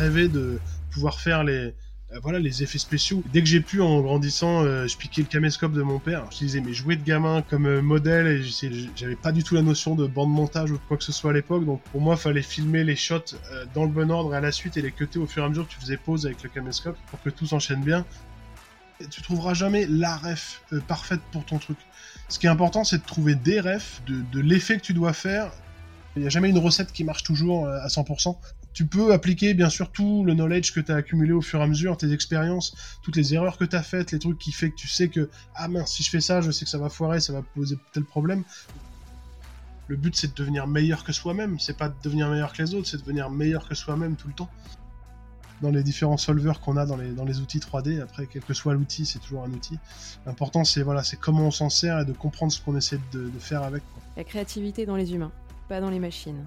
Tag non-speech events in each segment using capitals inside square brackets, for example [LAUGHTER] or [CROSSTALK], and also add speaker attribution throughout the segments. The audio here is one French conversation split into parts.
Speaker 1: rêvé de pouvoir faire les, euh, voilà les effets spéciaux. Dès que j'ai pu en grandissant, euh, je piquais le caméscope de mon père. J'utilisais mes jouets de gamin comme euh, modèle j'avais pas du tout la notion de bande montage ou quoi que ce soit à l'époque. Donc pour moi, il fallait filmer les shots dans le bon ordre et à la suite et les cutter au fur et à mesure tu faisais pause avec le caméscope pour que tout s'enchaîne bien. Tu trouveras jamais la ref parfaite pour ton truc. Ce qui est important, c'est de trouver des refs de, de l'effet que tu dois faire. Il n'y a jamais une recette qui marche toujours à 100% tu peux appliquer bien sûr tout le knowledge que tu as accumulé au fur et à mesure, tes expériences, toutes les erreurs que tu as faites, les trucs qui fait que tu sais que ah mince, si je fais ça, je sais que ça va foirer, ça va poser tel problème. Le but c'est de devenir meilleur que soi-même, c'est pas de devenir meilleur que les autres, c'est de devenir meilleur que soi-même tout le temps. Dans les différents solvers qu'on a dans les, dans les outils 3D, après quel que soit l'outil, c'est toujours un outil. L'important c'est voilà, c'est comment on s'en sert et de comprendre ce qu'on essaie de, faire avec.
Speaker 2: La créativité dans les humains, pas dans les machines.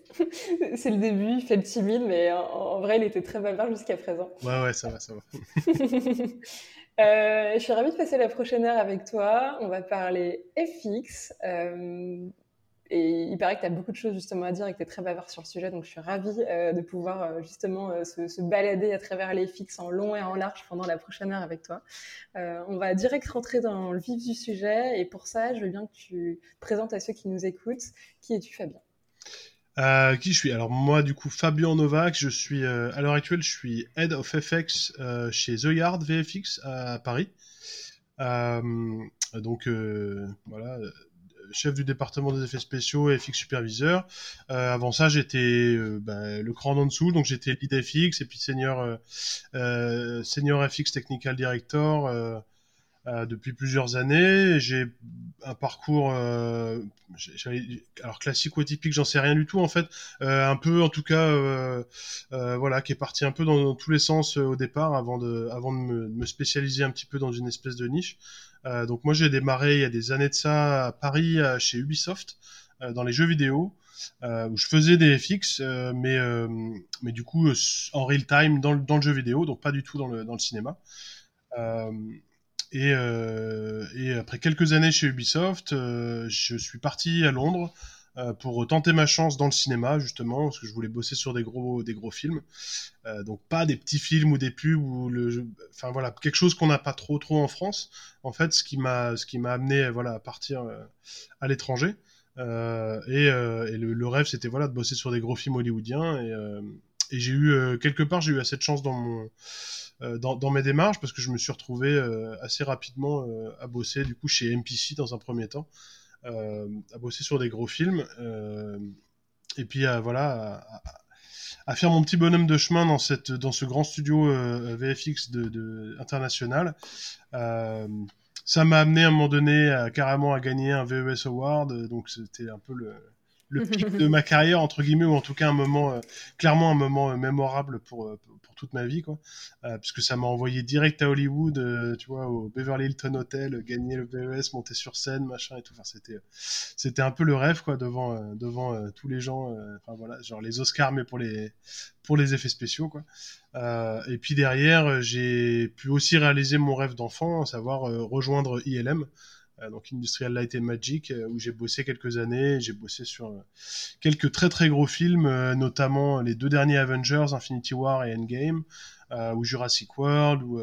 Speaker 1: [LAUGHS]
Speaker 2: C'est le début, il fait le timide, mais en, vrai, il était très bavard jusqu'à présent.
Speaker 1: Ouais, ouais, ça va, ça va. [LAUGHS]
Speaker 2: Euh, je suis ravie de passer la prochaine heure avec toi. On va parler FX. Euh, et il paraît que tu as beaucoup de choses justement à dire et que tu es très bavard sur le sujet, donc je suis ravie euh, de pouvoir justement euh, se, balader à travers les fixes en long et en large pendant la prochaine heure avec toi. on va direct rentrer dans le vif du sujet et pour ça, je veux bien que tu présentes à ceux qui nous écoutent qui es-tu Fabien?
Speaker 1: Qui je suis? Alors moi du coup Fabien Novak, je suis à l'heure actuelle je suis Head of FX chez The Yard VFX à Paris. donc voilà chef du département des effets spéciaux et FX superviseur. Euh, avant ça, j'étais euh, bah, le cran en dessous, donc j'étais lead FX et puis senior, euh, senior FX technical director depuis plusieurs années. J'ai un parcours, alors classique ou atypique, j'en sais rien du tout en fait. un peu, en tout cas, voilà, qui est parti un peu dans, tous les sens au départ, avant de, avant de me, spécialiser un petit peu dans une espèce de niche. Euh, donc moi j'ai démarré il y a des années de ça à Paris chez Ubisoft euh, dans les jeux vidéo. Euh, où je faisais des FX, mais, mais du coup en real time dans le, dans le jeu vidéo, donc pas du tout dans le, dans le cinéma. Et, et, après quelques années chez Ubisoft, je suis parti à Londres euh, pour tenter ma chance dans le cinéma justement parce que je voulais bosser sur des gros des gros films. Euh, donc pas des petits films ou des pubs ou le enfin voilà quelque chose qu'on n'a pas trop trop en France. En fait ce qui m'a ce qui m'a amené voilà à partir euh, à l'étranger. Euh, et, et le, le, rêve c'était voilà de bosser sur des gros films hollywoodiens et, et j'ai eu quelque part j'ai eu assez de chance dans mon dans, dans, mes démarches parce que je me suis retrouvé assez rapidement à bosser du coup chez MPC dans un premier temps euh, à bosser sur des gros films. Euh, et puis voilà, à, faire mon petit bonhomme de chemin dans, cette, dans ce grand studio euh, VFX international. ça m'a amené à un moment donné carrément à gagner un VES Award, donc c'était un peu le, le [LAUGHS] pic de ma carrière entre guillemets ou en tout cas un moment clairement un moment mémorable pour, toute ma vie, quoi. Euh, puisque ça m'a envoyé direct à Hollywood, euh, tu vois, au Beverly Hilton Hotel, gagner le VES, monter sur scène, machin et tout. Enfin, c'était, c'était un peu le rêve, quoi, devant, euh, devant tous les gens. Enfin voilà, genre les Oscars, mais pour les, pour les effets spéciaux, quoi. et puis derrière, j'ai pu aussi réaliser mon rêve d'enfant, à savoir rejoindre ILM. Euh, donc Industrial Light and Magic, euh, où j'ai bossé quelques années. J'ai bossé sur euh, quelques très très gros films, notamment les deux derniers Avengers, Infinity War et Endgame. ou Jurassic World, où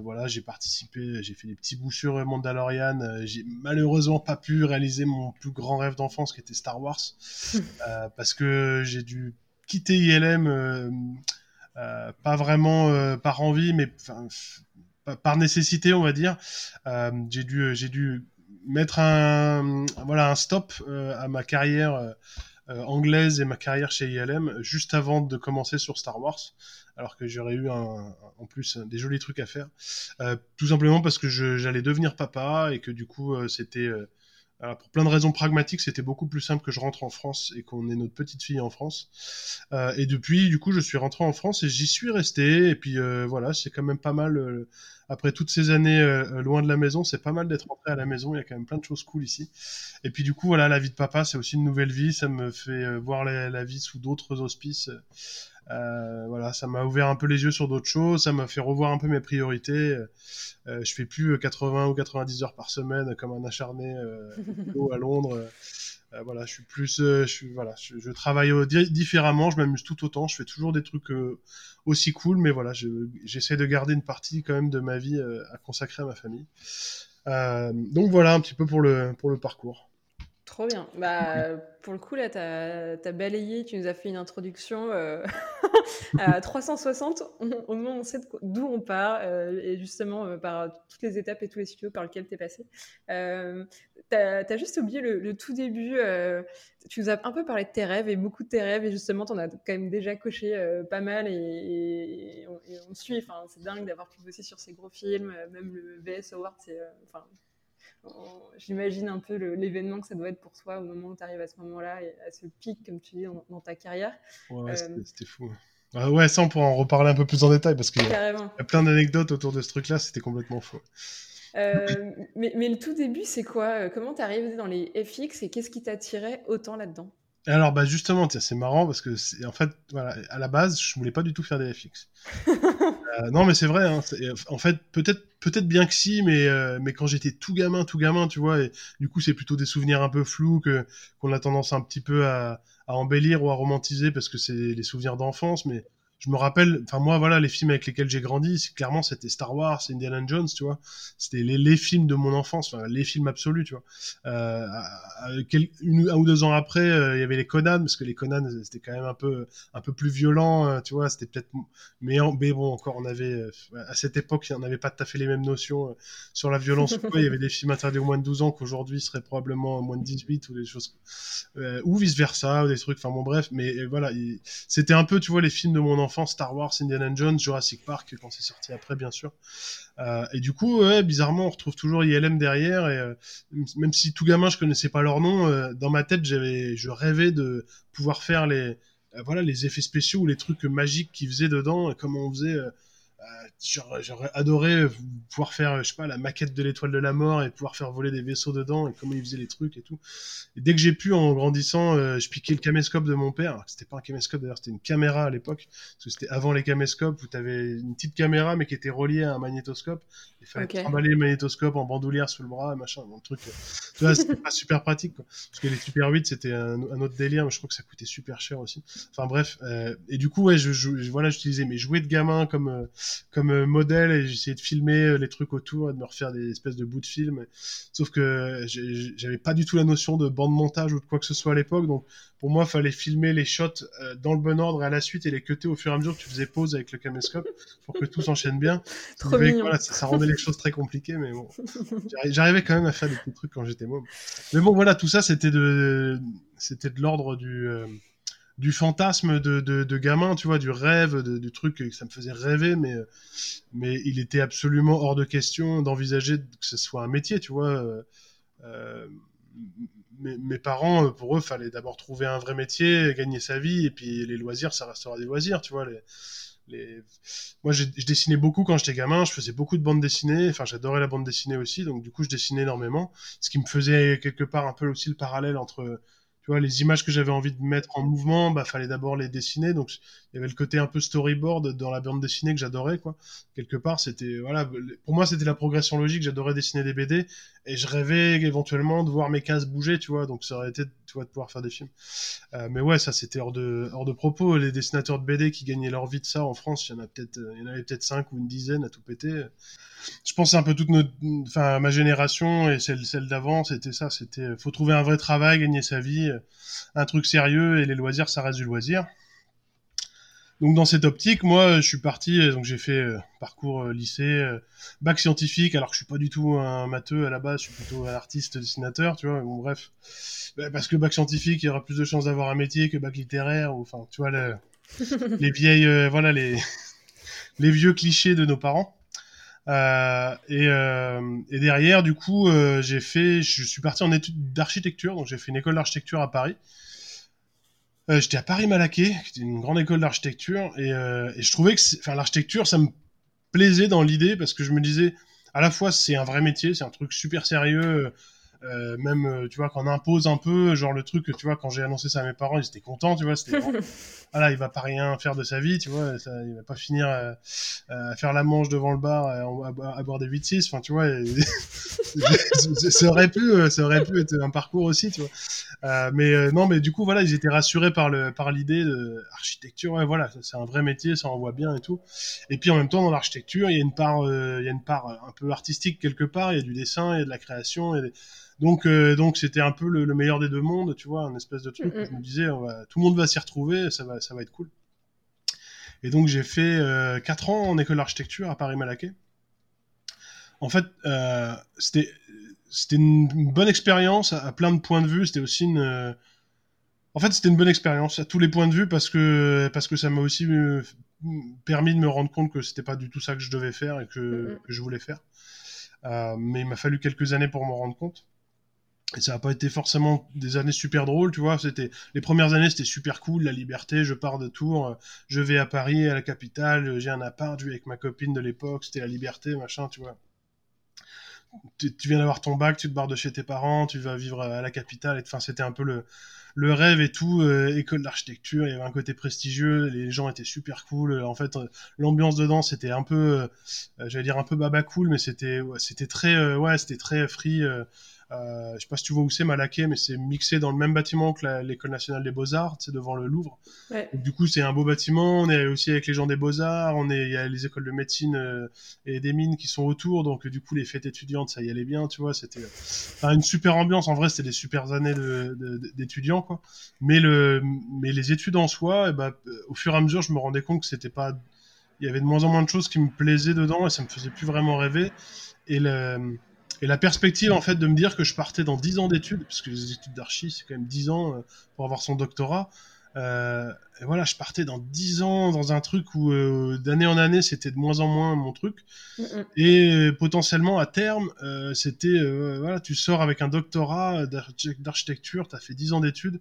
Speaker 1: voilà, j'ai participé, j'ai fait des petits bouts sur Mandalorian. j'ai malheureusement pas pu réaliser mon plus grand rêve d'enfance, qui était Star Wars, [LAUGHS] parce que j'ai dû quitter ILM, pas vraiment par envie, mais par nécessité, on va dire, euh, j'ai dû, mettre un, stop euh, à ma carrière euh, anglaise et ma carrière chez ILM juste avant de commencer sur Star Wars, alors que j'aurais eu en plus des jolis trucs à faire, tout simplement parce que j'allais devenir papa et que du coup c'était Alors, pour plein de raisons pragmatiques, c'était beaucoup plus simple que je rentre en France et qu'on ait notre petite fille en France. Euh, et depuis, du coup, je suis rentré en France et j'y suis resté. Et puis euh, voilà, c'est quand même pas mal. Euh, après toutes ces années loin de la maison, c'est pas mal d'être rentré à la maison. Il y a quand même plein de choses cool ici. Et puis du coup, voilà, la vie de papa, c'est aussi une nouvelle vie. Ça me fait voir la vie sous d'autres auspices. Euh, voilà, ça m'a ouvert un peu les yeux sur d'autres choses, ça m'a fait revoir un peu mes priorités. Euh, je fais plus 80 ou 90 heures par semaine comme un acharné euh, [LAUGHS] à Londres. Euh, voilà, je suis plus, je suis, voilà, je, travaille différemment, je m'amuse tout autant, je fais toujours des trucs aussi cool, mais voilà, j'essaie de garder une partie quand même de ma vie à consacrer à ma famille. donc voilà un petit peu pour le pour le parcours.
Speaker 2: Trop bien. Bah, pour le coup, là, tu as, balayé, tu nous as fait une introduction euh, [LAUGHS] à 360. au moins, on sait d'où on part euh, et justement euh, par toutes les étapes et tous les studios par lesquels tu es passé. tu as, juste oublié le, tout début. tu nous as un peu parlé de tes rêves et beaucoup de tes rêves et justement, tu en as quand même déjà coché pas mal et, on, suit. C'est dingue d'avoir pu bosser sur ces gros films. Même le VS Award, c'est. Enfin, J'imagine un peu l'événement que ça doit être pour toi au moment où tu arrives à ce moment-là et à ce pic, comme tu dis, dans, ta carrière.
Speaker 1: Ouais, euh, c'était fou. Ah ouais, ça, on pourra en reparler un peu plus en détail parce qu'il y, a plein d'anecdotes autour de ce truc-là, c'était complètement fou.
Speaker 2: Euh, mais, mais, le tout début, c'est quoi? Comment tu arrivé dans les FX et qu'est-ce qui t'attirait autant là-dedans?
Speaker 1: Alors bah justement, c'est marrant parce que c'est en fait voilà, à la base, je voulais pas du tout faire des FX. [LAUGHS] Euh, non mais c'est vrai. Hein, en fait, peut-être peut-être bien que si, mais euh, mais quand j'étais tout gamin, tout gamin, tu vois, et du coup c'est plutôt des souvenirs un peu flous que qu'on a tendance un petit peu à, à embellir ou à romantiser parce que c'est les souvenirs d'enfance, mais je me rappelle, enfin moi voilà, les films avec lesquels j'ai grandi, clairement c'était Star Wars, Indiana Jones, tu vois, c'était les, les, films de mon enfance, enfin les films absolus, tu vois. Euh, un ou deux ans après, euh, il y avait les Conan, parce que les Conan c'était quand même un peu un peu plus violent, euh, tu vois, c'était peut-être, mais, bon encore on avait euh, à cette époque on n'avait pas tout à fait les mêmes notions sur la violence. il y avait des films interdits au moins de 12 ans qu'aujourd'hui seraient probablement moins de 18 ou des choses ou vice versa, ou des trucs, enfin bon bref, mais voilà, c'était un peu, tu vois, les films de mon enfance Star Wars, Indiana Jones, Jurassic Park quand c'est sorti après bien sûr. Euh, et du coup, bizarrement, on retrouve toujours ILM derrière et euh, même si tout gamin je connaissais pas leur nom, euh, dans ma tête j'avais, je rêvais de pouvoir faire les voilà les effets spéciaux ou les trucs magiques qu'ils faisaient dedans et comment on faisait j'aurais adoré pouvoir faire, je sais pas, la maquette de l'étoile de la mort et pouvoir faire voler des vaisseaux dedans et comment ils faisaient les trucs et tout. Et dès que j'ai pu, en grandissant, euh, je piquais le caméscope de mon père. C'était pas un caméscope d'ailleurs, c'était une caméra à l'époque. Parce que c'était avant les caméscopes où tu avais une petite caméra mais qui était reliée à un magnétoscope. Il fallait okay. trimballer le magnétoscope en bandoulière sous le bras, machin, un truc. Euh, tu vois, c'était pas super pratique, quoi. Parce que les Super 8, c'était un, autre délire, mais je crois que ça coûtait super cher aussi. Enfin bref. et du coup, ouais, je, je, voilà, j'utilisais mes jouets de gamin comme, comme euh, modèle et j'essayais de filmer euh, les trucs autour et de me refaire des espèces de bouts de film. Sauf que j'avais pas du tout la notion de bande montage ou de quoi que ce soit à l'époque, donc pour moi, il fallait filmer les shots euh, dans le bon ordre à la suite et les cutter au fur et à mesure que tu faisais pause avec le caméscope pour que tout s'enchaîne bien. [LAUGHS]
Speaker 2: Trop
Speaker 1: voilà, ça, rendait les choses très compliquées, mais bon, [LAUGHS] j'arrivais quand même à faire des petits trucs quand j'étais môme. Mais bon, voilà, tout ça, c'était de, c'était de l'ordre du du fantasme de, de, gamin, tu vois, du rêve, du truc que ça me faisait rêver, mais, mais il était absolument hors de question d'envisager que ce soit un métier, tu vois. Euh, euh, mes, parents, pour eux, fallait d'abord trouver un vrai métier, gagner sa vie, et puis les loisirs, ça restera des loisirs, tu vois. Moi, je dessinais beaucoup quand j'étais gamin, je faisais beaucoup de bandes dessinées, enfin, j'adorais la bande dessinée aussi, donc du coup, je dessinais énormément, ce qui me faisait quelque part un peu aussi le parallèle entre tu vois, les images que j'avais envie de mettre en mouvement, bah, fallait d'abord les dessiner. Donc, il y avait le côté un peu storyboard dans la bande dessinée que j'adorais, quoi. Quelque part, c'était, voilà, pour moi, c'était la progression logique. J'adorais dessiner des BD et je rêvais éventuellement de voir mes cases bouger, tu vois. Donc, ça aurait été, tu vois, de pouvoir faire des films. Euh, mais ouais, ça, c'était hors de, hors de propos. Les dessinateurs de BD qui gagnaient leur vie de ça en France, il y en a peut-être, il y en avait peut-être cinq ou une dizaine à tout péter je pense un peu toute notre, enfin ma génération et celle celle d'avant, c'était ça, c'était faut trouver un vrai travail, gagner sa vie, euh, un truc sérieux et les loisirs ça reste du loisir. Donc dans cette optique, moi je suis parti, euh, donc j'ai fait euh, parcours lycée, bac scientifique, alors que je suis pas du tout un matheux à la base, je suis plutôt un artiste dessinateur, tu vois. Bon bref, bah, parce que bac scientifique, il y aura plus de chances d'avoir un métier que bac littéraire, ou enfin tu vois [LAUGHS] les vieilles, voilà les les vieux clichés de nos parents. Euh, et, euh, et, derrière, du coup, euh, j'ai fait, je suis parti en études d'architecture, donc j'ai fait une école d'architecture à Paris. J'étais à Paris-Malaquais, qui était une grande école d'architecture, et, et, je trouvais que, enfin, l'architecture, ça me plaisait dans l'idée parce que je me disais, à la fois, c'est un vrai métier, c'est un truc super sérieux. Euh, même euh, tu vois qu'on impose un peu genre le truc tu vois quand j'ai annoncé ça à mes parents ils étaient contents tu vois c'était [LAUGHS] voilà il va pas rien faire de sa vie tu vois ça, il va pas finir euh, à faire la manche devant le bar à, boire des 8-6 enfin tu vois [LAUGHS] [LAUGHS] ça aurait pu ça aurait pu être un parcours aussi tu vois. Mais non mais du coup voilà ils étaient rassurés par le par l'idée de architecture ouais voilà c'est un vrai métier ça envoie bien et tout. Et puis en même temps dans l'architecture il y a une part il y a une part un peu artistique quelque part il y a du dessin il y a de la création et donc, euh, donc c'était un peu le, meilleur des deux mondes, tu vois, un espèce de truc où je me disais, tout le monde va s'y retrouver, ça va, ça va être cool. Et donc j'ai fait euh, 4 ans en école d'architecture à Paris-Malaquais. En fait, euh, c'était c'était une, bonne expérience à, plein de points de vue. C'était aussi une, euh, en fait, c'était une bonne expérience à tous les points de vue parce que parce que ça m'a aussi permis de me rendre compte que c'était pas du tout ça que je devais faire et que, que je voulais faire. Mais il m'a fallu quelques années pour m'en rendre compte. Et ça n'a pas été forcément des années super drôles, tu vois. C'était les premières années, c'était super cool, la liberté. Je pars de Tours, je vais à Paris, à la capitale, j'ai un appart, je vis avec ma copine de l'époque, c'était la liberté, machin, tu vois. Tu, viens d'avoir ton bac, tu te barres de chez tes parents, tu vas vivre à la capitale. Enfin, c'était un peu le, rêve et tout. Euh, école d'architecture, il y avait un côté prestigieux, les gens étaient super cool. En fait, l'ambiance dedans, c'était un peu, euh, j'allais dire un peu baba cool, mais c'était, c'était très, euh, ouais, c'était très free euh, je sais pas si tu vois où c'est Malaquais, mais c'est mixé dans le même bâtiment que l'école nationale des beaux-arts, c'est devant le Louvre. du coup, c'est un beau bâtiment. On est aussi avec les gens des beaux-arts. On est, il y a les écoles de médecine euh, et des mines qui sont autour. Donc, du coup, les fêtes étudiantes, ça y allait bien, tu vois. C'était une super ambiance. En vrai, c'était des super années d'étudiants, de, quoi. Mais le, mais les études en soi, et eh ben, au fur et à mesure, je me rendais compte que c'était pas, il y avait de moins en moins de choses qui me plaisaient dedans et ça me faisait plus vraiment rêver. Et le, et la perspective, en fait, de me dire que je partais dans 10 ans d'études, parce que les études d'archi, c'est quand même 10 ans euh, pour avoir son doctorat. Euh, et voilà, je partais dans 10 ans dans un truc où euh, d'année en année, c'était de moins en moins mon truc. Et potentiellement, à terme, euh, c'était, voilà, tu sors avec un doctorat d'architecture, tu as fait 10 ans d'études,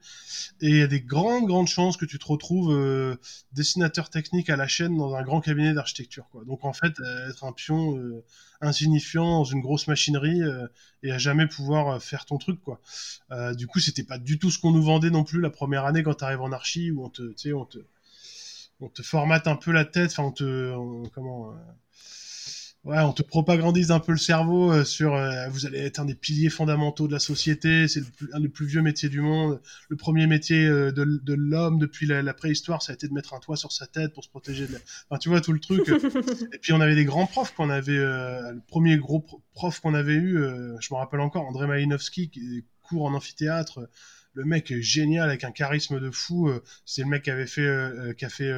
Speaker 1: et il y a des grandes, grandes chances que tu te retrouves dessinateur technique à la chaîne dans un grand cabinet d'architecture. Donc en fait, être un pion insignifiant dans une grosse machinerie et à jamais pouvoir faire ton truc. quoi. du coup, c'était pas du tout ce qu'on nous vendait non plus la première année quand tu arrives en archi, où on te on te, on te formate un peu la tête, enfin, on te, comment, euh, ouais, on te propagandise un peu le cerveau euh, sur, euh, vous allez être un des piliers fondamentaux de la société, c'est un des plus vieux métiers du monde, le premier métier de, de l'homme depuis la, préhistoire, ça a été de mettre un toit sur sa tête pour se protéger de la... Enfin, tu vois, tout le truc. [LAUGHS] Et puis, on avait des grands profs qu'on avait, le premier gros prof qu'on avait eu, je me rappelle encore, André Malinowski, qui court en amphithéâtre, le mec est génial avec un charisme de fou. Euh, c'est le mec qui avait fait, euh, euh, qui a fait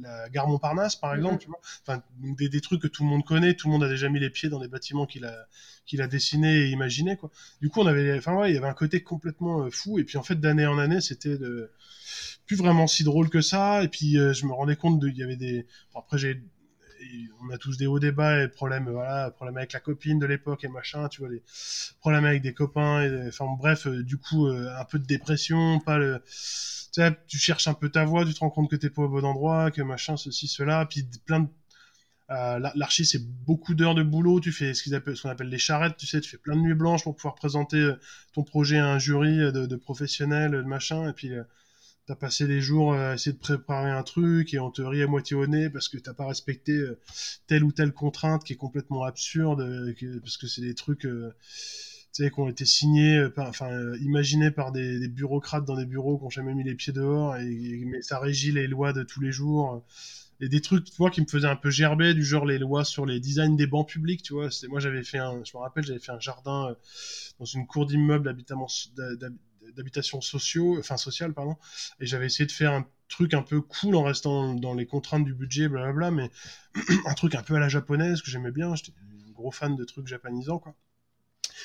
Speaker 1: la gare Montparnasse, par exemple, tu vois. Enfin, des, des, trucs que tout le monde connaît, tout le monde a déjà mis les pieds dans des bâtiments qu'il a, qu'il a dessiné et imaginé, quoi. Du coup, on avait, enfin ouais, il y avait un côté complètement fou. Et puis en fait, d'année en année, c'était de... plus vraiment si drôle que ça. Et puis je me rendais compte qu'il y avait des. après, j'ai on a tous des hauts débats et problèmes, voilà, problèmes avec la copine de l'époque et machin, tu vois, les problèmes avec des copains, et, enfin bref, euh, du coup, euh, un peu de dépression, pas le, tu sais, tu cherches un peu ta voie, tu te rends compte que t'es pas au bon endroit, que machin, ceci, cela, puis plein de euh, L'archi, c'est beaucoup d'heures de boulot. Tu fais ce qu'on appelle, les charrettes. Tu sais, tu fais plein de nuits blanches pour pouvoir présenter ton projet à un jury de, de professionnels, de machin. Et puis, t'as passé des jours à essayer de préparer un truc et on te rit à moitié au nez parce que t'as pas respecté euh, telle ou telle contrainte qui est complètement absurde, euh, parce que c'est des trucs euh, tu sais, qui ont été signés, enfin imaginés par des, bureaucrates dans des bureaux qui ont jamais mis les pieds dehors, et, mais ça régit les lois de tous les jours. Et des trucs, tu qui me faisaient un peu gerber, du genre les lois sur les designs des bancs publics, tu vois. Moi, j'avais fait un, je me rappelle, j'avais fait un jardin dans une cour d'immeuble d'habitation sociaux, enfin social pardon, et j'avais essayé de faire un truc un peu cool en restant dans les contraintes du budget, blablabla, mais [CLEARS THROAT] un truc un peu à la japonaise que j'aimais bien. J'étais un gros fan de trucs japonisants, quoi.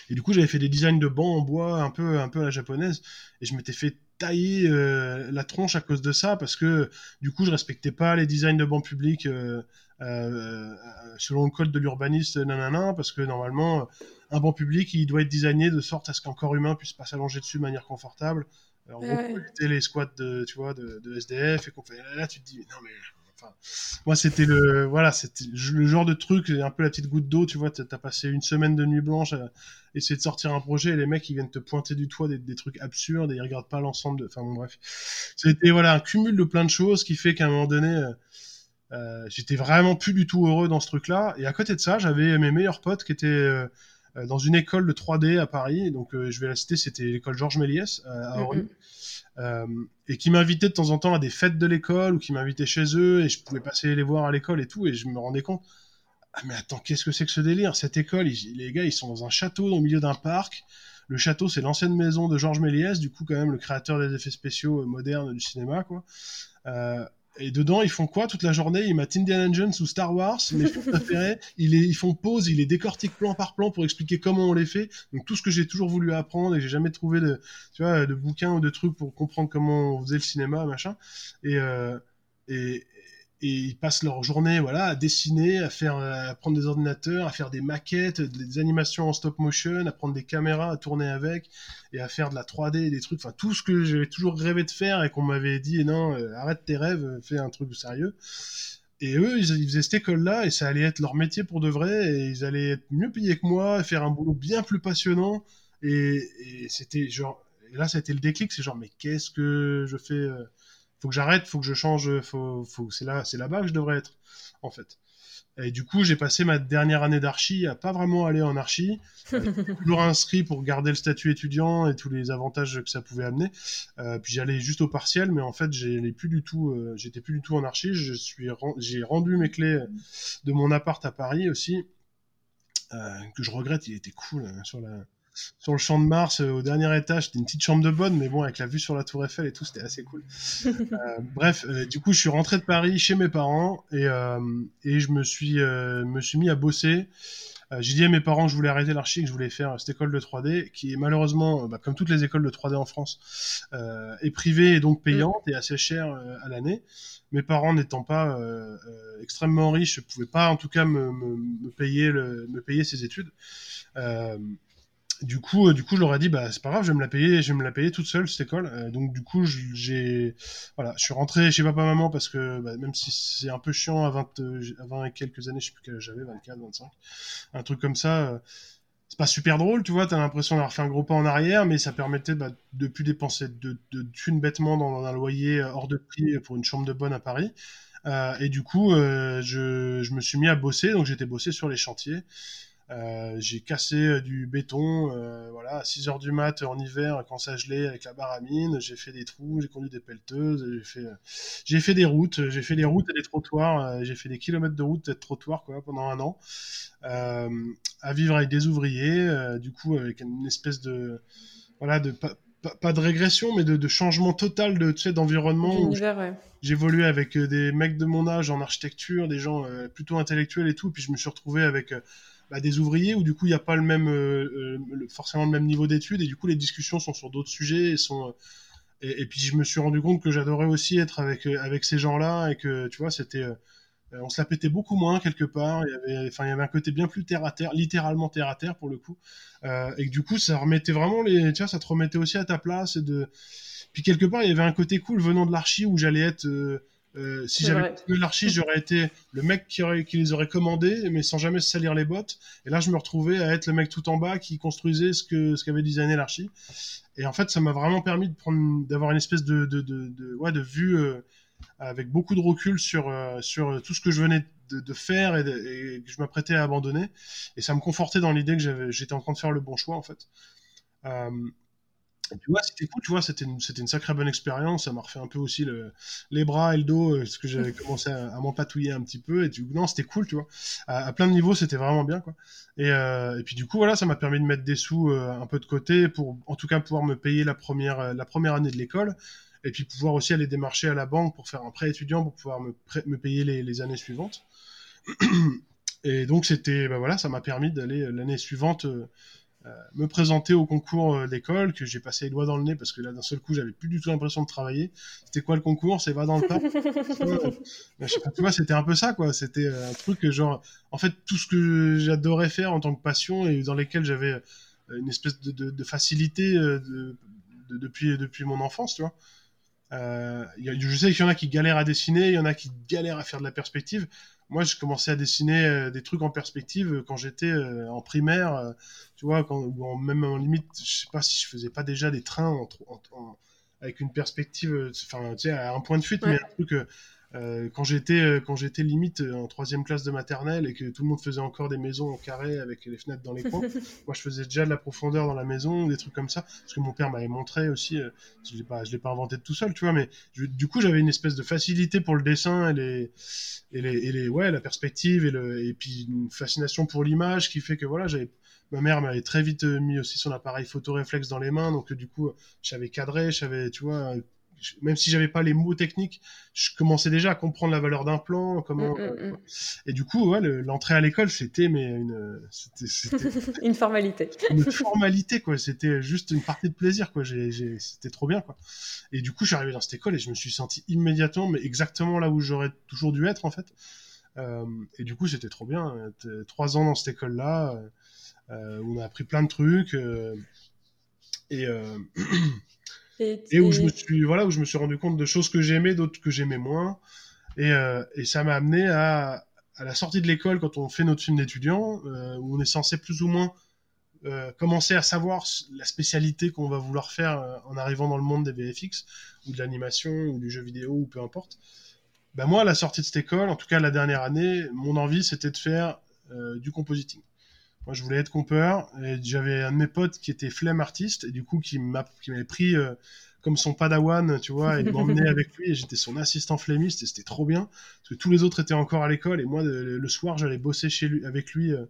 Speaker 1: Et du coup, j'avais fait des designs de bancs en bois un peu, un peu à la japonaise. Et je m'étais fait tailler euh, la tronche à cause de ça parce que du coup, je respectais pas les designs de bancs publics euh, euh, selon le code de l'urbaniste, nanana, parce que normalement, un banc public, il doit être designé de sorte à ce qu'un corps humain puisse pas s'allonger dessus de manière confortable. Alors, on peut les squats de, tu vois, de, de SDF et qu'on fait. Là, tu te dis, non mais moi, c'était le, voilà, c'était le genre de truc, un peu la petite goutte d'eau, tu vois, t'as passé une semaine de nuit blanche à essayer de sortir un projet et les mecs, ils viennent te pointer du toit des, trucs absurdes et ils regardent pas l'ensemble de, enfin bon, bref. C'était, voilà, un cumul de plein de choses qui fait qu'à un moment donné, euh, euh, j'étais vraiment plus du tout heureux dans ce truc-là. Et à côté de ça, j'avais mes meilleurs potes qui étaient euh, dans une école de 3D à Paris. Donc, je vais la citer, c'était l'école Georges Méliès à Orly. Euh, et qui m'invitaient de temps en temps à des fêtes de l'école ou qui m'invitaient chez eux et je pouvais passer les voir à l'école et tout. Et je me rendais compte ah mais attends qu'est-ce que c'est que ce délire? Cette école les gars ils sont dans un château au milieu d'un parc. Le château c'est l'ancienne maison de Georges Méliès du coup quand même le créateur des effets spéciaux euh, modernes du cinéma quoi. Euh, et dedans, ils font quoi toute la journée? Ils mettent Indiana Jones ou Star Wars, mes films [LAUGHS] préférés. Ils, ils font pause, ils les décortiquent plan par plan pour expliquer comment on les fait. Donc tout ce que j'ai toujours voulu apprendre et j'ai jamais trouvé de, tu vois, de bouquins ou de trucs pour comprendre comment on faisait le cinéma, machin. Et, euh, et, et ils passent leur journée voilà à dessiner, à faire à prendre des ordinateurs, à faire des maquettes, des animations en stop motion, à prendre des caméras, à tourner avec et à faire de la 3D, des trucs, enfin tout ce que j'avais toujours rêvé de faire et qu'on m'avait dit non, euh, arrête tes rêves, fais un truc sérieux. Et eux, ils, faisaient cette école-là et ça allait être leur métier pour de vrai et ils allaient être mieux payés que moi, faire un boulot bien plus passionnant et, c'était genre et là, ça a été le déclic, c'est genre mais qu'est-ce que je fais euh, faut que j'arrête, faut que je change, faut, faut, c'est là, c'est là-bas que je devrais être, en fait. Et du coup, j'ai passé ma dernière année d'archi à pas vraiment aller en archi, [LAUGHS] toujours inscrit pour garder le statut étudiant et tous les avantages que ça pouvait amener. Euh, puis j'allais juste au partiel, mais en fait, j'allais plus du tout, euh, j'étais plus du tout en archi. Je suis, j'ai rendu mes clés de mon appart à Paris aussi, euh, que je regrette. Il était cool hein, sur la sur le champ de Mars euh, au dernier étage. C'était une petite chambre de bonne, mais bon, avec la vue sur la Tour Eiffel et tout, c'était assez cool. [LAUGHS] Euh, bref, euh, du coup, je suis rentré de Paris chez mes parents et, et je me suis, me suis mis à bosser. J'ai dit à mes parents que je voulais arrêter l'archi, que je voulais faire cette école de 3D, qui est malheureusement, bah, comme toutes les écoles de 3D en France, est privée et donc payante et assez chère à l'année mes parents n'étant pas extrêmement riches, ne pouvaient pas en tout cas me, me, me payer, le, me payer ces études. Euh, du coup, euh, du coup, je leur ai dit, bah, c'est pas grave, je vais me la payer, je vais me la payer toute seule, cette école. Euh, donc, du coup, j'ai, voilà, je suis rentré chez papa maman parce que, bah, même si c'est un peu chiant à 20, euh, à 20 et quelques années, je sais plus quel j'avais, 24, 25, un truc comme ça, c'est pas super drôle, tu vois, t'as l'impression d'avoir fait un gros pas en arrière, mais ça permettait bah, de plus dépenser de, de thunes bêtement dans, un loyer hors de prix pour une chambre de bonne à Paris. et du coup, je, je me suis mis à bosser, donc j'étais bossé sur les chantiers. Euh, j'ai cassé euh, du béton, euh, voilà, à 6 heures du mat en hiver quand ça gelait avec la baramine. J'ai fait des trous, j'ai conduit des pelleteuses, j'ai fait, j'ai fait des routes, j'ai fait des routes et des trottoirs, j'ai fait des kilomètres de routes et de trottoirs quoi pendant un an, à vivre avec des ouvriers, du coup avec une espèce de, voilà, de pas, de régression, mais de, changement total de, tu sais, d'environnement. J'évoluais avec des mecs de mon âge en architecture, des gens plutôt intellectuels et tout, puis je me suis retrouvé avec bah, des ouvriers où du coup il n'y a pas le même euh, euh, forcément le même niveau d'études et du coup les discussions sont sur d'autres sujets et sont euh, et, puis je me suis rendu compte que j'adorais aussi être avec avec ces gens-là et que tu vois c'était on se la pétait beaucoup moins quelque part. Il y avait, enfin, il y avait un côté bien plus terre à terre, littéralement terre à terre pour le coup, et que du coup, ça remettait vraiment les, tu vois, ça te remettait aussi à ta place. Et de, puis quelque part, il y avait un côté cool venant de l'archi où j'allais être, si j'avais l'archi, j'aurais été le mec qui, aurait, qui, les aurait commandés, mais sans jamais se salir les bottes. Et là, je me retrouvais à être le mec tout en bas qui construisait ce que ce qu'avait designé l'archi. Et en fait, ça m'a vraiment permis de prendre, d'avoir une espèce de, de, de, de, ouais, de vue euh, avec beaucoup de recul sur, euh, sur tout ce que je venais de, faire et, et, que je m'apprêtais à abandonner. Et ça me confortait dans l'idée que j'étais en train de faire le bon choix, en fait. Euh, tu vois, c'était cool, tu vois, c'était une, c'était une sacrée bonne expérience. Ça m'a refait un peu aussi le, les bras et le dos, parce que j'avais [LAUGHS] commencé à, à m'empatouiller un petit peu. Et tu, non, c'était cool, tu vois. À, plein de niveaux, c'était vraiment bien, quoi. Et, euh, et puis du coup, voilà, ça m'a permis de mettre des sous euh, un peu de côté pour, en tout cas, pouvoir me payer la première, euh, la première année de l'école. Et puis pouvoir aussi aller démarcher à la banque pour faire un prêt étudiant pour pouvoir me, me payer les, les années suivantes. [CLEARS THROAT] Et donc c'était, bah voilà, ça m'a permis d'aller l'année suivante me présenter au concours d'école, que j'ai passé les doigts dans le nez parce que là d'un seul coup j'avais plus du tout l'impression de travailler. C'était quoi le concours? C'est va dans le [LAUGHS] parc. tu vois, c'était un peu ça quoi. C'était un truc genre, en fait tout ce que j'adorais faire en tant que passion et dans lesquels j'avais une espèce de, de, de facilité de, depuis depuis mon enfance, tu vois. Euh, je sais qu'il y en a qui galèrent à dessiner, il y en a qui galèrent à faire de la perspective. Moi, je commençais à dessiner euh, des trucs en perspective euh, quand j'étais en primaire, tu vois, quand, ou même en limite, je sais pas si je faisais pas déjà des trains avec une perspective, enfin, tu sais, à un point de fuite, mais un truc euh, quand j'étais euh, quand j'étais limite euh, en troisième classe de maternelle et que tout le monde faisait encore des maisons en carré avec les fenêtres dans les coins, [LAUGHS] moi je faisais déjà de la profondeur dans la maison, des trucs comme ça, parce que mon père m'avait montré aussi. je l'ai pas je l'ai pas inventé tout seul, tu vois, mais du coup j'avais une espèce de facilité pour le dessin et les et les, et les ouais la perspective et le et puis une fascination pour l'image qui fait que voilà j'avais ma mère m'avait très vite mis aussi son appareil photo réflexe dans les mains, donc du coup, j'avais cadré, j'avais, tu vois, même si j'avais pas les mots techniques, je commençais déjà à comprendre la valeur d'un plan, comment. Mm, mm, mm. et du coup, ouais, l'entrée à l'école, c'était mais [LAUGHS] une,
Speaker 2: formalité.
Speaker 1: Une formalité quoi. C'était juste une partie de plaisir quoi. C'était trop bien quoi. Et du coup, je suis arrivé dans cette école et je me suis senti immédiatement, mais exactement là où j'aurais toujours dû être en fait. Euh, et du coup, c'était trop bien. Trois ans dans cette école là, euh, où on a appris plein de trucs. Euh, et [CLEARS THROAT] Et, où je me suis voilà où je me suis rendu compte de choses que j'aimais, d'autres que j'aimais moins. Et, euh, et, ça m'a amené à, à, la sortie de l'école quand on fait notre film d'étudiant, euh, où on est censé plus ou moins euh, commencer à savoir la spécialité qu'on va vouloir faire en arrivant dans le monde des VFX ou de l'animation ou du jeu vidéo ou peu importe. Ben moi, à la sortie de cette école, en tout cas la dernière année, mon envie c'était de faire du compositing. Moi, je voulais être compeur et j'avais un de mes potes qui était flemme artiste et du coup qui m'avait pris euh, comme son padawan, tu vois, et m'emmenait avec lui et j'étais son assistant flémiste et c'était trop bien parce que tous les autres étaient encore à l'école et moi le, soir j'allais bosser chez lui avec lui. Euh,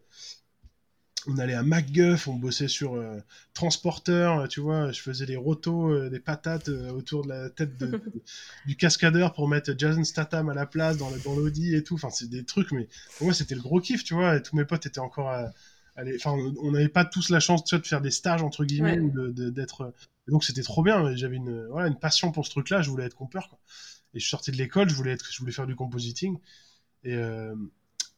Speaker 1: on allait à MacGuff, on bossait sur euh, transporteur, tu vois, je faisais des rotos, des patates autour de la tête [LAUGHS] du cascadeur pour mettre Jason Statham à la place dans l'Audi et tout. Enfin, c'est des trucs, mais pour moi, c'était le gros kiff, tu vois, et tous mes potes étaient encore à, enfin, on n'avait pas tous la chance de faire des stages entre guillemets ou d'être. Donc c'était trop bien. J'avais une, voilà, une passion pour ce truc-là. Je voulais être compeur. Quoi. Et je sortais de l'école, je voulais être, je voulais faire du compositing. Et, euh,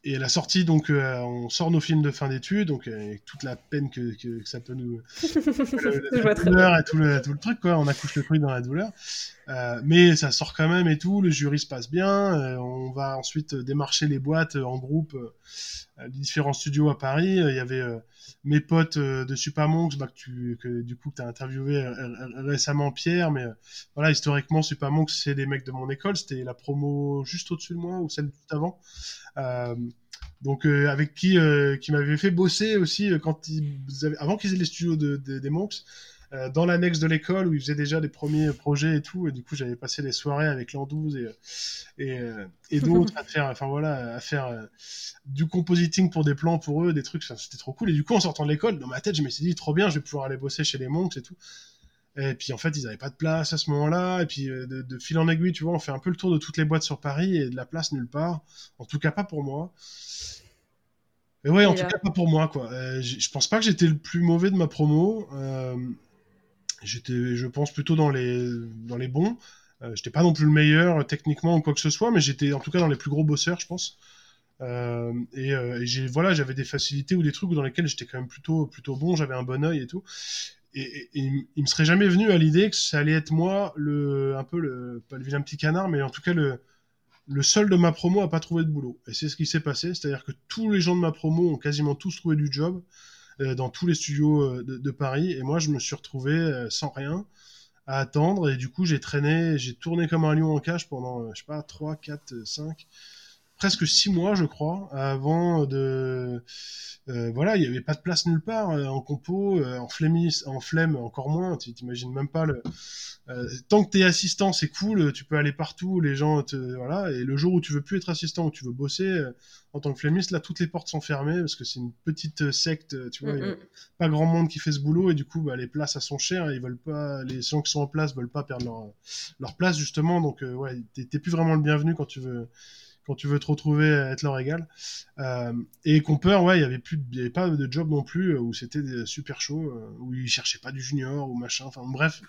Speaker 1: et à la sortie, donc, euh, on sort nos films de fin d'études, donc avec toute la peine que, que, ça peut nous. [LAUGHS] la, douleur et tout le, tout le truc, quoi. On accouche le truc dans la douleur. Euh, mais ça sort quand même et tout. Le jury se passe bien. Euh, on va ensuite démarcher les boîtes en groupe, les différents studios à Paris. Il y avait mes potes de Supermonks, bah, que, tu, du coup, tu as interviewé récemment Pierre. Mais voilà, historiquement, Supermonks, c'est des mecs de mon école. C'était la promo juste au-dessus de moi ou celle juste avant. Euh, donc euh, avec qui euh, qui m'avait fait bosser aussi quand ils avant qu'ils aient les studios de, des Monks dans l'annexe de l'école où ils faisaient déjà des premiers projets et tout et du coup j'avais passé les soirées avec l'Andouze et et, et d'autres à faire enfin voilà à faire du compositing pour des plans pour eux des trucs c'était trop cool et du coup en sortant de l'école dans ma tête je me suis dit trop bien je vais pouvoir aller bosser chez les Monks et tout et puis en fait, ils n'avaient pas de place à ce moment-là. Et puis euh, de, fil en aiguille, tu vois, on fait un peu le tour de toutes les boîtes sur Paris et de la place nulle part. En tout cas, pas pour moi. Et ouais, en tout cas, pas pour moi, quoi. Euh, je pense pas que j'étais le plus mauvais de ma promo. Euh, j'étais, je pense, plutôt dans les, dans les bons. j'étais pas non plus le meilleur techniquement ou quoi que ce soit, mais j'étais en tout cas dans les plus gros bosseurs, je pense. et, et j'ai voilà j'avais des facilités ou des trucs dans lesquels j'étais quand même plutôt plutôt bon j'avais un bon œil et tout et, il me serait jamais venu à l'idée que ça allait être moi, le, un peu le, pas le vilain petit canard, mais en tout cas le, le seul de ma promo à pas trouvé de boulot. Et c'est ce qui s'est passé, c'est-à-dire que tous les gens de ma promo ont quasiment tous trouvé du job euh, dans tous les studios euh, de, Paris, et moi je me suis retrouvé euh, sans rien à attendre, et du coup j'ai traîné, j'ai tourné comme un lion en cage pendant, je sais pas, 3, 4, 5 presque six mois, je crois, avant de. Euh, voilà, il n'y avait pas de place nulle part euh, en compo, euh, en flemmis, en flemme encore moins. Tu t'imagines même pas le. tant que t'es assistant, c'est cool, tu peux aller partout, les gens te voilà. Et le jour où tu veux plus être assistant, où tu veux bosser en tant que flemmiste, là toutes les portes sont fermées parce que c'est une petite secte, tu vois, pas grand monde qui fait ce boulot et du coup bah, les places elles sont chères, et ils veulent pas, les gens qui sont en place veulent pas perdre leur, leur place justement, donc ouais, t'es plus vraiment le bienvenu quand tu veux quand tu veux te retrouver être leur égal. et Comper, ouais, il y avait avait pas de job non plus où c'était super chaud, où ils cherchaient pas du junior ou machin. Enfin bref,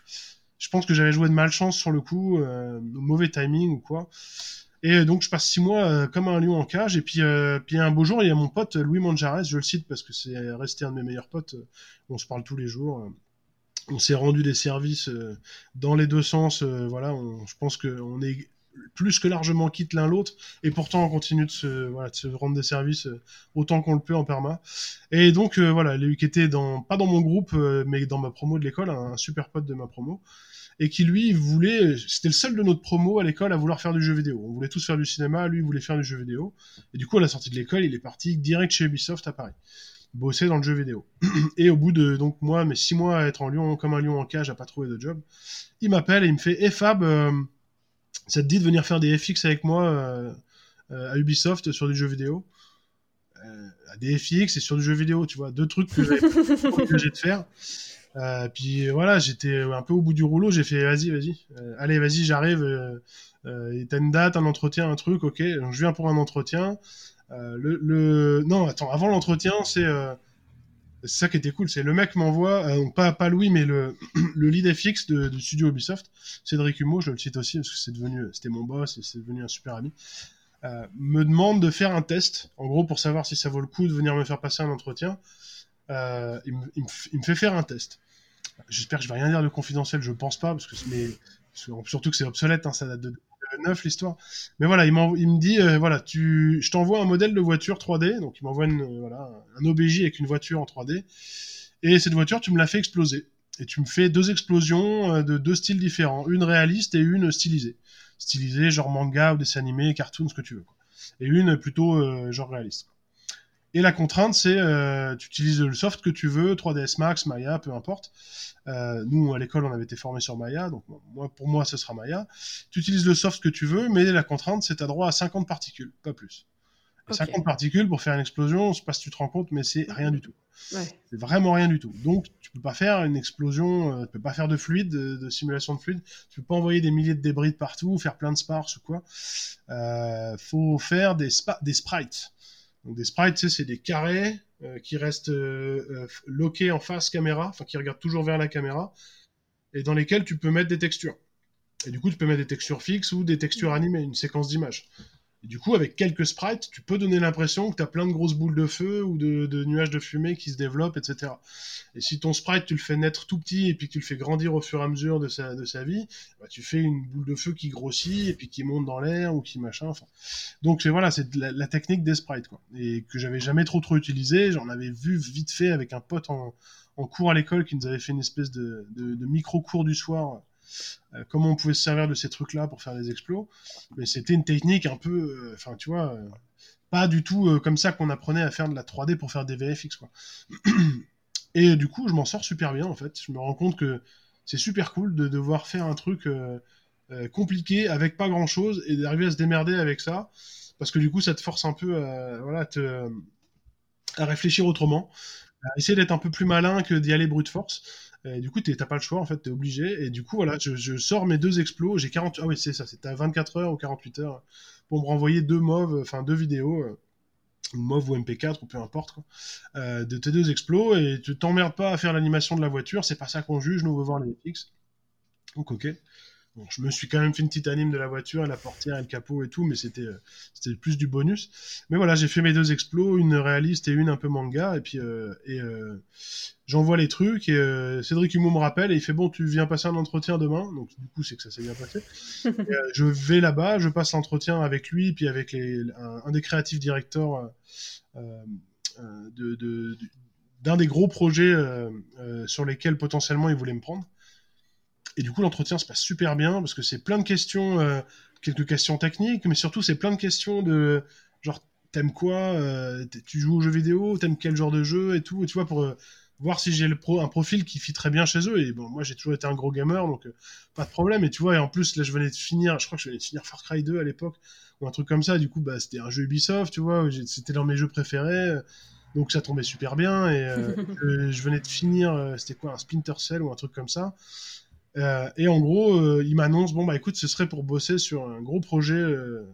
Speaker 1: je pense que j'avais joué de malchance sur le coup, mauvais timing ou quoi. Et donc je passe six mois euh, comme un lion en cage. Et puis, euh, puis un beau jour, il y a mon pote Louis Manjares, je le cite parce que c'est resté un de mes meilleurs potes. On se parle tous les jours. On s'est rendu des services euh, dans les deux sens. voilà, je pense qu'on est plus que largement quitte l'un l'autre et pourtant on continue de se, rendre des services autant qu'on le peut en perma et donc voilà lui qui était dans pas dans mon groupe mais dans ma promo de l'école un super pote de ma promo et qui lui voulait, c'était le seul de notre promo à l'école à vouloir faire du jeu vidéo. On voulait tous faire du cinéma, lui voulait faire du jeu vidéo. Et du coup, à la sortie de l'école, il est parti direct chez Ubisoft à Paris, bosser dans le jeu vidéo. [CLEARS THROAT] Et au bout de donc moi, mes six mois à être en Lyon comme un lion en cage, à pas trouvé de job, il m'appelle et il me fait, "Eh Fab, euh, ça te dit de venir faire des FX avec moi euh, euh, à Ubisoft sur du jeu vidéo?" à des FX et sur du jeu vidéo, tu vois, deux trucs [LAUGHS] que j'ai de faire. Euh, puis voilà, j'étais un peu au bout du rouleau. J'ai fait vas-y, vas-y, euh, allez, vas-y, j'arrive. Euh, euh t'as une date, un entretien, un truc, ok. Donc je viens pour un entretien. Le, le, non, attends, avant l'entretien, c'est c'est ça qui était cool, c'est le mec m'envoie, pas, pas Louis, mais le, [CLEARS THROAT] le lead FX de, de, studio Ubisoft, Cédric Humeau, je le cite aussi parce que c'est devenu, c'était mon boss et c'est devenu un super ami, euh, me demande de faire un test, en gros pour savoir si ça vaut le coup de venir me faire passer un entretien. Euh, il, me, il, me, fait faire un test. J'espère que je vais rien dire de confidentiel, je pense pas, parce que mais surtout que c'est obsolète, hein, ça date de 2009 l'histoire. Mais voilà, il, me dit euh, voilà, tu, je t'envoie un modèle de voiture 3D, donc il m'envoie euh, un OBJ avec une voiture en 3D, et cette voiture, tu me la fais exploser. Et tu me fais deux explosions euh, de deux styles différents, une réaliste et une stylisée. Stylisée, genre manga ou dessin animé, cartoon, ce que tu veux. Et une plutôt genre réaliste. Et la contrainte, c'est euh, tu utilises le soft que tu veux, 3ds Max, Maya, peu importe. Euh, nous, à l'école, on avait été formés sur Maya, donc moi, pour moi, ce sera Maya. Tu utilises le soft que tu veux, mais la contrainte, c'est tu as droit à 50 particules, pas plus. 50 particules pour faire une explosion, je sais pas si tu te rends compte, mais c'est rien du tout. Ouais. C'est vraiment rien du tout. Donc, tu peux pas faire une explosion, euh, tu peux pas faire de fluide, de, simulation de fluide, tu peux pas envoyer des milliers de débris de partout, faire plein de sparks ou quoi. Euh, faut faire des, des sprites. Donc des sprites, c'est des carrés euh, qui restent euh, euh, loqués en face caméra, enfin qui regardent toujours vers la caméra, et dans lesquels tu peux mettre des textures. Et du coup, tu peux mettre des textures fixes ou des textures animées, une séquence d'images. Du coup, avec quelques sprites, tu peux donner l'impression que tu as plein de grosses boules de feu ou de, nuages de fumée qui se développent, etc. Et si ton sprite, tu le fais naître tout petit et puis tu le fais grandir au fur et à mesure de sa, vie, bah, tu fais une boule de feu qui grossit et puis qui monte dans l'air ou qui machin. Enfin. Donc voilà, c'est la, technique des sprites, quoi. Et que j'avais jamais trop trop utilisé. J'en avais vu vite fait avec un pote en, cours à l'école qui nous avait fait une espèce de micro-cours du soir euh, comment on pouvait se servir de ces trucs-là pour faire des explos. Mais c'était une technique un peu, euh, enfin, tu vois, euh, pas du tout comme ça qu'on apprenait à faire de la 3D pour faire des VFX, quoi. [CLEARS THROAT] Et du coup, je m'en sors super bien, en fait. Je me rends compte que c'est super cool de devoir faire un truc compliqué avec pas grand-chose et d'arriver à se démerder avec ça. Parce que du coup, ça te force un peu à, voilà, à réfléchir autrement, à essayer d'être un peu plus malin que d'y aller brute force. Du coup, t'as pas le choix, en fait, t'es obligé. Et du coup, voilà, je, sors mes deux explos. J'ai 40, ah oui, c'est ça, c'était à 24 heures ou 48 heures pour me renvoyer deux MOV, enfin deux vidéos, euh, MOV ou MP4 ou peu importe, euh, de tes deux explos. Et tu t'emmerdes pas à faire l'animation de la voiture, c'est pas ça qu'on juge, nous on veut voir les FX. Donc, ok. Bon, je me suis quand même fait une petite anime de la voiture, la portière et le capot et tout, mais c'était euh, c'était plus du bonus. Mais voilà, j'ai fait mes deux explos, une réaliste et une un peu manga, et puis euh, et euh, j'envoie les trucs et Cédric Humo me rappelle et il fait bon, tu viens passer un entretien demain, donc du coup c'est que ça s'est bien passé. [LAUGHS] je vais là-bas, je passe l'entretien avec lui, puis avec les, un, des créatifs directeurs de, de d'un des gros projets sur lesquels potentiellement il voulait me prendre. Et du coup, l'entretien se passe super bien parce que c'est plein de questions, euh, quelques questions techniques, mais surtout c'est plein de questions de genre t'aimes quoi, euh, tu joues aux jeux vidéo, t'aimes quel genre de jeu et tout, et tu vois pour euh, voir si j'ai le pro, un profil qui fit très bien chez eux. Et bon, moi j'ai toujours été un gros gamer, donc pas de problème. Et tu vois, et en plus là je venais de finir, je crois que je venais de finir Far Cry 2 à l'époque ou un truc comme ça. Du coup, bah c'était un jeu Ubisoft, tu vois, c'était dans mes jeux préférés. Donc ça tombait super bien et [LAUGHS] je venais de finir, c'était quoi, un Splinter Cell ou un truc comme ça. Euh, et en gros, euh, il m'annonce bon bah écoute, ce serait pour bosser sur un gros projet, euh,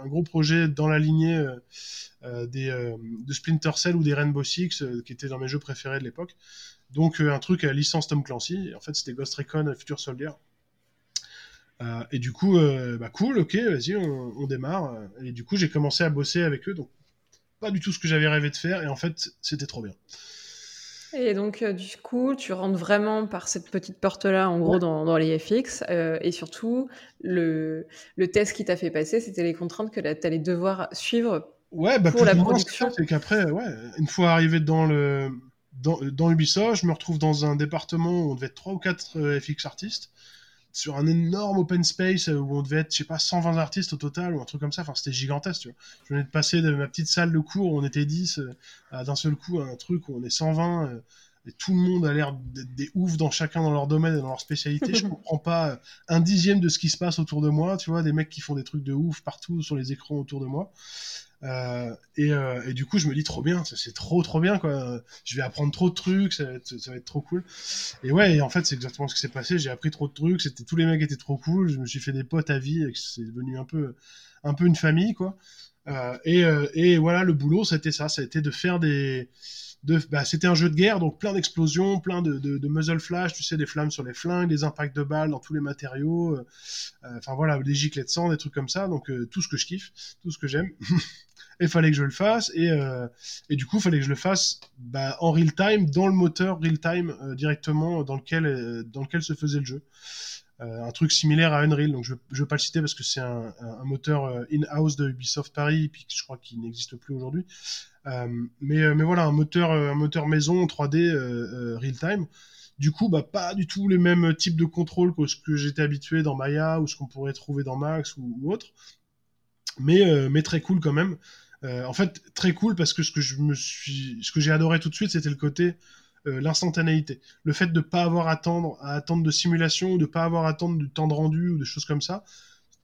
Speaker 1: un gros projet dans la lignée des de Splinter Cell ou des Rainbow Six, qui étaient dans mes jeux préférés de l'époque. Donc un truc à licence Tom Clancy. En fait, c'était Ghost Recon Future Soldier. et du coup, bah cool, ok, vas-y, on, démarre. Et du coup, j'ai commencé à bosser avec eux. Donc pas du tout ce que j'avais rêvé de faire. Et en fait, c'était trop bien.
Speaker 2: Et donc, euh, du coup, tu rentres vraiment par cette petite porte-là, en gros, dans, dans, les FX. Euh, et surtout, le, le test qui t'a fait passer, c'était les contraintes que tu allais devoir suivre
Speaker 1: ouais, bah, pour la production. C'est qu'après, ouais, une fois arrivé dans, le, dans, dans, Ubisoft, je me retrouve dans un département où on devait être 3 ou 4 euh, FX artistes sur un énorme open space où on devait être, je sais pas, 120 artistes au total ou un truc comme ça. Enfin, c'était gigantesque, tu vois. Je venais de passer de ma petite salle de cours où on était 10 euh, à d'un seul coup un truc où on est 120 euh, et tout le monde a l'air d'être des oufs dans chacun dans leur domaine et dans leur spécialité. je [LAUGHS] comprends pas euh, un dixième de ce qui se passe autour de moi, tu vois, des mecs qui font des trucs de ouf partout sur les écrans autour de moi. Euh, et, euh, et, du coup, je me dis trop bien, c'est trop trop bien quoi. Je vais apprendre trop de trucs, ça va être, ça va être trop cool. Et ouais, et en fait, c'est exactement ce qui s'est passé. J'ai appris trop de trucs. C'était tous les mecs étaient trop cool. Je me suis fait des potes à vie, et c'est devenu un peu un peu une famille quoi. Euh, et, et voilà, le boulot, c'était ça, ça a été de faire des bah, c'était un jeu de guerre, donc plein d'explosions, plein de, muzzle flash, tu sais, des flammes sur les flingues, des impacts de balles dans tous les matériaux, enfin voilà, des giclets de sang, des trucs comme ça, donc tout ce que je kiffe, tout ce que j'aime. [LAUGHS] il fallait que je le fasse et, euh, et du coup fallait que je le fasse bah, en real time dans le moteur real time euh, directement dans lequel euh, dans lequel se faisait le jeu un truc similaire à Unreal donc je ne veux pas le citer parce que c'est un, un, moteur in-house de Ubisoft Paris puis je crois qu'il n'existe plus aujourd'hui mais, mais voilà un moteur un moteur maison 3D real time du coup, bah, pas du tout les mêmes types de contrôle que ce que j'étais habitué dans Maya ou ce qu'on pourrait trouver dans Max ou, autre. Mais, mais très cool quand même. Euh, en fait, très cool parce que ce que je me suis, ce que j'ai adoré tout de suite, c'était le côté euh, l'instantanéité, le fait de pas avoir à attendre, à attendre de simulation ou de pas avoir à attendre du temps de rendu ou des choses comme ça.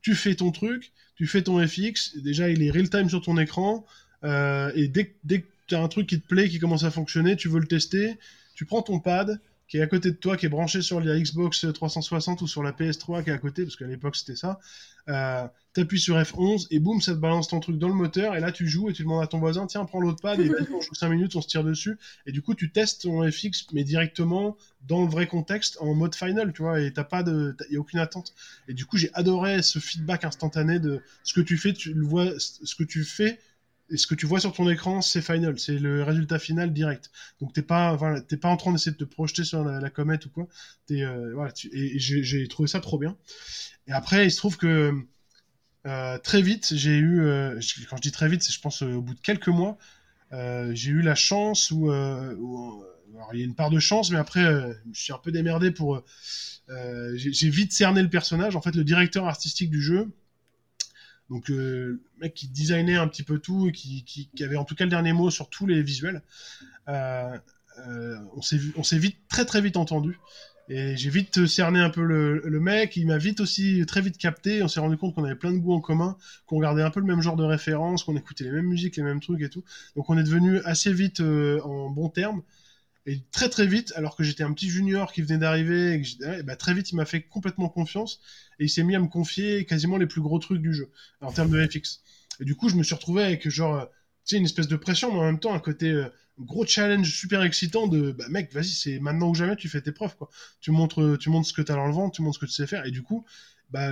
Speaker 1: Tu fais ton truc, tu fais ton FX, déjà il est real time sur ton écran euh, et dès, que tu as un truc qui te plaît, qui commence à fonctionner, tu veux le tester, tu prends ton pad, qui est à côté de toi, qui est branché sur la Xbox 360 ou sur la PS3 qui est à côté, parce qu'à l'époque c'était ça. Euh, T'appuies sur F11 et boum, ça te balance ton truc dans le moteur. Et là, tu joues et tu demandes à ton voisin, tiens, prends l'autre pad et on joue 5 minutes, on se tire dessus. Et du coup, tu testes ton FX, mais directement dans le vrai contexte, en mode final, tu vois. Et t'as pas de, y a aucune attente. Et du coup, j'ai adoré ce feedback instantané de ce que tu fais, tu le vois, ce que tu fais et ce que tu vois sur ton écran, c'est final, c'est le résultat final direct. Donc t'es pas, pas en train d'essayer de te projeter sur la, comète ou quoi. Es, euh, voilà, et, j'ai trouvé ça trop bien. Et après, il se trouve que euh, très vite, j'ai eu, euh, quand je dis très vite, c'est je pense au bout de quelques mois, j'ai eu la chance où, il y a une part de chance, mais après, je suis un peu démerdé pour, j'ai vite cerné le personnage. En fait, le directeur artistique du jeu donc, euh, le mec qui designait un petit peu tout et qui, avait en tout cas le dernier mot sur tous les visuels. Euh, euh, on s'est vite, très très vite entendu. Et j'ai vite cerné un peu le, mec, il m'a vite aussi très vite capté, on s'est rendu compte qu'on avait plein de goûts en commun, qu'on gardait un peu le même genre de référence, qu'on écoutait les mêmes musiques, les mêmes trucs et tout. Donc on est devenu assez vite en bons termes. Et très très vite, alors que j'étais un petit junior qui venait d'arriver, et, bah, très vite il m'a fait complètement confiance et il s'est mis à me confier quasiment les plus gros trucs du jeu en termes de FX. Et du coup, je me suis retrouvé avec genre, euh, tu sais, une espèce de pression, mais en même temps un côté euh, gros challenge super excitant de, bah mec, vas-y, c'est maintenant ou jamais, tu fais tes preuves quoi. Tu montres, tu montres ce que tu as dans le ventre, tu montres ce que tu sais faire. Et du coup, bah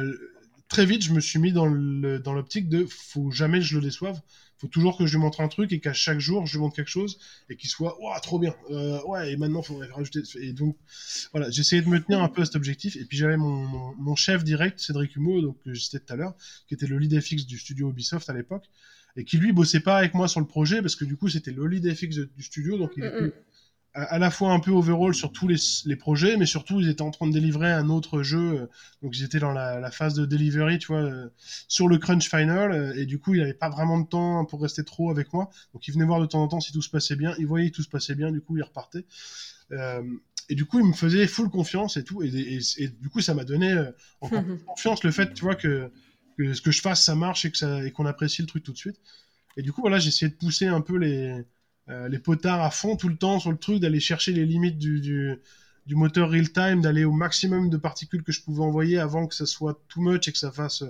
Speaker 1: très vite, je me suis mis dans l'optique de, faut jamais que je le déçoive faut toujours que je lui montre un truc et qu'à chaque jour je lui montre quelque chose et qu'il soit waouh trop bien. Euh, ouais et maintenant il faudrait rajouter et donc voilà j'essayais de me tenir un peu à cet objectif et puis j'avais mon, mon, chef direct Cédric Humeau donc que j'étais tout à l'heure qui était le lead FX du studio Ubisoft à l'époque et qui lui bossait pas avec moi sur le projet parce que du coup c'était le lead FX du studio donc il était à, la fois un peu overall sur tous les, les, projets, mais surtout ils étaient en train de délivrer un autre jeu. Euh, donc ils étaient dans la, la phase de delivery, tu vois, euh, sur le crunch final. Euh, et du coup, il n'avait pas vraiment de temps pour rester trop avec moi. Donc il venait voir de temps en temps si tout se passait bien. Il voyait que tout se passait bien, du coup il repartait. et du coup, il me faisait full confiance et tout. Et, et, du coup, ça m'a donné encore [LAUGHS] plus confiance le fait, tu vois, que, que, ce que je fasse, ça marche et qu'on et qu'on apprécie le truc tout de suite. Et du coup, voilà, j'ai essayé de pousser un peu les, euh, les potards à fond tout le temps sur le truc, d'aller chercher les limites du, du moteur real-time, d'aller au maximum de particules que je pouvais envoyer avant que ça soit too much et que ça fasse,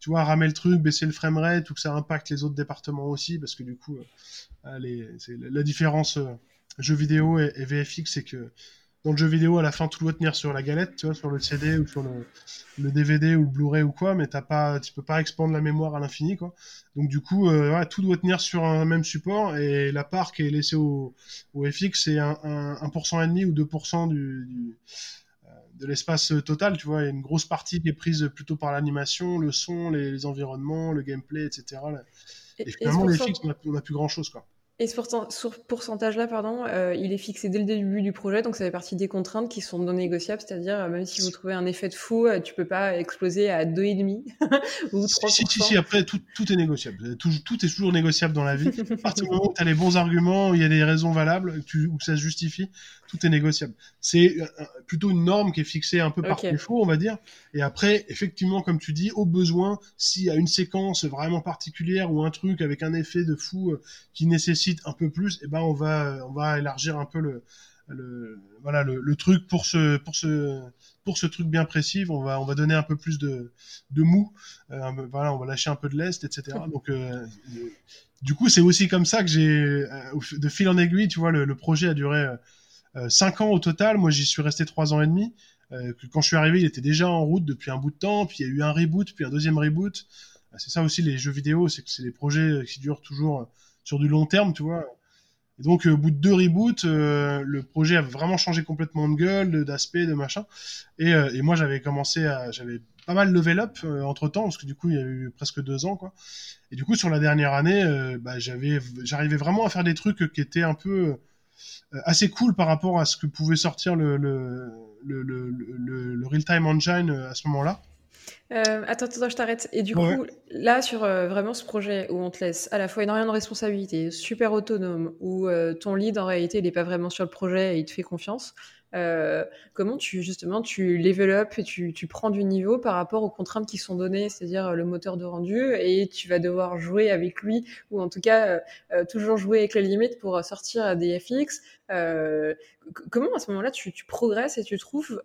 Speaker 1: tu vois, ramer le truc, baisser le framerate ou que ça impacte les autres départements aussi, parce que du coup, allez, c'est la différence jeu vidéo et, et VFX, c'est que dans le jeu vidéo, à la fin, tout doit tenir sur la galette, tu vois, sur le CD ou sur le, le DVD ou le Blu-ray ou quoi, mais t'as pas, tu peux pas expandre la mémoire à l'infini, quoi. Donc du coup, euh, tout doit tenir sur un même support et la part qui est laissée au, au FX, c'est un, un, 1% et demi ou 2% du, du euh, de l'espace total, tu vois, il y a une grosse partie qui est prise plutôt par l'animation, le son, les, les, environnements, le gameplay, etc. Et, et finalement, les FX, on a, on a plus grand chose, quoi.
Speaker 2: Et ce pourcentage-là, pardon, euh, il est fixé dès le début du projet, donc ça fait partie des contraintes qui sont non négociables, c'est-à-dire euh, même si vous trouvez un effet de fou, euh, tu peux pas exploser à 2,5 [LAUGHS] ou 3%.
Speaker 1: Si, si, si, après tout, tout est négociable. Tout, tout, est toujours négociable dans la vie. À partir du moment où tu as les bons arguments, il y a des raisons valables, tu, où ça se justifie, tout est négociable. C'est plutôt une norme qui est fixée un peu par okay. défaut, on va dire. Et après, effectivement, comme tu dis, au besoin, s'il y a une séquence vraiment particulière ou un truc avec un effet de fou qui nécessite un peu plus, et eh ben on va on va élargir un peu le, le voilà le, le, truc pour ce pour ce pour ce truc bien précis. On va on va donner un peu plus de de mou. Euh, voilà, on va lâcher un peu de lest, etc. [LAUGHS] Donc euh, du coup, c'est aussi comme ça que j'ai euh, de fil en aiguille, tu vois, le, le projet a duré 5 ans au total. Moi, j'y suis resté 3 ans et demi. quand je suis arrivé, il était déjà en route depuis un bout de temps. Puis il y a eu un reboot, puis un deuxième reboot. C'est ça aussi les jeux vidéo, c'est que c'est des projets qui durent toujours sur du long terme, tu vois. Et donc, au bout de deux reboots, euh, le projet a vraiment changé complètement de gueule, d'aspect, de machin. Et, euh, et moi, j'avais commencé à, j'avais pas mal level up euh, entre temps, parce que du coup, il y a eu presque deux ans, quoi. Et du coup, sur la dernière année, euh, bah, j'arrivais vraiment à faire des trucs qui étaient un peu euh, assez cool par rapport à ce que pouvait sortir le, le, le real-time engine à ce moment-là.
Speaker 2: Euh, attends, attends, je t'arrête. Et du ouais. coup, là, sur euh, vraiment ce projet où on te laisse à la fois énormément de responsabilités, super autonome, où euh, ton lead, en réalité, il n'est pas vraiment sur le projet et il te fait confiance, comment tu, justement, tu level up et tu, tu, prends du niveau par rapport aux contraintes qui sont données, c'est-à-dire le moteur de rendu, et tu vas devoir jouer avec lui, ou en tout cas, toujours jouer avec les limites pour sortir des FX. comment, à ce moment-là, tu, tu progresses et tu trouves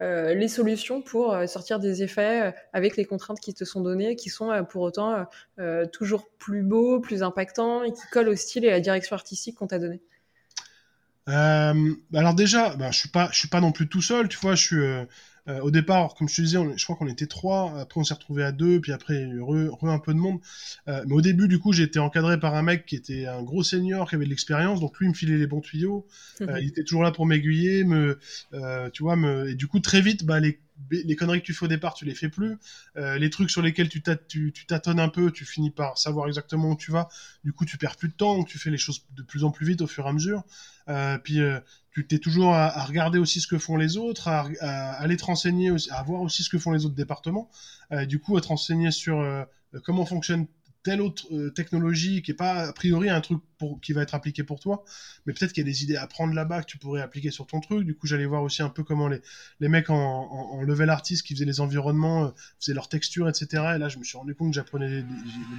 Speaker 2: euh, les solutions pour euh, sortir des effets euh, avec les contraintes qui te sont données, qui sont pour autant toujours plus beaux, plus impactants et qui collent au style et à la direction artistique qu'on t'a donné
Speaker 1: Alors déjà, bah, je suis suis pas non plus tout seul, tu vois, je suis euh, au départ, comme je te disais, on, je crois qu'on était trois. Après, on s'est retrouvé à deux, puis après, il y a eu re, re un peu de monde. Euh, mais au début, du coup, j'ai été encadré par un mec qui était un gros senior, qui avait de l'expérience. Donc lui, il me filait les bons tuyaux. Euh, [LAUGHS] il était toujours là pour m'aiguiller, me, euh, tu vois, me... et du coup, très vite, bah, les les conneries que tu fais au départ, tu les fais plus. Euh, les trucs sur lesquels tu, tu, tu, tâtonnes un peu, tu finis par savoir exactement où tu vas. Du coup, tu perds plus de temps, tu fais les choses de plus en plus vite au fur et à mesure. Euh, puis euh, tu t'es toujours à, à, regarder aussi ce que font les autres, à, à, aller te renseigner, à voir aussi ce que font les autres départements. Euh, du coup, à te renseigner sur euh, comment fonctionne telle autre euh, technologie qui est pas a priori un truc pour, qui va être appliqué pour toi, mais peut-être qu'il y a des idées à prendre là-bas que tu pourrais appliquer sur ton truc. Du coup, j'allais voir aussi un peu comment les, les mecs en, level artist qui faisaient les environnements, euh, faisaient leurs textures, etc. Et là, je me suis rendu compte que j'apprenais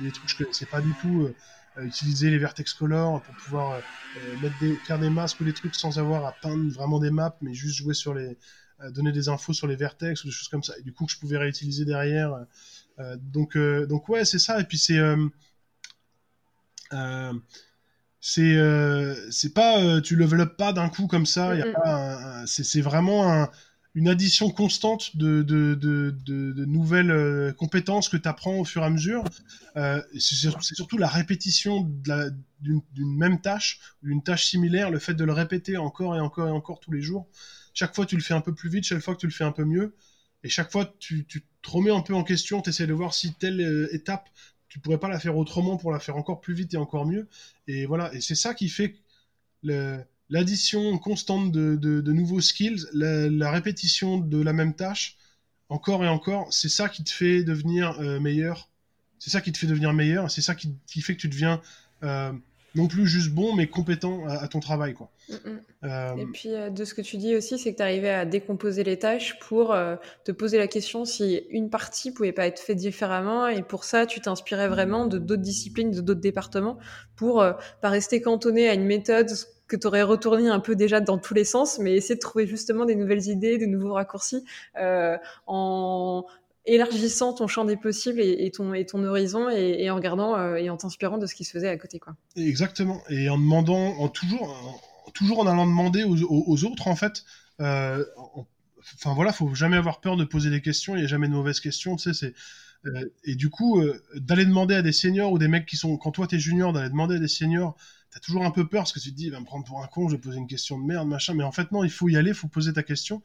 Speaker 1: des, trucs que je connaissais pas du tout. Euh, utiliser les vertex color pour pouvoir mettre des, faire des masques ou des trucs sans avoir à peindre vraiment des maps, mais juste jouer sur les, donner des infos sur les vertex ou des choses comme ça. Et du coup, que je pouvais réutiliser derrière. Euh, donc, euh, donc ouais, c'est ça. Et puis c'est euh, c'est c'est pas tu level up pas d'un coup comme ça. C'est vraiment un, une addition constante de, de, de, nouvelles compétences que tu apprends au fur et à mesure. Euh, c'est surtout la répétition d'une même tâche, d'une tâche similaire, le fait de le répéter encore et encore et encore tous les jours. Chaque fois, tu le fais un peu plus vite, chaque fois que tu le fais un peu mieux. Et chaque fois, tu, te remets un peu en question, tu essaies de voir si telle euh, étape, tu pourrais pas la faire autrement pour la faire encore plus vite et encore mieux. Et voilà, et c'est ça qui fait l'addition constante de, nouveaux skills, la, répétition de la même tâche, encore et encore, c'est ça qui te fait devenir euh, meilleur. C'est ça qui te fait devenir meilleur, c'est ça qui, qui, fait que tu deviens euh, non plus juste bon, mais compétent à, à ton travail. Quoi. Mm
Speaker 2: euh... Et puis, euh, de ce que tu dis aussi, c'est que tu arrivais à décomposer les tâches pour euh, te poser la question si une partie pouvait pas être faite différemment. Et pour ça, tu t'inspirais vraiment de d'autres disciplines, de d'autres départements, pour euh, pas rester cantonné à une méthode que tu aurais retourné un peu déjà dans tous les sens, mais essayer de trouver justement des nouvelles idées, de nouveaux raccourcis euh, en élargissant ton champ des possibles et, ton, horizon et, en regardant euh, et en t'inspirant de ce qui se faisait à côté. Quoi.
Speaker 1: Exactement. Et en demandant, en toujours, toujours en allant demander aux, autres, en fait. Euh, enfin voilà, faut jamais avoir peur de poser des questions. Il n'y a jamais de mauvaises questions. Tu sais, c'est euh, et du coup, euh, d'aller demander à des seniors ou des mecs qui sont, quand toi t'es junior, d'aller demander à des seniors, t'as toujours un peu peur parce que tu te dis, il va me prendre pour un con, je vais poser une question de merde, machin. Mais en fait, non, il faut y aller, il faut poser ta question.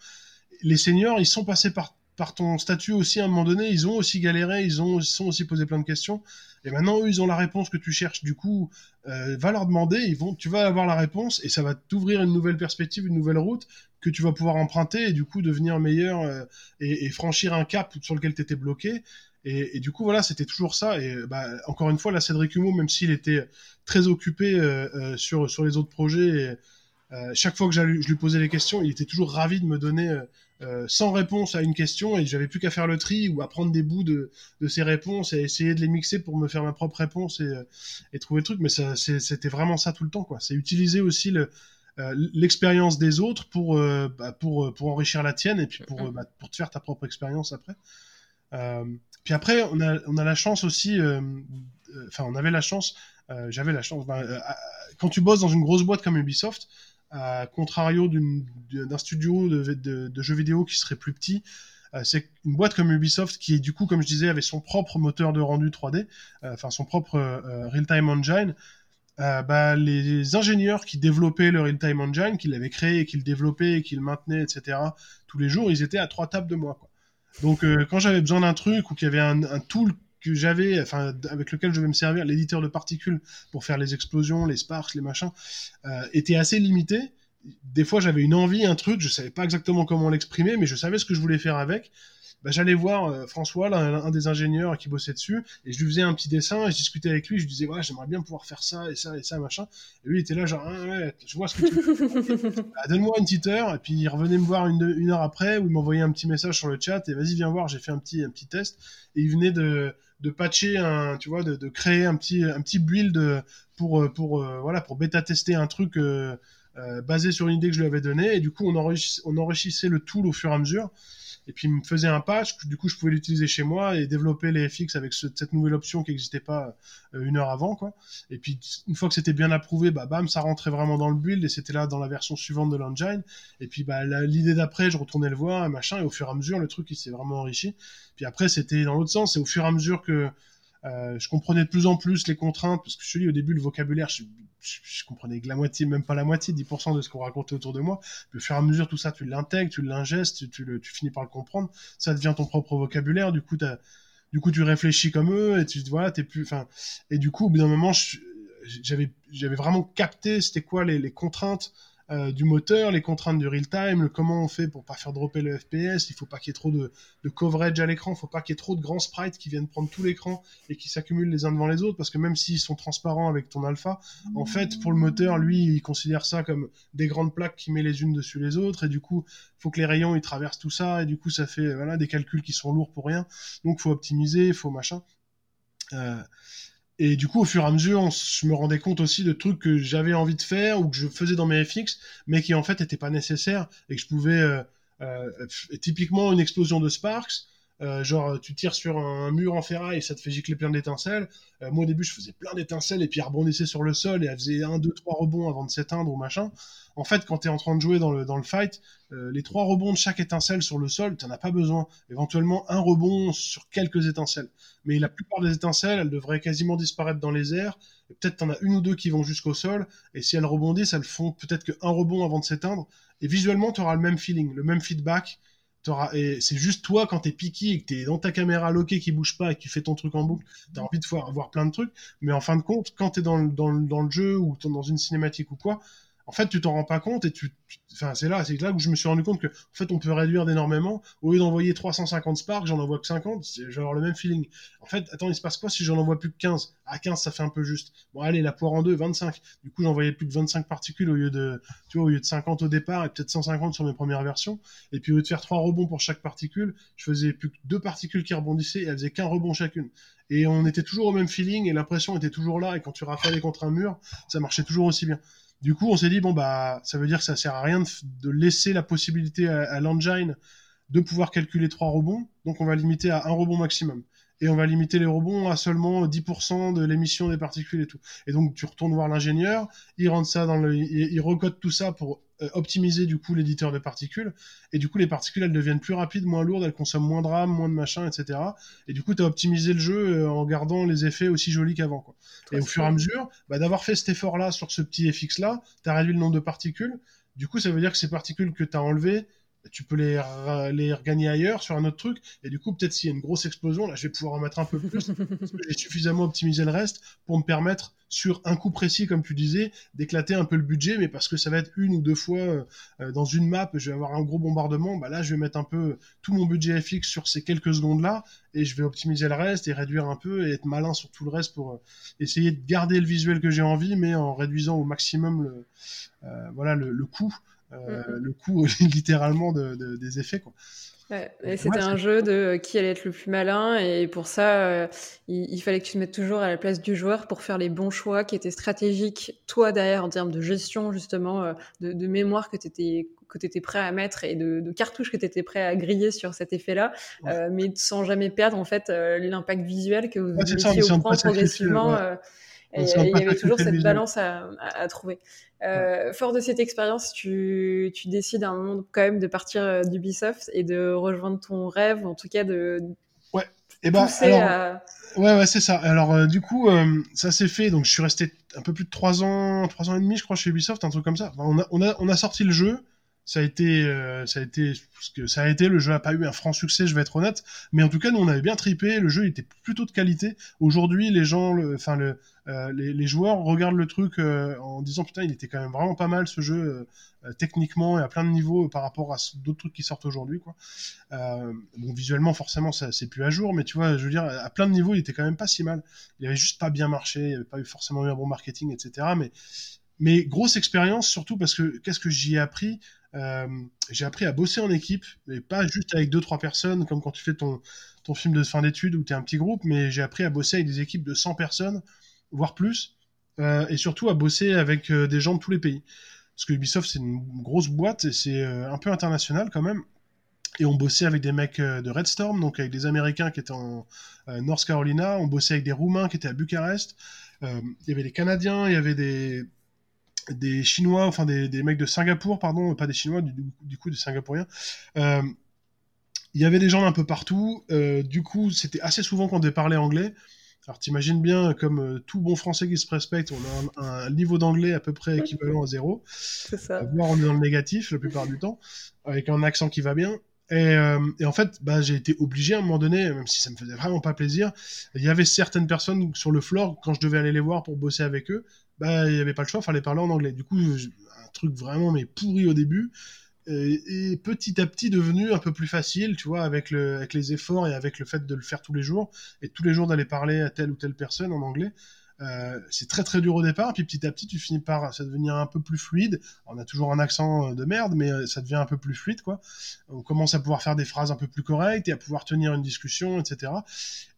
Speaker 1: Les seniors, ils sont passés par, par ton statut aussi à un moment donné, ils ont aussi galéré, ils ont, sont aussi posé plein de questions. Et maintenant, eux, ils ont la réponse que tu cherches. Du coup, euh, va leur demander, ils vont, tu vas avoir la réponse et ça va t'ouvrir une nouvelle perspective, une nouvelle route que tu vas pouvoir emprunter et du coup devenir meilleur euh, et, franchir un cap sur lequel tu étais bloqué. Et, du coup, voilà, c'était toujours ça. Et bah, encore une fois, là, Cédric Humo, même s'il était très occupé euh, sur, sur les autres projets, et, chaque fois que je lui posais les questions, il était toujours ravi de me donner euh, sans réponse à une question et j'avais plus qu'à faire le tri ou à prendre des bouts de, de ces réponses et essayer de les mixer pour me faire ma propre réponse et, et trouver le truc. Mais c'était vraiment ça tout le temps, quoi. C'est utiliser aussi le, euh, l'expérience des autres pour, euh, bah, pour, pour enrichir la tienne et puis pour, bah, pour te faire ta propre expérience après. puis après, on a, on a la chance aussi, enfin, on avait la chance, j'avais la chance, bah, quand tu bosses dans une grosse boîte comme Ubisoft, contrario d'un studio de, jeux vidéo qui serait plus petit, euh, c'est une boîte comme Ubisoft qui, du coup, comme je disais, avait son propre moteur de rendu 3D, euh, enfin son propre euh, real-time engine. Bah, les ingénieurs qui développaient le real-time engine, qui l'avaient créé, qui le développaient, qui le maintenaient, etc., tous les jours, ils étaient à trois tables de moi. Donc, quand j'avais besoin d'un truc ou qu'il y avait un, un tool que j'avais, enfin avec lequel je vais me servir, l'éditeur de particules pour faire les explosions, les sparks, les machins, euh, était assez limité. Des fois, j'avais une envie, un truc, je savais pas exactement comment l'exprimer, mais je savais ce que je voulais faire avec. Bah, j'allais voir euh, François, un, des ingénieurs qui bossait dessus, et je lui faisais un petit dessin, et je discutais avec lui, je disais, ouais, j'aimerais bien pouvoir faire ça, et ça, et ça, machin. Et lui, il était là, genre, ah, ouais, je vois ce que [LAUGHS] bah, Donne-moi une petite heure, et puis il revenait me voir une, une heure après, où il m'envoyait un petit message sur le chat, et vas-y, viens voir, j'ai fait un petit, un petit test, et il venait de, de patcher un, tu vois, de, de, créer un petit, un petit build pour, pour, euh, voilà, pour bêta tester un truc euh, euh, basé sur une idée que je lui avais donnée, et du coup, on, enrichissait, on enrichissait le tool au fur et à mesure et puis il me faisait un patch, du coup je pouvais l'utiliser chez moi et développer les FX avec cette nouvelle option qui n'existait pas euh, une heure avant quoi. Et puis une fois que c'était bien approuvé, bah bam, ça rentrait vraiment dans le build et c'était là dans la version suivante de l'engine. Et puis bah l'idée d'après, je retournais le voir, machin, et au fur et à mesure le truc il s'est vraiment enrichi. Puis après c'était dans l'autre sens, et au fur et à mesure que euh, je comprenais de plus en plus les contraintes, parce que je dis au début le vocabulaire, je, je, comprenais que la moitié, même pas la moitié, 10% de ce qu'on racontait autour de moi. Puis au fur et à mesure, tout ça, tu l'intègres, tu l'ingestes, tu, tu, tu, finis par le comprendre. Ça devient ton propre vocabulaire. Du coup, du coup, tu réfléchis comme eux et tu voilà, t'es plus, enfin, et du coup, au bout d'un moment, j'avais, j'avais vraiment capté c'était quoi les, les contraintes euh, du moteur, les contraintes du real time, le comment on fait pour pas faire dropper le FPS, il faut pas qu'il y ait trop de, de coverage à l'écran, il faut pas qu'il y ait trop de grands sprites qui viennent prendre tout l'écran et qui s'accumulent les uns devant les autres, parce que même s'ils sont transparents avec ton alpha, en fait, pour le moteur, lui, il considère ça comme des grandes plaques qui met les unes dessus les autres, et du coup, faut que les rayons, ils traversent tout ça, et du coup, ça fait, voilà, des calculs qui sont lourds pour rien, donc faut optimiser, faut machin. Euh, et du coup, au fur et à mesure, je me rendais compte aussi de trucs que j'avais envie de faire ou que je faisais dans mes FX, mais qui en fait n'étaient pas nécessaires et que je pouvais, euh, euh, typiquement une explosion de Sparks, euh, genre tu tires sur un mur en ferraille et ça te fait gicler plein d'étincelles. Euh, moi au début je faisais plein d'étincelles et puis elles rebondissaient sur le sol et elles faisaient un, deux, trois rebonds avant de s'éteindre ou machin. En fait quand tu es en train de jouer dans le, dans le fight, euh, les trois rebonds de chaque étincelle sur le sol, t'en as pas besoin. Éventuellement un rebond sur quelques étincelles. Mais la plupart des étincelles, elles devraient quasiment disparaître dans les airs. Et peut-être t'en as une ou deux qui vont jusqu'au sol. Et si elles rebondissent, elles font peut-être qu'un rebond avant de s'éteindre. Et visuellement, tu auras le même feeling, le même feedback c'est juste toi quand t'es piqué et que t'es dans ta caméra loquée qui bouge pas et que tu fais ton truc en boucle, t'as envie de voir, plein de trucs. Mais en fin de compte, quand t'es dans, dans, dans le jeu ou dans une cinématique ou quoi, en fait, tu t'en rends pas compte et tu, enfin, c'est là, c'est là où je me suis rendu compte que, en fait, on peut réduire d'énormément. Au lieu d'envoyer 350 sparks, j'en envoie que 50, je vais avoir le même feeling. En fait, attends, il se passe quoi si j'en envoie plus que 15? À 15, ça fait un peu juste. Bon, allez, la poire en deux, 25. Du coup, j'envoyais plus que 25 particules au lieu de, tu vois, au lieu de 50 au départ et peut-être 150 sur mes premières versions. Et puis, au lieu de faire trois rebonds pour chaque particule, je faisais plus que deux particules qui rebondissaient et elles faisaient qu'un rebond chacune. Et on était toujours au même feeling et l'impression était toujours là. Et quand tu rafalais contre un mur, ça marchait toujours aussi bien. Du coup, on s'est dit, bon, bah, ça veut dire que ça sert à rien de, laisser la possibilité à, l'engine de pouvoir calculer trois rebonds. Donc, on va limiter à un rebond maximum et on va limiter les rebonds à seulement 10% de l'émission des particules et tout. Et donc tu retournes voir l'ingénieur, il rentre ça dans le, il, recode tout ça pour optimiser du coup l'éditeur de particules et du coup les particules elles deviennent plus rapides, moins lourdes, elles consomment moins de RAM, moins de machin, etc. Et du coup tu as optimisé le jeu euh, en gardant les effets aussi jolis qu'avant. Quoi. Et au fur et à mesure, bah, d'avoir fait cet effort là sur ce petit FX là, tu as réduit le nombre de particules. Du coup ça veut dire que ces particules que tu as enlevées tu peux les, regagner ailleurs sur un autre truc. Et du coup, peut-être s'il y a une grosse explosion, là, je vais pouvoir en mettre un peu plus. j'ai suffisamment optimisé le reste pour me permettre, sur un coup précis, comme tu disais, d'éclater un peu le budget. Mais parce que ça va être une ou deux fois euh, dans une map, je vais avoir un gros bombardement. Bah là, je vais mettre un peu tout mon budget FX sur ces quelques secondes-là. Et je vais optimiser le reste et réduire un peu et être malin sur tout le reste pour euh, essayer de garder le visuel que j'ai envie, mais en réduisant au maximum euh, voilà, le coût. Euh, mm-hmm. le coût [LAUGHS] littéralement de, des effets. Quoi.
Speaker 2: et c'était un jeu de qui allait être le plus malin, et pour ça, euh, il, fallait que tu te mettes toujours à la place du joueur pour faire les bons choix qui étaient stratégiques, toi derrière, en termes de gestion, justement, euh, de, mémoire que tu étais, que étais prêt à mettre et de, cartouches que tu étais prêt à griller sur cet effet-là, mais sans jamais perdre en fait l'impact visuel que vous mettiez au point progressivement. Et, il y avait toujours cette balance à, à, trouver. Euh, fort de cette expérience, tu, tu, décides à un moment quand même de partir euh, d'Ubisoft et de rejoindre ton rêve, en tout cas de
Speaker 1: ouais. Et eh bah, ben, alors, à... Ouais, ouais, c'est ça. Alors, euh, du coup, euh, ça s'est fait. Donc, je suis resté un peu plus de 3 ans, 3 ans et demi, je crois, chez Ubisoft, un truc comme ça. Enfin, on, a, on, a, on a sorti le jeu ça a été euh, ça a été ça a été le jeu a pas eu un franc succès je vais être honnête. Mais en tout cas nous on avait bien tripé. Le jeu était plutôt de qualité. Aujourd'hui les gens enfin euh, les, joueurs regardent le truc euh, en disant putain il était quand même vraiment pas mal ce jeu techniquement et à plein de niveaux par rapport à d'autres trucs qui sortent aujourd'hui quoi. Bon visuellement forcément ça c'est plus à jour. Mais tu vois je veux dire à plein de niveaux il était quand même pas si mal. Il avait juste pas bien marché il avait pas eu forcément eu un bon marketing etc mais grosse expérience surtout parce que qu'est-ce que j'y ai appris? J'ai appris à bosser en équipe, mais pas juste avec deux trois personnes comme quand tu fais ton ton film de fin d'études où tu es un petit groupe, mais j'ai appris à bosser avec des équipes de 100 personnes, voire plus, euh, et surtout à bosser avec euh, des gens de tous les pays. Parce que Ubisoft c'est une grosse boîte et c'est un peu international quand même. Et on bossait avec des mecs de Red Storm, donc avec des Américains qui étaient en North Carolina. On bossait avec des Roumains qui étaient à Bucarest. Il y avait des Canadiens, il y avait des, des Chinois, enfin des, des, mecs de Singapour, pardon, pas des Chinois, du, du coup des Singapouriens. Euh, il y avait des gens d'un peu partout. Euh, du coup, c'était assez souvent qu'on devait parler anglais. Alors t'imagines bien, comme euh, tout bon français qui se respecte, on a un, un niveau d'anglais à peu près équivalent à zéro. C'est ça. Voire on est dans le négatif la plupart du temps, avec un accent qui va bien. Et, euh, et, en fait, bah, j'ai été obligé à un moment donné, même si ça me faisait vraiment pas plaisir, il y avait certaines personnes sur le floor, quand je devais aller les voir pour bosser avec eux, bah, il n'y avait pas le choix, fallait parler en anglais. Du coup, un truc vraiment mais pourri au début, et, petit à petit devenu un peu plus facile, tu vois, avec, le, avec les efforts et avec le fait de le faire tous les jours, et tous les jours d'aller parler à telle ou telle personne en anglais. Euh, c'est très très dur au départ, puis petit à petit tu finis par ça devenir un peu plus fluide. On a toujours un accent de merde, mais euh, ça devient un peu plus fluide, quoi. On commence à pouvoir faire des phrases un peu plus correctes et à pouvoir tenir une discussion, etc.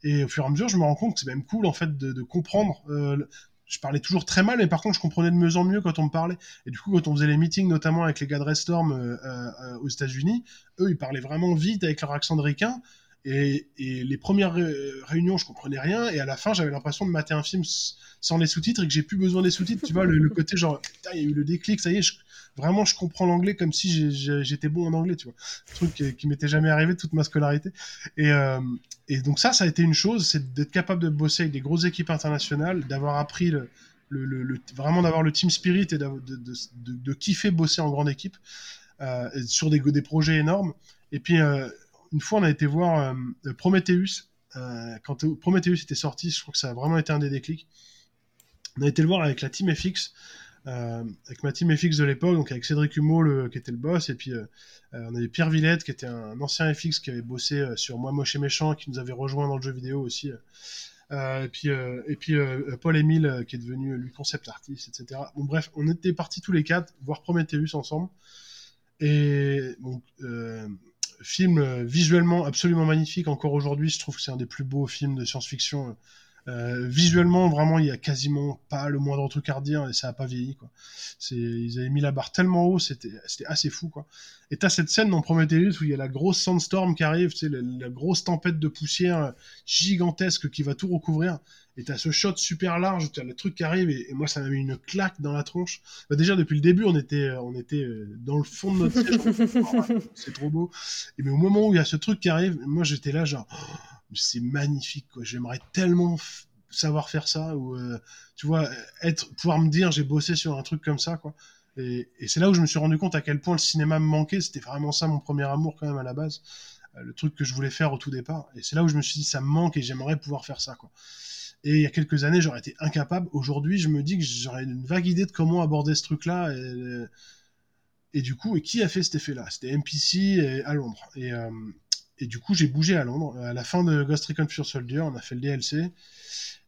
Speaker 1: Et au fur et à mesure, je me rends compte que c'est même cool en fait de, comprendre euh, je parlais toujours très mal, mais par contre, je comprenais de mieux en mieux quand on me parlait. Et du coup, quand on faisait les meetings, notamment avec les gars de Restorm euh, euh, aux États-Unis, eux, ils parlaient vraiment vite avec leur accent de ricain. Et, les premières réunions, je comprenais rien. Et à la fin, j'avais l'impression de mater un film sans les sous-titres et que j'ai plus besoin des sous-titres. Tu vois, le, côté genre, il y a eu le déclic, ça y est, vraiment, je comprends l'anglais comme si j'étais bon en anglais, tu vois. Truc qui, m'était jamais arrivé toute ma scolarité. Et, euh, et donc ça, ça a été une chose, c'est d'être capable de bosser avec des grosses équipes internationales, d'avoir appris vraiment d'avoir le team spirit et de, kiffer bosser en grande équipe euh, sur des, des projets énormes. Et puis, euh, une fois, on a été voir euh, Prometheus. Euh, quand Prometheus était sorti, je crois que ça a vraiment été un des déclics. On a été le voir avec la team FX. Euh, avec ma team FX de l'époque, donc avec Cédric Humeau le, qui était le boss, et puis on avait Pierre Villette qui était un ancien FX qui avait bossé sur Moi Moche et Méchant, qui nous avait rejoint dans le jeu vidéo aussi. et puis, et puis Paul Émile qui est devenu lui concept artiste, etc. Bon bref, on était partis tous les quatre voir Prometheus ensemble. Et bon, film visuellement absolument magnifique. Encore aujourd'hui, je trouve que c'est un des plus beaux films de science-fiction Euh, visuellement, vraiment, il y a quasiment pas le moindre truc à redire et ça a pas vieilli, quoi. C'est, ils avaient mis la barre tellement haut, c'était, c'était assez fou, quoi. Et t'as cette scène dans Prometheus où il y a la grosse sandstorm qui arrive, tu sais, la, grosse tempête de poussière gigantesque qui va tout recouvrir. Et t'as ce shot super large, t'as le truc qui arrive et, moi ça m'a mis une claque dans la tronche. Bah, déjà depuis le début, on était, on était dans le fond de notre siège. [LAUGHS] c'est trop beau. Et mais au moment où il y a ce truc qui arrive, moi j'étais là genre, oh, c'est magnifique, quoi. J'aimerais tellement savoir faire ça ou euh, tu vois être pouvoir me dire j'ai bossé sur un truc comme ça quoi. Et, c'est là où je me suis rendu compte à quel point le cinéma me manquait. C'était vraiment ça mon premier amour quand même à la base. Euh, le truc que je voulais faire au tout départ. Et c'est là où je me suis dit ça me manque et j'aimerais pouvoir faire ça quoi. Et il y a quelques années j'aurais été incapable. Aujourd'hui je me dis que j'aurais une vague idée de comment aborder ce truc là et, et du coup et qui a fait cet effet là c'était MPC à Londres et euh, et du coup, j'ai bougé à Londres. À la fin de Ghost Recon Pure Soldier, on a fait le DLC.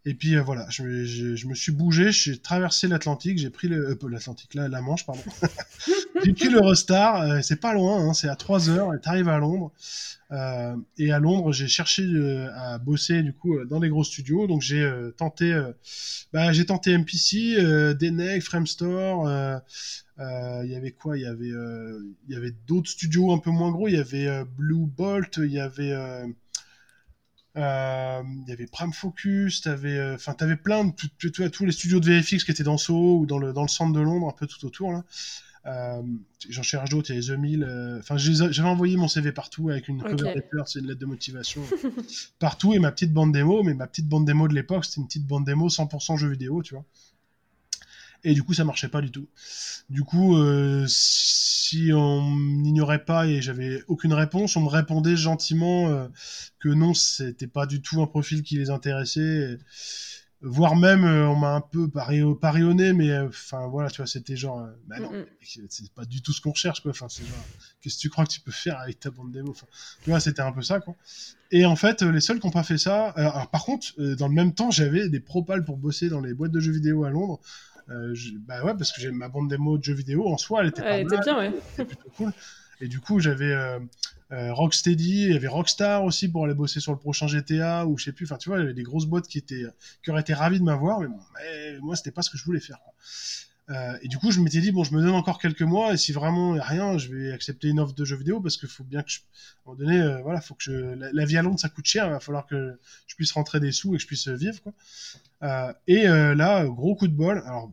Speaker 1: Et puis euh, voilà, je, me suis bougé, j'ai traversé l'Atlantique, j'ai pris le euh, l'Atlantique là, la Manche pardon. [LAUGHS] j'ai pris l'Eurostar, euh, c'est pas loin, hein, c'est à 3 heures, et t'arrives à Londres. Euh, et à Londres, j'ai cherché à bosser du coup dans les gros studios, donc j'ai tenté, bah, j'ai tenté MPC, Deneg, Framestore. Il y avait quoi? Il y avait, il y avait d'autres studios un peu moins gros. Il y avait Blue Bolt, il y avait euh, il y avait Prime Focus, t'avais, euh, enfin, t'avais plein de tu, tous les studios de VFX qui étaient dans Soho ou dans le dans le centre de Londres, un peu tout autour là. Euh, j'en cherche d'autres, il y a The Mill. Enfin, j'avais envoyé mon CV partout avec une cover letter, c'est une lettre de motivation [LAUGHS] partout et ma petite bande démo. Mais ma petite bande démo de l'époque, c'était une petite bande démo 100% jeux vidéo, tu vois. Et du coup, ça marchait pas du tout. Du coup, euh, si on n'ignorait pas et j'avais aucune réponse, on me répondait gentiment euh, que non, c'était pas du tout un profil qui les intéressait. voire même, euh, on m'a un peu pari parionné, mais enfin voilà, tu vois, c'était genre, bah non, c'est pas du tout ce qu'on recherche, quoi. Enfin, c'est genre, qu'est-ce que tu crois que tu peux faire avec ta bande démo? Enfin, Tu vois, c'était un peu ça, quoi. Et en fait, les seuls qui n'ont pas fait ça, alors, par contre, dans le même temps, j'avais des propals pour bosser dans les boîtes de jeux vidéo à Londres. Euh, bah ouais, parce que j'ai ma bande démo de jeux vidéo en soi, elle était pas
Speaker 2: elle Était bien, ouais.
Speaker 1: plutôt cool. Et du coup, j'avais euh, euh, Rocksteady, il y avait Rockstar aussi pour aller bosser sur le prochain GTA ou je sais plus. Enfin, tu vois, il y avait des grosses boîtes qui étaient qui auraient été ravies de m'avoir, mais, bon, mais moi, c'était pas ce que je voulais faire. Euh, et du coup, je m'étais dit bon, je me donne encore quelques mois et si vraiment il n'y a rien, je vais accepter une offre de jeux vidéo parce qu'il faut bien que je, à un moment donné, euh, voilà, faut que je, la, vie à Londres ça coûte cher, il va falloir que je puisse rentrer des sous et que je puisse vivre quoi. Euh, et là, gros coup de bol. Alors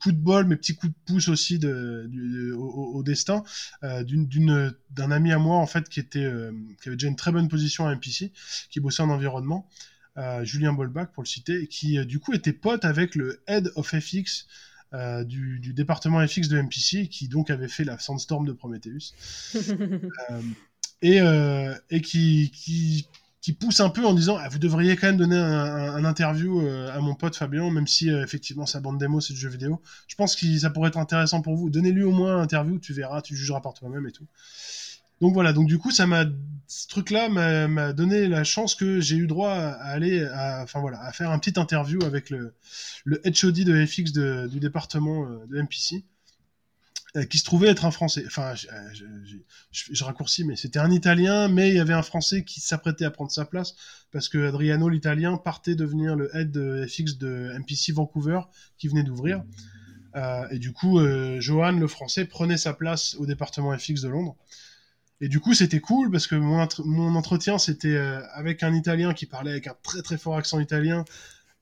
Speaker 1: coup, de bol, mais petit coup de pouce aussi de, au, destin euh, d'une d'un ami à moi en fait qui était euh, qui avait déjà une très bonne position à MPC, qui bossait en environnement, euh, Julien Bolbach pour le citer, et qui du coup était pote avec le head of FX du, du, département FX de MPC, qui donc avait fait la Sandstorm de Prometheus. [LAUGHS] et, et qui, qui, qui pousse un peu en disant ah, vous devriez quand même donner un, interview euh, à mon pote Fabien, même si euh, effectivement sa bande démo c'est du jeu vidéo. Je pense que ça pourrait être intéressant pour vous. Donnez-lui au moins un interview, tu verras, tu jugeras par toi-même et tout. Donc voilà, donc du coup ça m'a ce truc-là m'a donné la chance que j'ai eu droit à aller, à, enfin voilà, à faire un petit interview avec le le HOD de FX du département euh, de MPC. Euh, qui se trouvait être un Français. Enfin, je, je, raccourcis, mais c'était un Italien, mais il y avait un Français qui s'apprêtait à prendre sa place parce que Adriano, l'Italien, partait devenir le head de FX de MPC Vancouver qui venait d'ouvrir. Euh, et du coup, euh, Johan, le Français, prenait sa place au département FX de Londres. Et du coup, c'était cool parce que mon, entretien, c'était euh, avec un Italien qui parlait avec un très très fort accent italien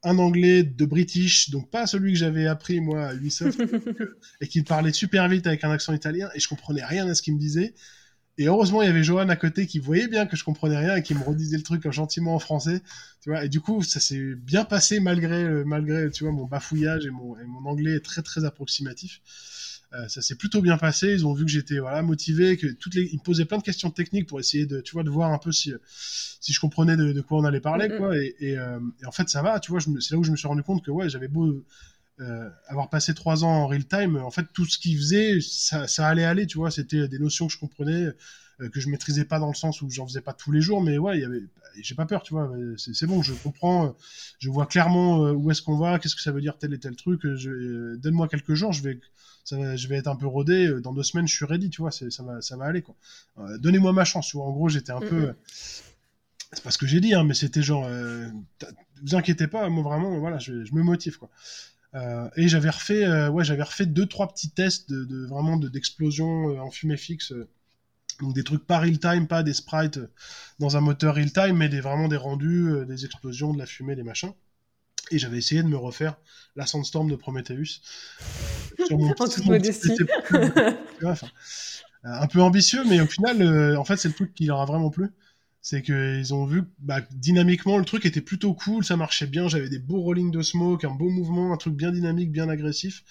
Speaker 1: un anglais de British, donc pas celui que j'avais appris moi à Ubisoft, [LAUGHS] et qui parlait super vite avec un accent italien, et je comprenais rien à ce qu'il me disait. Et heureusement, il y avait Johan à côté qui voyait bien que je comprenais rien et qui me redisait le truc gentiment en français, tu vois. Et du coup, ça s'est bien passé malgré, malgré, tu vois, mon bafouillage et mon, et mon anglais très très approximatif. Euh, ça s'est plutôt bien passé. Ils ont vu que j'étais voilà motivé, que toutes les, ils me posaient plein de questions techniques pour essayer de, tu vois, de voir un peu si si je comprenais de, quoi on allait parler, quoi. Et, euh, et, en fait, ça va. Tu vois, c'est là où je me suis rendu compte que ouais, j'avais beau euh, avoir passé trois ans en real time, en fait, tout ce qu'ils faisaient, ça, ça allait aller. Tu vois, c'était des notions que je comprenais que je maîtrisais pas dans le sens où j'en faisais pas tous les jours, mais ouais, il y avait, j'ai pas peur, tu vois, c'est bon, je comprends, je vois clairement où est-ce qu'on va, qu'est-ce que ça veut dire tel et tel truc. Donne-moi quelques jours, je vais, je vais être un peu rodé. Euh, dans deux semaines, je suis ready, tu vois, ça va, ça va aller, quoi. Euh, donnez-moi ma chance, tu vois. En gros, j'étais un peu. c'est pas ce que j'ai dit, hein, mais c'était genre, euh, vous inquiétez pas, moi vraiment, voilà, je, me motive quoi. Euh, et j'avais refait, euh, ouais, j'avais refait deux trois petits tests de, de vraiment d'explosion en fumée fixe, donc des trucs pas real time, pas des sprites dans un moteur real time, mais des vraiment des rendus, des explosions, de la fumée, des machins. Et j'avais essayé de me refaire la Sandstorm de Prometheus. [LAUGHS]
Speaker 2: Sur mon, petit,
Speaker 1: un peu ambitieux, mais au final, en fait, c'est le truc qui leur a vraiment plu c'est qu'ils ont vu bah, dynamiquement le truc était plutôt cool, ça marchait bien, j'avais des beaux rolling de smoke, un beau mouvement, un truc bien dynamique, bien agressif,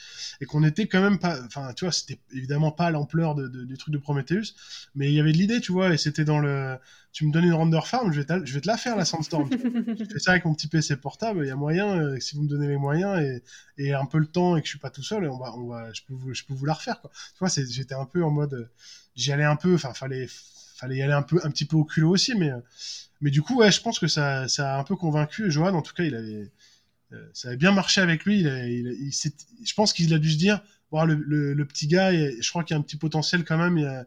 Speaker 1: et qu'on était quand même pas, enfin tu vois, c'était évidemment pas l'ampleur de, du truc de Prometheus, mais il y avait de l'idée, tu vois, et c'était dans le, tu me donnes une render farm, je vais, je vais te la faire la Sandstorm. je fais ça avec mon petit PC portable, il y a moyen, euh, si vous me donnez les moyens et, et, un peu le temps et que je suis pas tout seul, on va, on va, je peux vous, je peux vous la refaire quoi. Tu vois, j'étais un peu en mode, j'y allais un peu, enfin fallait fallait y aller un peu un petit peu au culot aussi mais mais du coup ouais je pense que ça ça a un peu convaincu Johan. En tout cas il avait euh, ça avait bien marché avec lui. Il, il, je pense qu'il a dû se dire bon, le, le, petit gars je crois qu'il y a un petit potentiel quand même.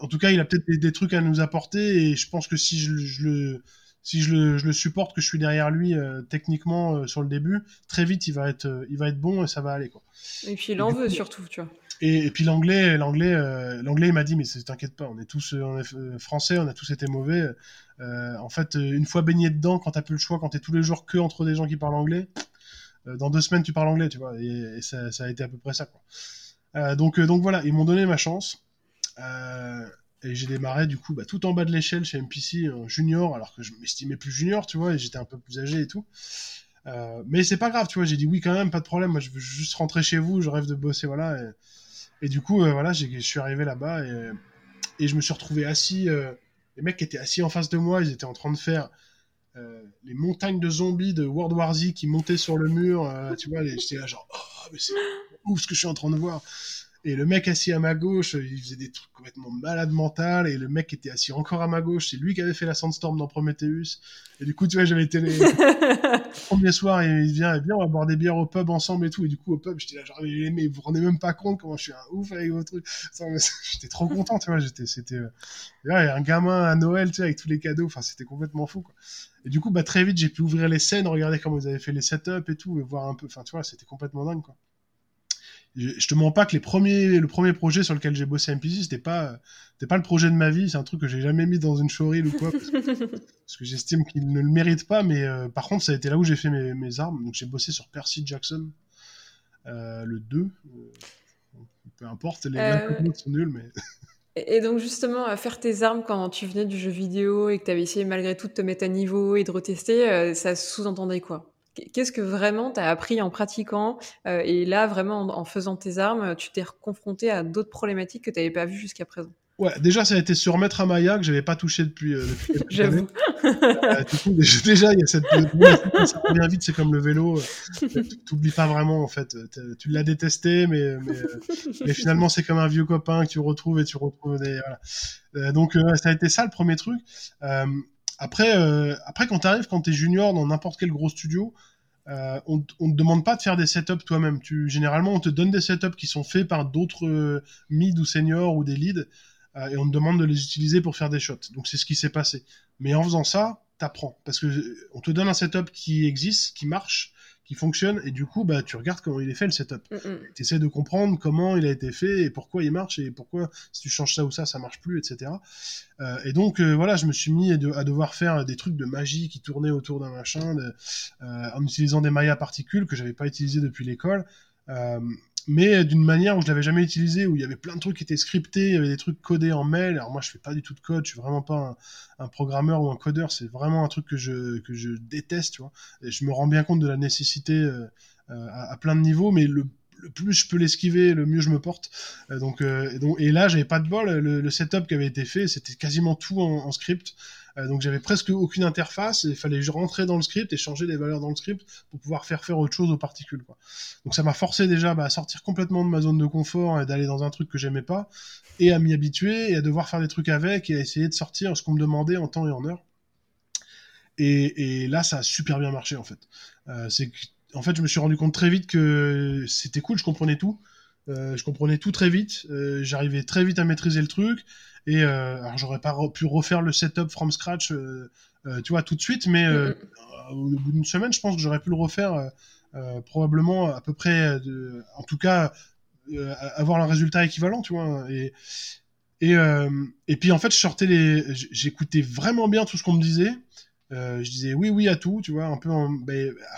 Speaker 1: En tout cas il a peut-être des, trucs à nous apporter. Et je pense que si je, je le si je le, je le, supporte que je suis derrière lui euh, techniquement euh, sur le début très vite il va être il va être bon et ça va aller quoi.
Speaker 2: Et puis il en veut surtout tu vois
Speaker 1: et, puis l'anglais, l'anglais, euh, l'anglais, il m'a dit mais t'inquiète pas, on est tous, euh, français, on a tous été mauvais. Euh, en fait, une fois baigné dedans, quand t'as plus le choix, quand t'es tous les jours que entre des gens qui parlent anglais, dans deux semaines tu parles anglais, tu vois. Et, ça, a été à peu près ça. Donc, donc voilà, ils m'ont donné ma chance. et j'ai démarré du coup bah, tout en bas de l'échelle chez MPC junior, alors que je m'estimais plus junior, tu vois, et j'étais un peu plus âgé et tout. mais c'est pas grave, tu vois, j'ai dit oui quand même, pas de problème, moi je veux juste rentrer chez vous, je rêve de bosser, voilà. Et du coup, euh, voilà, je suis arrivé là-bas et, je me suis retrouvé assis. Euh, les mecs étaient assis en face de moi, ils étaient en train de faire euh, les montagnes de zombies de World War Z qui montaient sur le mur. tu vois, j'étais là genre, oh, mais c'est ouf ce que je suis en train de voir. Et le mec assis à ma gauche, il faisait des trucs complètement malades mental. Et le mec qui était assis encore à ma gauche, c'est lui qui avait fait la Sandstorm dans Prometheus. Et du coup, tu vois, j'avais été les... [LAUGHS] premier soir, et il vient, et bien, on va boire des bières au pub ensemble et tout. Et du coup, au pub, j'étais là, genre, mais vous vous rendez même pas compte comment je suis un ouf avec vos trucs. [LAUGHS] J'étais trop content, tu vois. J'étais, c'était, euh... un gamin à Noël, tu sais, avec tous les cadeaux. Enfin, c'était complètement fou, quoi. Et du coup, bah, très vite, j'ai pu ouvrir les scènes, regarder comment vous avez fait les setups et tout, et voir un peu. Enfin, tu vois, c'était complètement dingue, quoi je te mens pas que les premiers, le premier projet sur lequel j'ai bossé à MPC, c'était pas, c'était pas le projet de ma vie. C'est un truc que j'ai jamais mis dans une showreel ou quoi, [LAUGHS] parce que, j'estime qu'il ne le mérite pas. Mais euh, par contre, ça a été là où j'ai fait mes, mes armes. Donc j'ai bossé sur Percy Jackson, euh, le 2. Euh, peu importe, les euh... sont nuls, mais. [LAUGHS]
Speaker 2: Et donc justement, à faire tes armes quand tu venais du jeu vidéo et que tu avais essayé malgré tout de te mettre à niveau et de retester, ça sous-entendait quoi? Qu'est-ce que vraiment tu as appris en pratiquant euh, Et là, vraiment, en, faisant tes armes, tu t'es confronté à d'autres problématiques que tu n'avais pas vues jusqu'à présent?
Speaker 1: Ouais, déjà, ça a été se remettre à Maya que j'avais pas touché depuis. Euh, [LAUGHS]
Speaker 2: J'avoue.
Speaker 1: Euh, déjà, il y a cette. ça revient vite, c'est comme le vélo. [LAUGHS] T'oublies pas vraiment, en fait. Tu l'as détesté, mais, mais, finalement, c'est comme un vieux copain que tu retrouves et tu retrouves des. Voilà. donc, ça a été ça le premier truc. Après, euh, après quand tu arrives, quand tu es junior dans n'importe quel gros studio, euh, on, ne te demande pas de faire des setups toi-même. Tu, généralement, on te donne des setups qui sont faits par d'autres euh, mid ou seniors ou des leads, et on te demande de les utiliser pour faire des shots. Donc c'est ce qui s'est passé. Mais en faisant ça, t'apprends parce que on te donne un setup qui existe, qui marche, qui fonctionne, et du coup, bah, tu regardes comment il est fait le setup. Mm, mm. Tu essaies de comprendre comment il a été fait et pourquoi il marche et pourquoi si tu changes ça ou ça, ça marche plus, etc. Euh, et donc, euh, voilà, je me suis mis à, devoir faire des trucs de magie qui tournaient autour d'un machin, de, euh, en utilisant des mailles à particules que j'avais pas utilisé depuis l'école mais d'une manière où je l'avais jamais utilisé, où il y avait plein de trucs qui étaient scriptés, il y avait des trucs codés en mail. Alors moi, je fais pas du tout de code, je suis vraiment pas un, programmeur ou un codeur, c'est vraiment un truc que je, que je déteste, tu vois. Et je me rends bien compte de la nécessité euh, euh, à, plein de niveaux, mais le, plus je peux l'esquiver, le mieux je me porte. Euh, donc, et, donc, et là, j'avais pas de bol, le, setup qui avait été fait, c'était quasiment tout en script. Euh, donc j'avais presque aucune interface il fallait rentrer dans le script et changer les valeurs dans le script pour pouvoir faire faire autre chose aux particules. Donc ça m'a forcé déjà bah, à sortir complètement de ma zone de confort et d'aller dans un truc que j'aimais pas et à m'y habituer et à devoir faire des trucs avec et à essayer de sortir ce qu'on me demandait en temps et en heure. Et, là, ça a super bien marché en fait. Euh, en fait, je me suis rendu compte très vite que c'était cool, je comprenais tout, je comprenais tout très vite. J'arrivais très vite à maîtriser le truc. Et alors, j'aurais pas pu refaire le setup from scratch, tu vois, tout de suite, mais mm, au bout d'une semaine, je pense que j'aurais pu le refaire probablement à peu près, de, en tout cas, avoir un résultat équivalent, tu vois. Et, et, et puis en fait, je sortais les, j'écoutais vraiment bien tout ce qu'on me disait. Euh, je disais oui, oui à tout, tu vois, un peu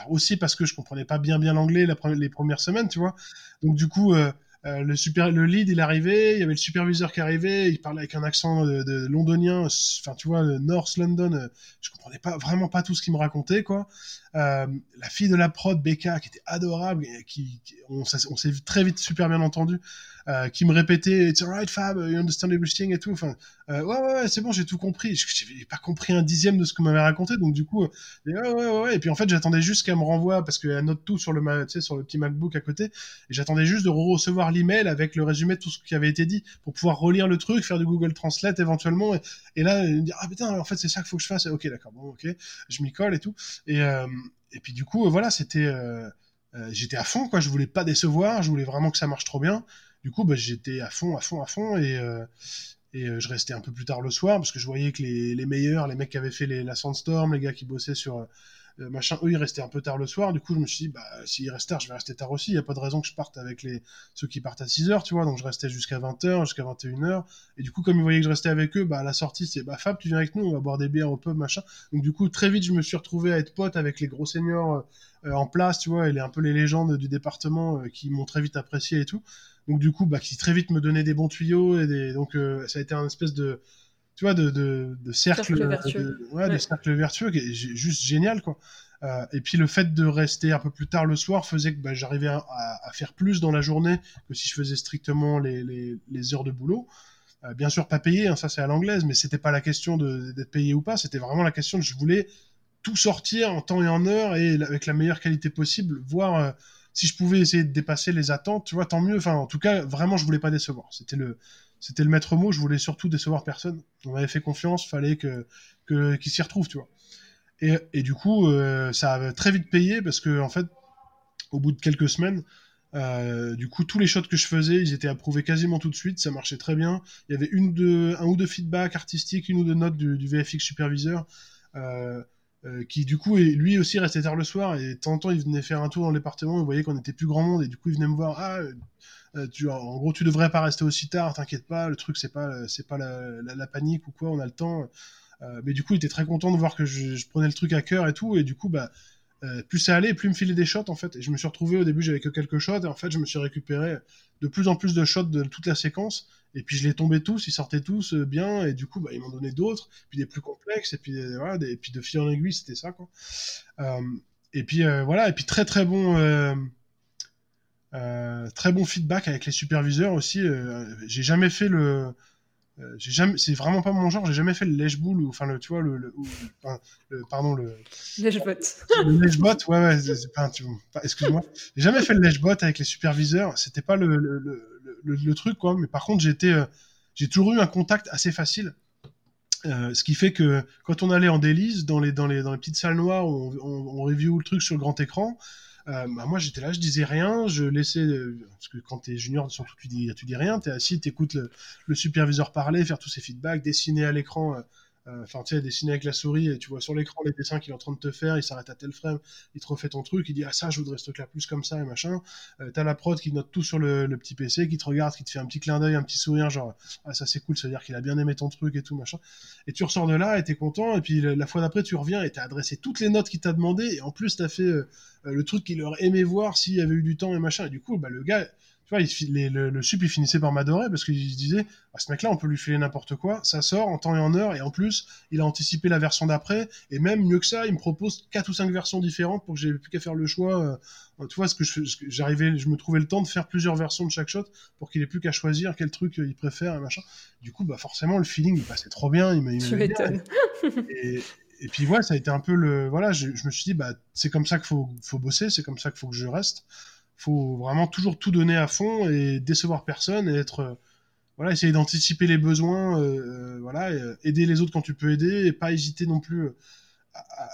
Speaker 1: aussi parce que je comprenais pas bien bien l'anglais les premières semaines, tu vois. Donc du coup, euh, euh, le super, le lead il arrivait, il y avait le superviseur qui arrivait, il parlait avec un accent de, londonien, enfin tu vois, North London, je comprenais pas vraiment pas tout ce qu'il me racontait quoi. la fille de la prod Becca qui était adorable, qui, on, on s'est très vite super bien entendu. Euh, qui me répétait It's alright, Fab, you understand everything et tout. Enfin, euh, ouais, ouais, ouais c'est bon, j'ai tout compris. Je n'avais pas compris un dixième de ce que m'avait raconté, donc du coup, euh, ouais, ouais, ouais. Et puis en fait, j'attendais juste qu'elle me renvoie parce qu'elle note tout sur le, sur le petit MacBook à côté. Et j'attendais juste de recevoir l'email avec le résumé de tout ce qui avait été dit pour pouvoir relire le truc, faire du Google Translate éventuellement. Et, là, me dire ah putain, en fait, c'est ça qu'il faut que je fasse. Ok, d'accord, bon, ok, je m'y colle et tout. Et et puis du coup, voilà, c'était j'étais à fond quoi je voulais pas décevoir je voulais vraiment que ça marche trop bien du coup, bah, j'étais à fond, à fond, à fond, et, euh, euh, je restais un peu plus tard le soir parce que je voyais que les, meilleurs, les mecs qui avaient fait la Sandstorm, les gars qui bossaient sur euh, machin, eux ils restaient un peu tard le soir. Du coup, je me suis dit, bah s'ils restent tard, je vais rester tard aussi. Il y a pas de raison que je parte avec les ceux qui partent à 6 heures, tu vois. Donc je restais jusqu'à 20h, jusqu'à 21h. Et du coup, comme ils voyaient que je restais avec eux, bah à la sortie, c'est bah Fab, tu viens avec nous, on va boire des bières au pub, machin. Donc du coup, très vite, je me suis retrouvé à être pote avec les gros seniors en place, tu vois, et les, un peu les légendes du département qui m'ont très vite apprécié et tout donc du coup bah, qui très vite me donnait des bons tuyaux et donc euh, ça a été un espèce de tu vois de, de, de cercle, vertueux. ouais, de cercle vertueux qui est juste génial quoi euh, et puis le fait de rester un peu plus tard le soir faisait que bah, j'arrivais à, à, faire plus dans la journée que si je faisais strictement les, les, les heures de boulot euh, bien sûr pas payé hein, ça c'est à l'anglaise mais c'était pas la question d'être payé ou pas c'était vraiment la question de je voulais tout sortir en temps et en heure et avec la meilleure qualité possible voire si je pouvais essayer de dépasser les attentes, tu vois, tant mieux. Enfin, en tout cas, vraiment, je voulais pas décevoir. C'était le, c'était le maître mot. Je voulais surtout décevoir personne. On m'avait fait confiance, fallait que, que qu'il s'y retrouve, tu vois. Et, et du coup, euh, ça a très vite payé parce que en fait, au bout de quelques semaines, euh, du coup, tous les shots que je faisais, ils étaient approuvés quasiment tout de suite. Ça marchait très bien. Il y avait une un ou deux feedbacks artistiques, une ou deux notes du, VFX superviseur. Euh, qui du coup, lui aussi restait tard le soir et de temps en temps il venait faire un tour dans le département, il voyait qu'on était plus grand monde et du coup il venait me voir, ah, euh, tu, en gros tu devrais pas rester aussi tard, t'inquiète pas, le truc c'est pas, c'est pas la, la, panique ou quoi, on a le temps. Euh, mais du coup il était très content de voir que je, prenais le truc à cœur et tout et du coup bah euh, plus ça allait, plus me filait des shots en fait. Et je me suis retrouvé au début, j'avais que quelques shots, et en fait, je me suis récupéré de plus en plus de shots de toute la séquence. Et puis je les tombais tous, ils sortaient tous bien, et du coup, bah, ils m'ont donné d'autres, puis des plus complexes, et puis voilà, des, puis de fil en aiguille, c'était ça quoi. et puis voilà, et puis très très bon. Très bon feedback avec les superviseurs aussi. j'ai jamais fait le, euh, j'ai jamais, c'est vraiment pas mon genre. J'ai jamais fait le lèche-boule ou enfin le, tu vois le, le, pardon le
Speaker 2: lèche-bot.
Speaker 1: Le lèche-bot, ouais, ouais. C'est, pas, excuse-moi. J'ai jamais fait le lèche-bot avec les superviseurs. C'était pas le, le, le, truc quoi. Mais par contre, euh, j'ai toujours eu un contact assez facile. Euh, ce qui fait que quand on allait en délice dans les dans les dans les petites salles noires, on, on, on review le truc sur le grand écran. Euh, bah, moi j'étais là, je disais rien, je laissais euh, parce que quand t'es junior surtout tu dis tu dis rien, t'es assis, t'écoutes le, le superviseur parler, faire tous ses feedbacks, dessiner à l'écran euh, enfin tu sais dessiner avec la souris et tu vois sur l'écran les dessins qu'il est en train de te faire il s'arrête à tel frame il te refait ton truc il dit ah ça je voudrais ce truc là plus comme ça et machin. Euh, t'as la prod qui note tout sur le, le, petit PC qui te regarde qui te fait un petit clin d'œil un petit sourire genre ah ça c'est cool ça veut dire qu'il a bien aimé ton truc et tout machin. Et tu ressors de là et t'es content et puis la, fois d'après tu reviens et t'as adressé toutes les notes qu'il t'a demandé et en plus t'as fait euh, le truc qu'il aurait aimé voir s'il y avait eu du temps et machin. Et du coup bah le gars tu vois, il, le, le, sup, il finissait par m'adorer parce qu'il se disait, ah, ce mec-là, on peut lui filer n'importe quoi, ça sort en temps et en heure, et en plus, il a anticipé la version d'après, et même mieux que ça, il me propose quatre ou cinq versions différentes pour que j'ai plus qu'à faire le choix. Euh, tu vois, ce que j'arrivais, je me trouvais le temps de faire plusieurs versions de chaque shot pour qu'il ait plus qu'à choisir quel truc il préfère et machin. Du coup, bah forcément, le feeling, il passait trop bien. Il
Speaker 2: tu m'étonnes.
Speaker 1: Et, et puis voilà, ça a été un peu le, voilà, je, je me suis dit, bah c'est comme ça qu'il faut, faut bosser, c'est comme ça qu'il faut que je reste faut vraiment toujours tout donner à fond et décevoir personne et être euh, voilà essayer d'anticiper les besoins euh, euh voilà aider les autres quand tu peux aider et pas hésiter non plus à,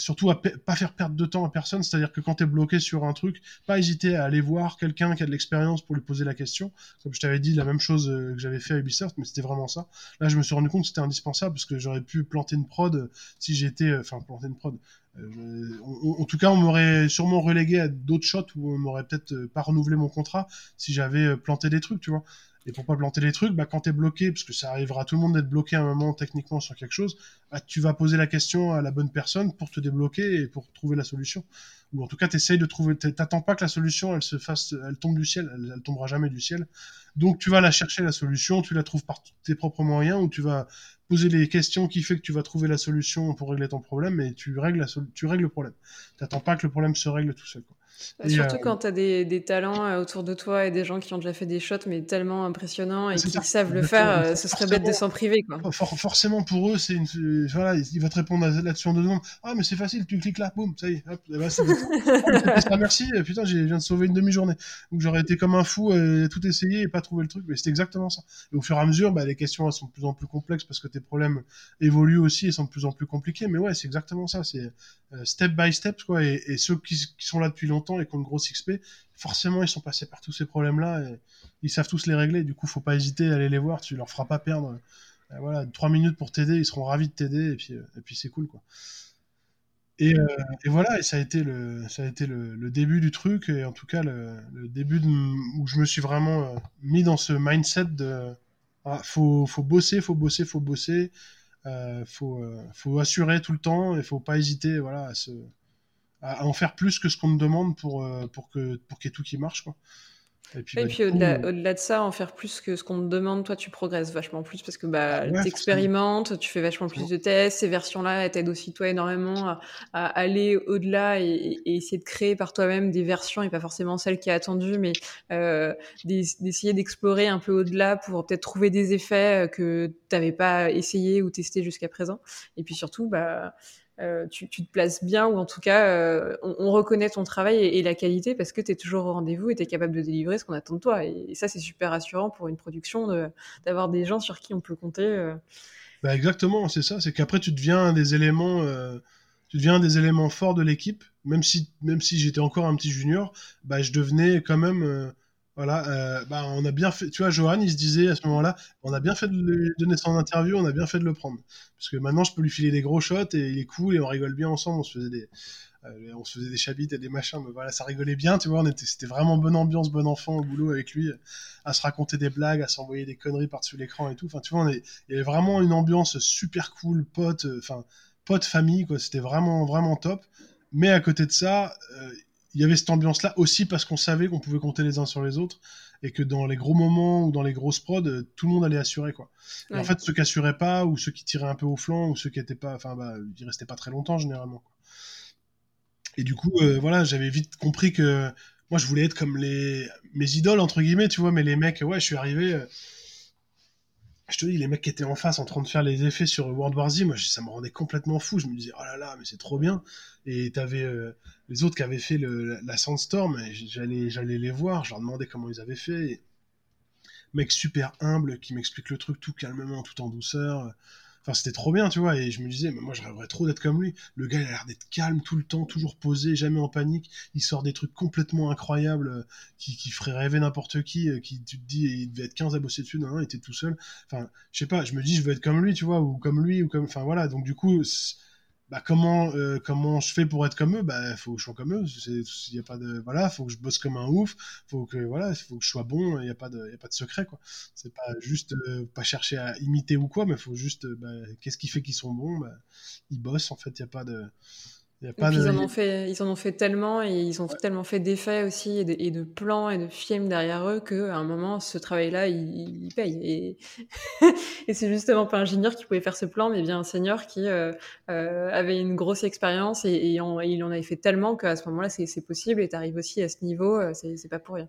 Speaker 1: surtout à pas faire perdre de temps à personne, c'est-à-dire que quand tu es bloqué sur un truc, pas hésiter à aller voir quelqu'un qui a de l'expérience pour lui poser la question. Comme je t'avais dit, la même chose que j'avais fait à Ubisoft, mais c'était vraiment ça. Là, je me suis rendu compte que c'était indispensable parce que j'aurais pu planter une prod si j'étais, enfin planter une prod. En, tout cas, on m'aurait sûrement relégué à d'autres shots où on m'aurait peut-être pas renouvelé mon contrat si j'avais planté des trucs, tu vois. Et pour pas planter les trucs, bah, quand tu es bloqué, parce que ça arrivera à tout le monde d'être bloqué à un moment techniquement sur quelque chose, bah, tu vas poser la question à la bonne personne pour te débloquer et pour trouver la solution. Ou en tout cas, tu essayes de trouver. T'attends pas que la solution, elle se fasse, elle tombe du ciel, elle, elle, tombera jamais du ciel. Donc tu vas la chercher la solution, tu la trouves par tes propres moyens, ou tu vas poser les questions qui fait que tu vas trouver la solution pour régler ton problème, et tu règles, la tu règles le problème. T'attends pas que le problème se règle tout seul.
Speaker 2: Surtout euh, quand tu as des, des, talents euh, autour de toi et des gens qui ont déjà fait des shots, mais tellement impressionnants et qui savent le faire, euh, ce serait bête de s'en priver. Quoi.
Speaker 1: forcément, pour eux, c'est une, voilà, il va te répondre là-dessus en deux secondes. Ah, mais c'est facile, tu cliques là, boum, ça y est, hop, bah, [LAUGHS] ah, merci, putain, je viens de sauver une demi-journée. Donc j'aurais été comme un fou, et tout essayé et pas trouvé le truc, mais c'était exactement ça. Et au fur et à mesure, bah, les questions elles sont de plus en plus complexes parce que tes problèmes évoluent aussi et sont de plus en plus compliqués. Mais ouais, c'est exactement ça, c'est step by step, quoi. Et, et ceux qui, qui sont là depuis longtemps et qui ont grosse XP, forcément ils sont passés par tous ces problèmes-là et ils savent tous les régler. Du coup, faut pas hésiter à aller les voir, tu leur feras pas perdre. Euh, voilà, trois minutes pour t'aider, ils seront ravis de t'aider et puis, euh, c'est cool quoi. Et, euh, et, voilà, et ça a été le, ça a été le, début du truc et en tout cas le, début où je me suis vraiment mis dans ce mindset de ah, faut, faut bosser, faut bosser, faut bosser. Faut, faut assurer tout le temps et faut pas hésiter voilà à se à, en faire plus que ce qu'on me demande pour, euh, pour que pour qu'il y ait tout qui marche. Quoi.
Speaker 2: Et puis, bah, euh, au-delà, de ça, en faire plus que ce qu'on te demande, toi, tu progresses vachement plus parce que bah, tu expérimentes, tu fais vachement plus de tests. Ces versions-là, elles t'aident aussi, toi, énormément à, aller au-delà et, essayer de créer par toi-même des versions et pas forcément celles qui est attendues, mais euh, d'essayer d'explorer un peu au-delà pour peut-être trouver des effets que tu n'avais pas essayé ou testé jusqu'à présent. Et puis surtout, bah, euh, tu, te places bien ou en tout cas euh, on, reconnaît ton travail et, la qualité parce que tu es toujours au rendez-vous et tu es capable de délivrer ce qu'on attend de toi. Et, ça, c'est super rassurant pour une production d'avoir des gens sur qui on peut compter. Euh.
Speaker 1: Bah exactement, c'est ça. C'est qu'après, tu deviens des éléments. tu deviens des éléments forts de l'équipe, même si, même si j'étais encore un petit junior, bah, je devenais quand même voilà, euh, bah, on a bien fait. Tu vois, Johan, il se disait à ce moment-là, on a bien fait de lui donner son interview, on a bien fait de le prendre. Parce que maintenant, je peux lui filer des gros shots et il est cool et on rigole bien ensemble. On se faisait des, euh, on se faisait des et des machins, mais voilà, ça rigolait bien, tu vois. C'était vraiment bonne ambiance, bon enfant au boulot avec lui, à se raconter des blagues, à s'envoyer des conneries par-dessus l'écran et tout. Enfin, tu vois, il y avait vraiment une ambiance super cool, pote, euh, enfin, pote famille, quoi. C'était vraiment, vraiment top. Mais à côté de ça, euh, il y avait cette ambiance-là aussi parce qu'on savait qu'on pouvait compter les uns sur les autres et que dans les gros moments ou dans les grosses prods, euh, tout le monde allait assurer quoi. En fait, ceux qui assuraient pas ou ceux qui tiraient un peu au flanc ou ceux qui étaient pas, enfin bah, ils restaient pas très longtemps généralement. Et du coup, euh, voilà, j'avais vite compris que moi je voulais être comme les mes idoles entre guillemets, tu vois, mais les mecs, ouais, je suis arrivé. Euh, je te dis, les mecs qui étaient en face en train de faire les effets sur World War Z, moi, ça me rendait complètement fou. Je me disais, oh là là, mais c'est trop bien. Et t'avais euh, les autres qui avaient fait la Sandstorm, j'allais, les voir, je leur demandais comment ils avaient fait. Mec super humble qui m'explique le truc tout calmement, tout en douceur. Enfin, c'était trop bien, tu vois. Et je me disais, mais moi, je rêverais trop d'être comme lui. Le gars, il a l'air d'être calme tout le temps, toujours posé, jamais en panique. Il sort des trucs complètement incroyables euh, qui, qui feraient rêver n'importe qui. Euh, qui, tu te dis, il devait être 15 à bosser dessus, non, il était tout seul. Enfin, je sais pas, je me dis, je veux être comme lui, tu vois, ou comme lui, ou comme. Enfin, voilà. Donc, du coup, bah comment euh, comment je fais pour être comme eux? Bah faut que je sois comme eux. Il y a pas de voilà faut que je bosse comme un ouf. Faut que voilà faut que je sois bon. Il y a pas de y a pas de secret quoi. C'est pas juste euh, pas chercher à imiter ou quoi mais faut juste bah, qu'est-ce qui fait qu'ils sont bons? Bah, ils bossent en fait. Il y a pas de
Speaker 2: ils, en ont fait, ils en ont fait tellement et ils ont tellement fait d'effets aussi et de, et de, plans et de films derrière eux qu'à un moment, ce travail-là, il, il, paye. Et, [LAUGHS] et c'est justement pas un ingénieur qui pouvait faire ce plan, mais bien un senior qui euh, euh, avait une grosse expérience et, et, il en avait fait tellement qu'à ce moment-là, c'est possible et tu arrives aussi à ce niveau, euh, c'est pas pour rien.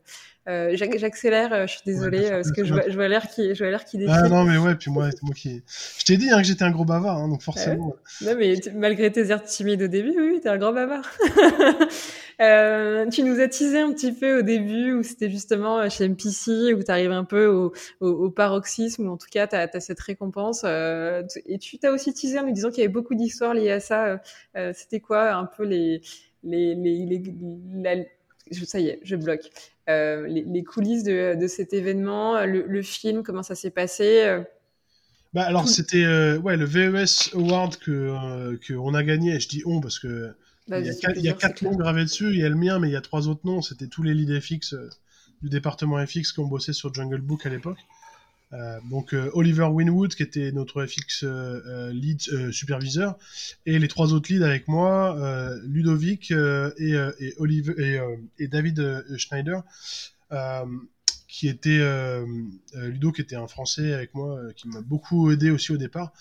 Speaker 2: Euh, J'accélère, euh, je suis désolée, parce que je vois, je vois l'air qui, je vois l'air qui
Speaker 1: défile. Ah non, mais ouais, puis moi, moi qui. Je t'ai dit hein, que j'étais un gros bavard, hein, donc forcément.
Speaker 2: non, mais malgré tes airs timides au début, oui, t'es un grand bavard. [LAUGHS] euh, tu nous as teasé un petit peu au début où c'était justement euh, chez MPC où tu arrives un peu au, au, au, paroxysme ou en tout cas tu as, cette récompense. Euh, et tu t'as aussi teasé en nous disant qu'il y avait beaucoup d'histoires liées à ça. Euh, euh c'était quoi un peu les, les, les, les la, ça y est, je bloque. Euh, les, les, coulisses de, de, cet événement, le, le, film, comment ça s'est passé
Speaker 1: bah alors c'était euh, ouais le VES Award que euh, que on a gagné. Et je dis on parce que bah, il y a, quatre, il y a quatre noms gravés dessus. Il y a le mien, mais il y a trois autres noms. C'était tous les leads FX euh, du département FX qui ont bossé sur Jungle Book à l'époque. Euh, donc Oliver Winwood qui était notre FX lead superviseur et les trois autres leads avec moi, Ludovic et, David Schneider qui était euh, euh, Ludo, qui était un Français avec moi, euh, qui m'a beaucoup aidé aussi au départ,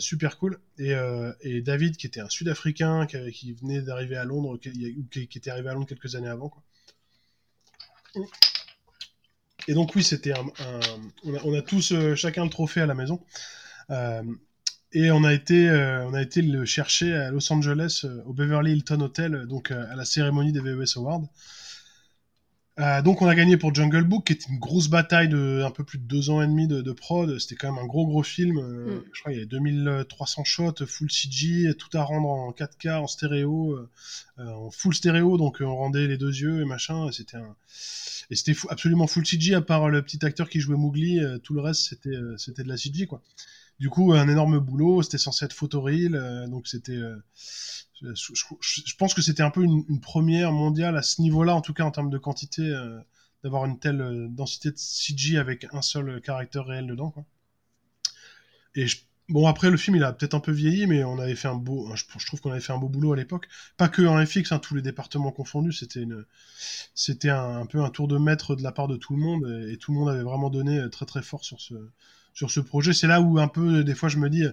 Speaker 1: super cool. Et, David, qui était un Sud-Africain, qui, venait d'arriver à Londres, qui, qui, était arrivé à Londres quelques années avant. Quoi. Et donc oui, c'était un, on, a, tous chacun le trophée à la maison. et on a été, on a été le chercher à Los Angeles, au Beverly Hilton Hotel, donc à la cérémonie des VES Awards. Euh, donc on a gagné pour Jungle Book, qui était une grosse bataille de un peu plus de deux ans et demi de, de prod. C'était quand même un gros gros film. Euh, mm. Je crois qu'il y avait 2300 shots, full CG, tout à rendre en 4K, en stéréo, euh, en full stéréo, donc on rendait les deux yeux et machin. C'était un... et c'était absolument full CG à part le petit acteur qui jouait Mowgli. tout le reste c'était c'était de la CG quoi. Du coup un énorme boulot. C'était censé être photoreal, donc c'était je, pense que c'était un peu une, première mondiale à ce niveau-là, en tout cas en termes de quantité, euh, d'avoir une telle euh, densité de CG avec un seul caractère réel dedans. Et bon, après le film, il a peut-être un peu vieilli, mais on avait fait un beau, je, trouve qu'on avait fait un beau boulot à l'époque. Pas que en FX, hein, tous les départements confondus, c'était c'était un, peu un tour de maître de la part de tout le monde, et, et, tout le monde avait vraiment donné euh, très très fort sur ce, sur ce projet. C'est là où un peu, des fois, je me dis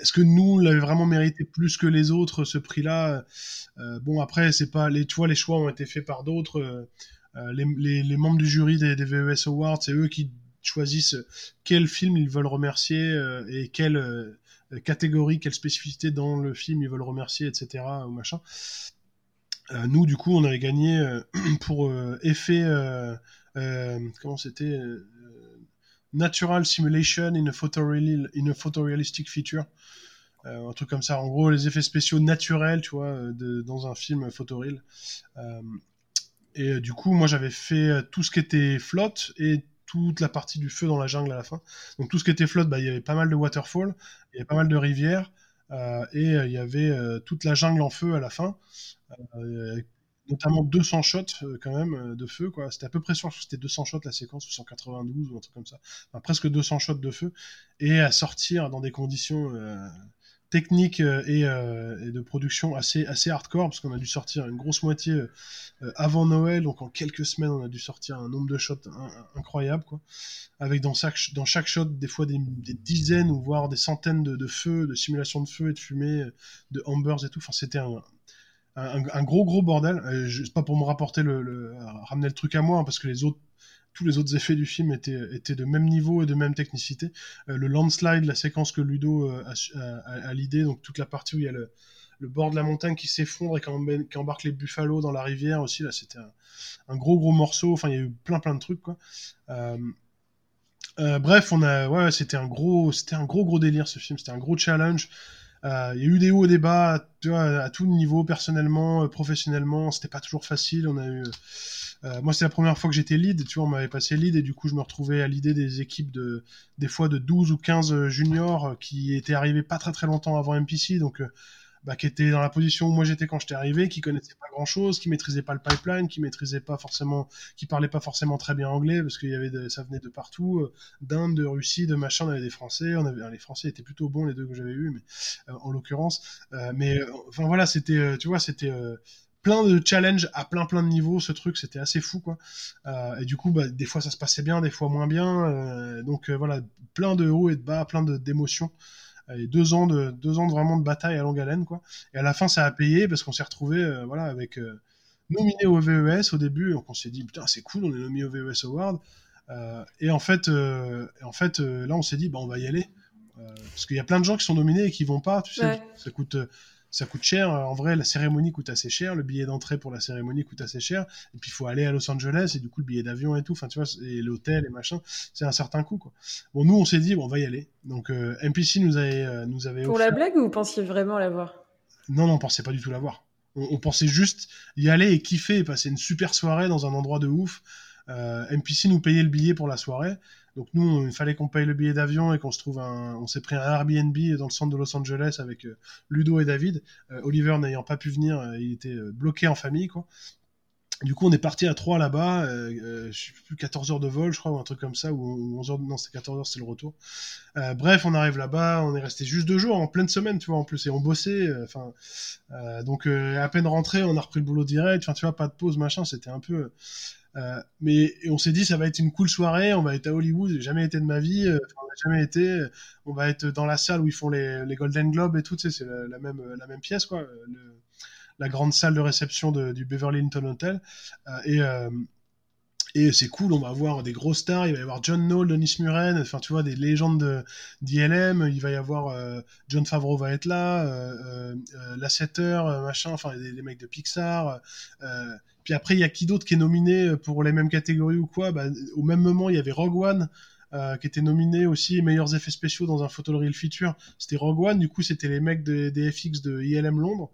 Speaker 1: est-ce que nous l'avons vraiment mérité plus que les autres ce prix-là euh, Bon après c'est pas les les choix ont été faits par d'autres. Euh, euh, les, membres du jury des, VES Awards c'est eux qui choisissent quel film ils veulent remercier et quelle catégorie, quelle spécificité dans le film ils veulent remercier, etc. ou machin. nous du coup on avait gagné [CLEARS THROAT] pour effet comment c'était Natural Simulation in a, photoreal, in a photorealistic feature. Euh, un truc comme ça. En gros, les effets spéciaux naturels, tu vois, de, dans un film photoreal. Euh, et euh, du coup, moi, j'avais fait tout ce qui était flotte et toute la partie du feu dans la jungle à la fin. Donc tout ce qui était flotte, bah, il y avait pas mal de waterfall, il y avait pas mal de rivières, euh, et il y avait toute la jungle en feu à la fin, euh, notamment 200 shots euh, quand même euh, de feu quoi. C'était à peu près sûr que c'était 200 shots la séquence ou 192 ou un truc comme ça. Presque 200 shots de feu. Et à sortir dans des conditions euh, techniques et, de production assez assez hardcore parce qu'on a dû sortir une grosse moitié avant Noël. Donc en quelques semaines on a dû sortir un nombre de shots incroyable quoi. Avec dans chaque shot des fois des, dizaines ou voire des centaines de, de feux de simulations de feu et de fumée de ambers et tout. Enfin c'était un, un, gros gros bordel. Euh, pas pour me rapporter le, ramener le truc à moi, hein, parce que les autres, tous les autres effets du film étaient, étaient de même niveau et de même technicité. Euh, le landslide, la séquence que Ludo euh, a, a, l'idée, donc toute la partie où il y a le, le bord de la montagne qui s'effondre et qui, embarque les buffalo dans la rivière aussi, là c'était un, gros gros morceau. Enfin, il y a eu plein plein de trucs quoi. Euh, bref, on a, ouais, c'était un gros, c'était un gros gros délire ce film. C'était un gros challenge. Euh, il y a eu des hauts et des bas à tout niveau, personnellement, euh, professionnellement. C'était pas toujours facile. On a eu, euh, moi, c'est la première fois que j'étais lead. Tu vois, on m'avait passé lead et du coup, je me retrouvais à l'idée des équipes de, des fois de 12 ou 15 juniors qui étaient arrivés pas très très longtemps avant MPC. Donc, bah, qui était dans la position où moi j'étais quand j'étais arrivé, qui connaissait pas grand chose, qui maîtrisait pas le pipeline, qui maîtrisait pas forcément, qui parlait pas forcément très bien anglais parce qu'il y avait de, ça venait de partout, euh, d'Inde, de Russie, de machin, on avait des Français, on avait les Français étaient plutôt bons les deux que j'avais eu, mais euh, en l'occurrence, euh, mais enfin voilà, c'était, tu vois, c'était plein de challenges à plein plein de niveaux ce truc c'était assez fou quoi. Et du coup bah, des fois ça se passait bien des fois moins bien donc voilà plein de hauts et de bas plein d'émotions et deux ans de deux ans de vraiment de bataille à longue haleine quoi. Et à la fin ça a payé parce qu'on s'est retrouvé euh, voilà avec euh, nominé au VES au début. Donc on s'est dit putain c'est cool on est nominé au VES Award. Euh, et en fait en fait là on s'est dit bah on va y aller. Parce qu'il y a plein de gens qui sont nominés et qui vont pas tu sais. Ça coûte ça coûte cher. En vrai, la cérémonie coûte assez cher, le billet d'entrée pour la cérémonie coûte assez cher, et puis il faut aller à Los Angeles, et du coup, le billet d'avion et tout, enfin, tu vois, et l'hôtel et machin, c'est un certain coût, quoi. Bon, nous, on s'est dit, bon, on va y aller. Donc, euh, MPC nous avait, euh, nous avait
Speaker 2: Pour la blague, ou vous pensiez vraiment l'avoir
Speaker 1: Non, non, on pensait pas du tout l'avoir. On, on, pensait juste y aller et kiffer et passer une super soirée dans un endroit de ouf. Euh, MPC nous payait le billet pour la soirée. Donc nous, il fallait qu'on paye le billet d'avion et qu'on se trouve un... On s'est pris un Airbnb dans le centre de Los Angeles avec euh, Ludo et David. Euh, Oliver n'ayant pas pu venir, il était bloqué en famille, quoi. Du coup, on est parti à 3 là-bas, euh, je sais plus, 14 heures de vol, je crois, ou un truc comme ça, ou 11 heures, non, c'est 14 heures, c'est le retour. Euh, bref, on arrive là-bas, on est resté juste deux jours, en pleine semaine, tu vois, en plus, et on bossait, enfin, euh, donc à peine rentré, on a repris le boulot direct, enfin, tu vois, pas de pause, machin, c'était un peu, euh, mais on s'est dit ça va être une cool soirée, on va être à Hollywood, j'ai jamais été de ma vie, euh, on jamais été, on va être dans la salle où ils font les, les Golden Globes et tout, tu sais, c'est la, même la même pièce quoi, la grande salle de réception du Beverly Hilton Hotel euh, et et c'est cool, on va avoir des gros stars, il va y avoir John Knoll, Denis Muren, enfin tu vois, des légendes d'ILM, il va y avoir euh, John Favreau va être là, euh, euh, machin, enfin des, mecs de Pixar. puis après, il y a qui d'autre qui est nominé pour les mêmes catégories ou quoi? Bah, Au même moment, il y avait Rogue One. Euh, qui était nominé aussi meilleurs effets spéciaux dans un photoreal feature. C'était Rogue One, du coup c'était les mecs de, des FX de ILM Londres.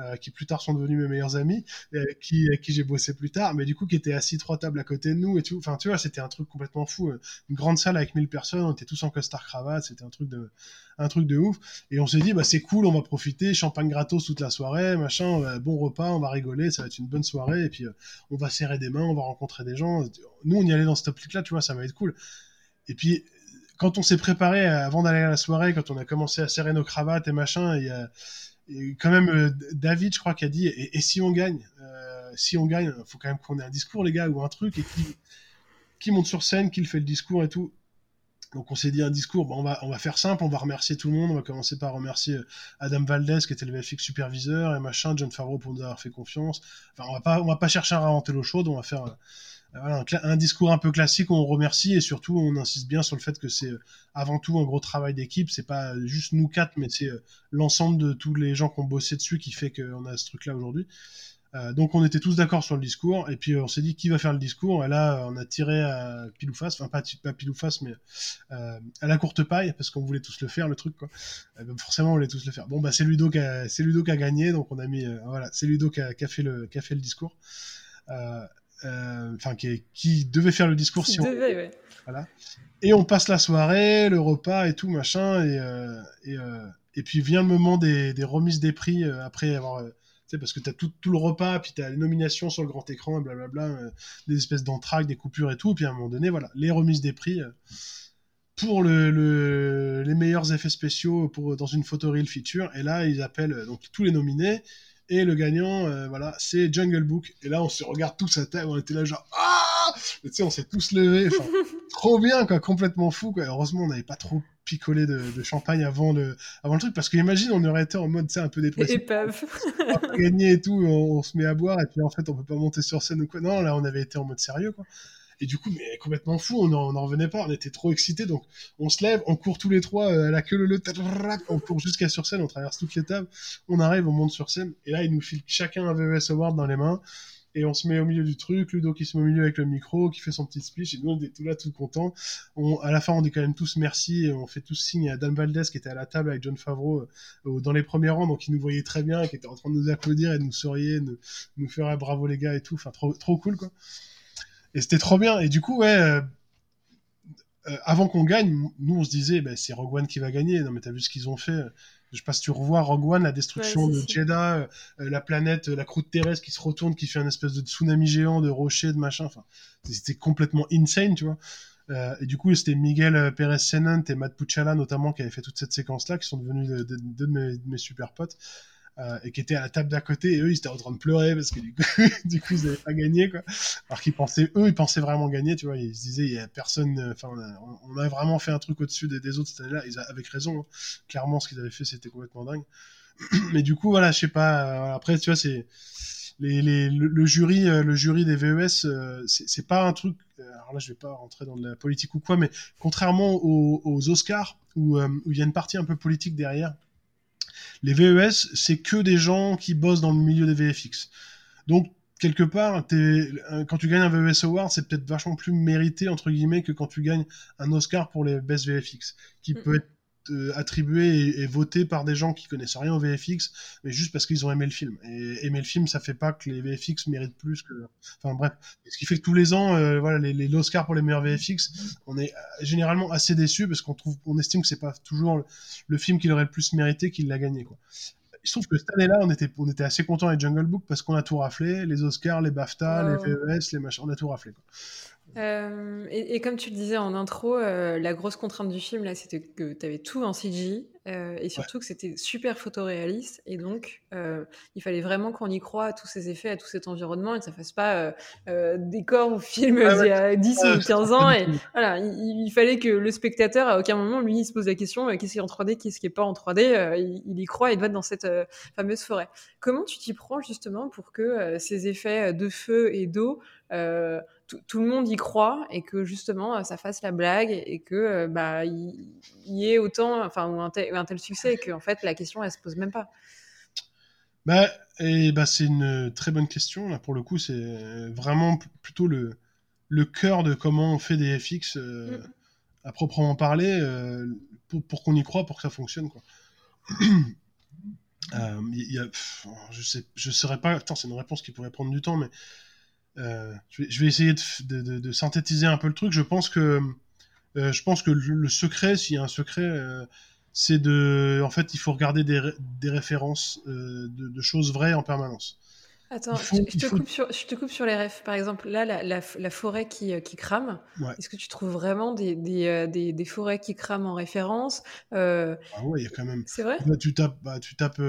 Speaker 1: Euh, qui plus tard sont devenus mes meilleurs amis, et avec qui, avec qui j'ai bossé plus tard, mais du coup qui étaient assis trois tables à côté de nous et. Enfin, tu vois, c'était un truc complètement fou. Une grande salle avec 1000 personnes, on était tous en costard cravate, c'était un truc de, un truc de ouf. Et on s'est dit, bah c'est cool, on va profiter, champagne gratos toute la soirée, machin, bon repas, on va rigoler, ça va être une bonne soirée, et puis euh, on va serrer des mains, on va rencontrer des gens. Nous, on y allait dans cette optique-là, tu vois, ça va être cool. Et puis, quand on s'est préparé avant d'aller à la soirée, quand on a commencé à serrer nos cravates et machin, y a quand même euh, David, je crois, qui a dit et, si on gagne, euh, si on gagne, faut quand même qu'on ait un discours, les gars, ou un truc, et qui, monte sur scène, qui fait le discours et tout. Donc on s'est dit un discours, on, va, on va faire simple, on va remercier tout le monde, on va commencer par remercier Adam Valdez qui était le VFX superviseur et machin, John Favreau pour nous avoir fait confiance. Enfin on va pas, on va pas chercher à inventer l'eau chaude, on va faire voilà, un, un, discours un peu classique où on remercie et surtout on insiste bien sur le fait que c'est avant tout un gros travail d'équipe. C'est pas juste nous quatre, mais c'est l'ensemble de tous les gens qui ont bossé dessus qui fait qu'on a ce truc-là aujourd'hui. Euh, donc on était tous d'accord sur le discours et puis on s'est dit qui va faire le discours? Et là on a tiré à pile ou face enfin pas, pas pile ou face mais euh, à la courte paille parce qu'on voulait tous le faire le truc quoi. Euh, forcément on voulait tous le faire. Bon bah c'est Ludo qui a, c'est Ludo qui a gagné donc on a mis voilà c'est Ludo qui a, qui a, fait le qui a fait le discours. Enfin qui, qui, devait faire le discours si
Speaker 2: devait, on... ouais.
Speaker 1: voilà. Et on passe la soirée le repas et tout machin et et, et puis vient le moment des, des remises des prix après avoir parce que tu as tout, tout, le repas, puis tu as les nominations sur le grand écran, et blablabla, euh, des espèces d'entraques, des coupures et tout, puis à un moment donné, voilà, les remises des prix euh, pour le, le, les meilleurs effets spéciaux pour, dans une photoreal feature, et là, ils appellent euh, donc tous les nominés, et le gagnant, euh, voilà, c'est Jungle Book, et là, on se regarde tous à table, on était là genre, ah Tu sais, on s'est tous levés, [LAUGHS] trop bien, quoi, complètement fou, quoi. Heureusement, on n'avait pas trop picoler de, de, champagne avant le, avant le truc, parce que imagine, on aurait été en mode, sais, un peu dépressif.
Speaker 2: Épave. [LAUGHS]
Speaker 1: on gagner et tout, on, on, se met à boire, et puis en fait, on peut pas monter sur scène ou quoi. Non, là, on avait été en mode sérieux, quoi. Et du coup, mais complètement fou, on n'en revenait pas, on était trop excités, donc on se lève, on court tous les trois euh, à la queue le le, on court jusqu'à sur scène, on traverse toutes les tables, on arrive, on monte sur scène, et là, ils nous filent chacun un VES Award dans les mains, et on se met au milieu du truc, Ludo qui se met au milieu avec le micro, qui fait son petit speech, et nous on est tout là, tout content. On, à la fin, on dit quand même tous merci, et on fait tous signe à Dan Valdez qui était à la table avec John Favreau euh, dans les premiers rangs, donc il nous voyait très bien, qui était en train de nous applaudir et de nous sourire, de nous faire ah, bravo les gars et tout, enfin trop, trop cool quoi. Et c'était trop bien, et du coup, ouais. Euh, euh, avant qu'on gagne, nous on se disait, bah, c'est Rogue One qui va gagner. Non mais t'as vu ce qu'ils ont fait je sais pas si tu revois Rogue One, la destruction ouais, de Jeddah, euh, la planète, la croûte terrestre qui se retourne, qui fait un espèce de tsunami géant de rochers, de machin. Enfin, c'était complètement insane, tu vois. Euh, et du coup, c'était Miguel Pérez Senant et Matt Pucciala notamment qui avaient fait toute cette séquence-là, qui sont devenus deux de, de, mes, super potes. Euh, et qui étaient à la table d'à côté et eux ils étaient en train de pleurer parce que du coup, [LAUGHS] ils n'avaient pas gagné quoi. Alors qu'ils pensaient eux ils pensaient vraiment gagner tu vois. Ils se disaient il y a personne enfin on, a vraiment fait un truc au-dessus des, des, autres cette année-là. Ils avec raison hein. clairement ce qu'ils avaient fait c'était complètement dingue. [CLEARS THROAT] Mais du coup voilà je sais pas euh, après tu vois c'est le, jury le jury des VES euh, c'est pas un truc alors là je vais pas rentrer dans de la politique ou quoi mais contrairement aux, Oscars où il y a une partie un peu politique derrière Les VES, c'est que des gens qui bossent dans le milieu des VFX. Donc, quelque part, quand tu gagnes un VES Award, c'est peut-être vachement plus mérité, entre guillemets, que quand tu gagnes un Oscar pour les Best VFX, qui peut être euh, attribué et, voté par des gens qui connaissent rien au VFX, mais juste parce qu'ils ont aimé le film. Et aimer le film, ça fait pas que les VFX méritent plus que. Enfin bref, ce qui fait que tous les ans, euh, voilà, les, les Oscars pour les meilleurs VFX, on est euh, généralement assez déçus parce qu'on trouve, on estime que c'est pas toujours le, film qui aurait le plus mérité qui l'a gagné, quoi. Il se trouve que cette année-là, on était, on était assez content avec Jungle Book parce qu'on a tout raflé, les Oscars, les BAFTA, les VES, les machins, on a tout raflé. Quoi.
Speaker 2: Euh, et, comme tu le disais en intro, euh, la grosse contrainte du film, là, c'était que tu avais tout en CG euh, et surtout que c'était super photoréaliste. Et donc, il fallait vraiment qu'on y croit à tous ces effets, à tout cet environnement et que ça fasse pas décor ou film d'il y a 10 ou 15 ans. Et voilà, il, fallait que le spectateur, à aucun moment, lui, il se pose la question qu'est-ce qui est en 3D, qu'est-ce qui est pas en 3D il, il, y croit et il va dans cette fameuse forêt. Comment tu t'y prends justement pour que ces effets de feu et d'eau tout le monde y croit et que justement ça fasse la blague et que euh, bah il y, ait autant enfin ou un, tel, un tel succès que en fait la question elle se pose même pas.
Speaker 1: Bah, et bah c'est une très bonne question là pour le coup c'est vraiment plutôt le le cœur de comment on fait des FX euh, mm. à proprement parler euh, pour, qu'on y croit pour que ça fonctionne quoi. [COUGHS] y a, je sais je saurais pas attends c'est une réponse qui pourrait prendre du temps mais euh, je, vais, essayer de, synthétiser un peu le truc. Je pense que, euh, je pense que le, secret, s'il y a un secret, euh, c'est de. En fait, il faut regarder des, références de, choses vraies en permanence.
Speaker 2: Attends, je, te coupe sur, je, te coupe sur, les refs. Par exemple, là, la, forêt qui, crame, est-ce que tu trouves vraiment des, des, forêts qui crament en référence?
Speaker 1: Ah ouais, il y a quand même.
Speaker 2: C'est vrai?
Speaker 1: Tu tapes, bah, tu tapes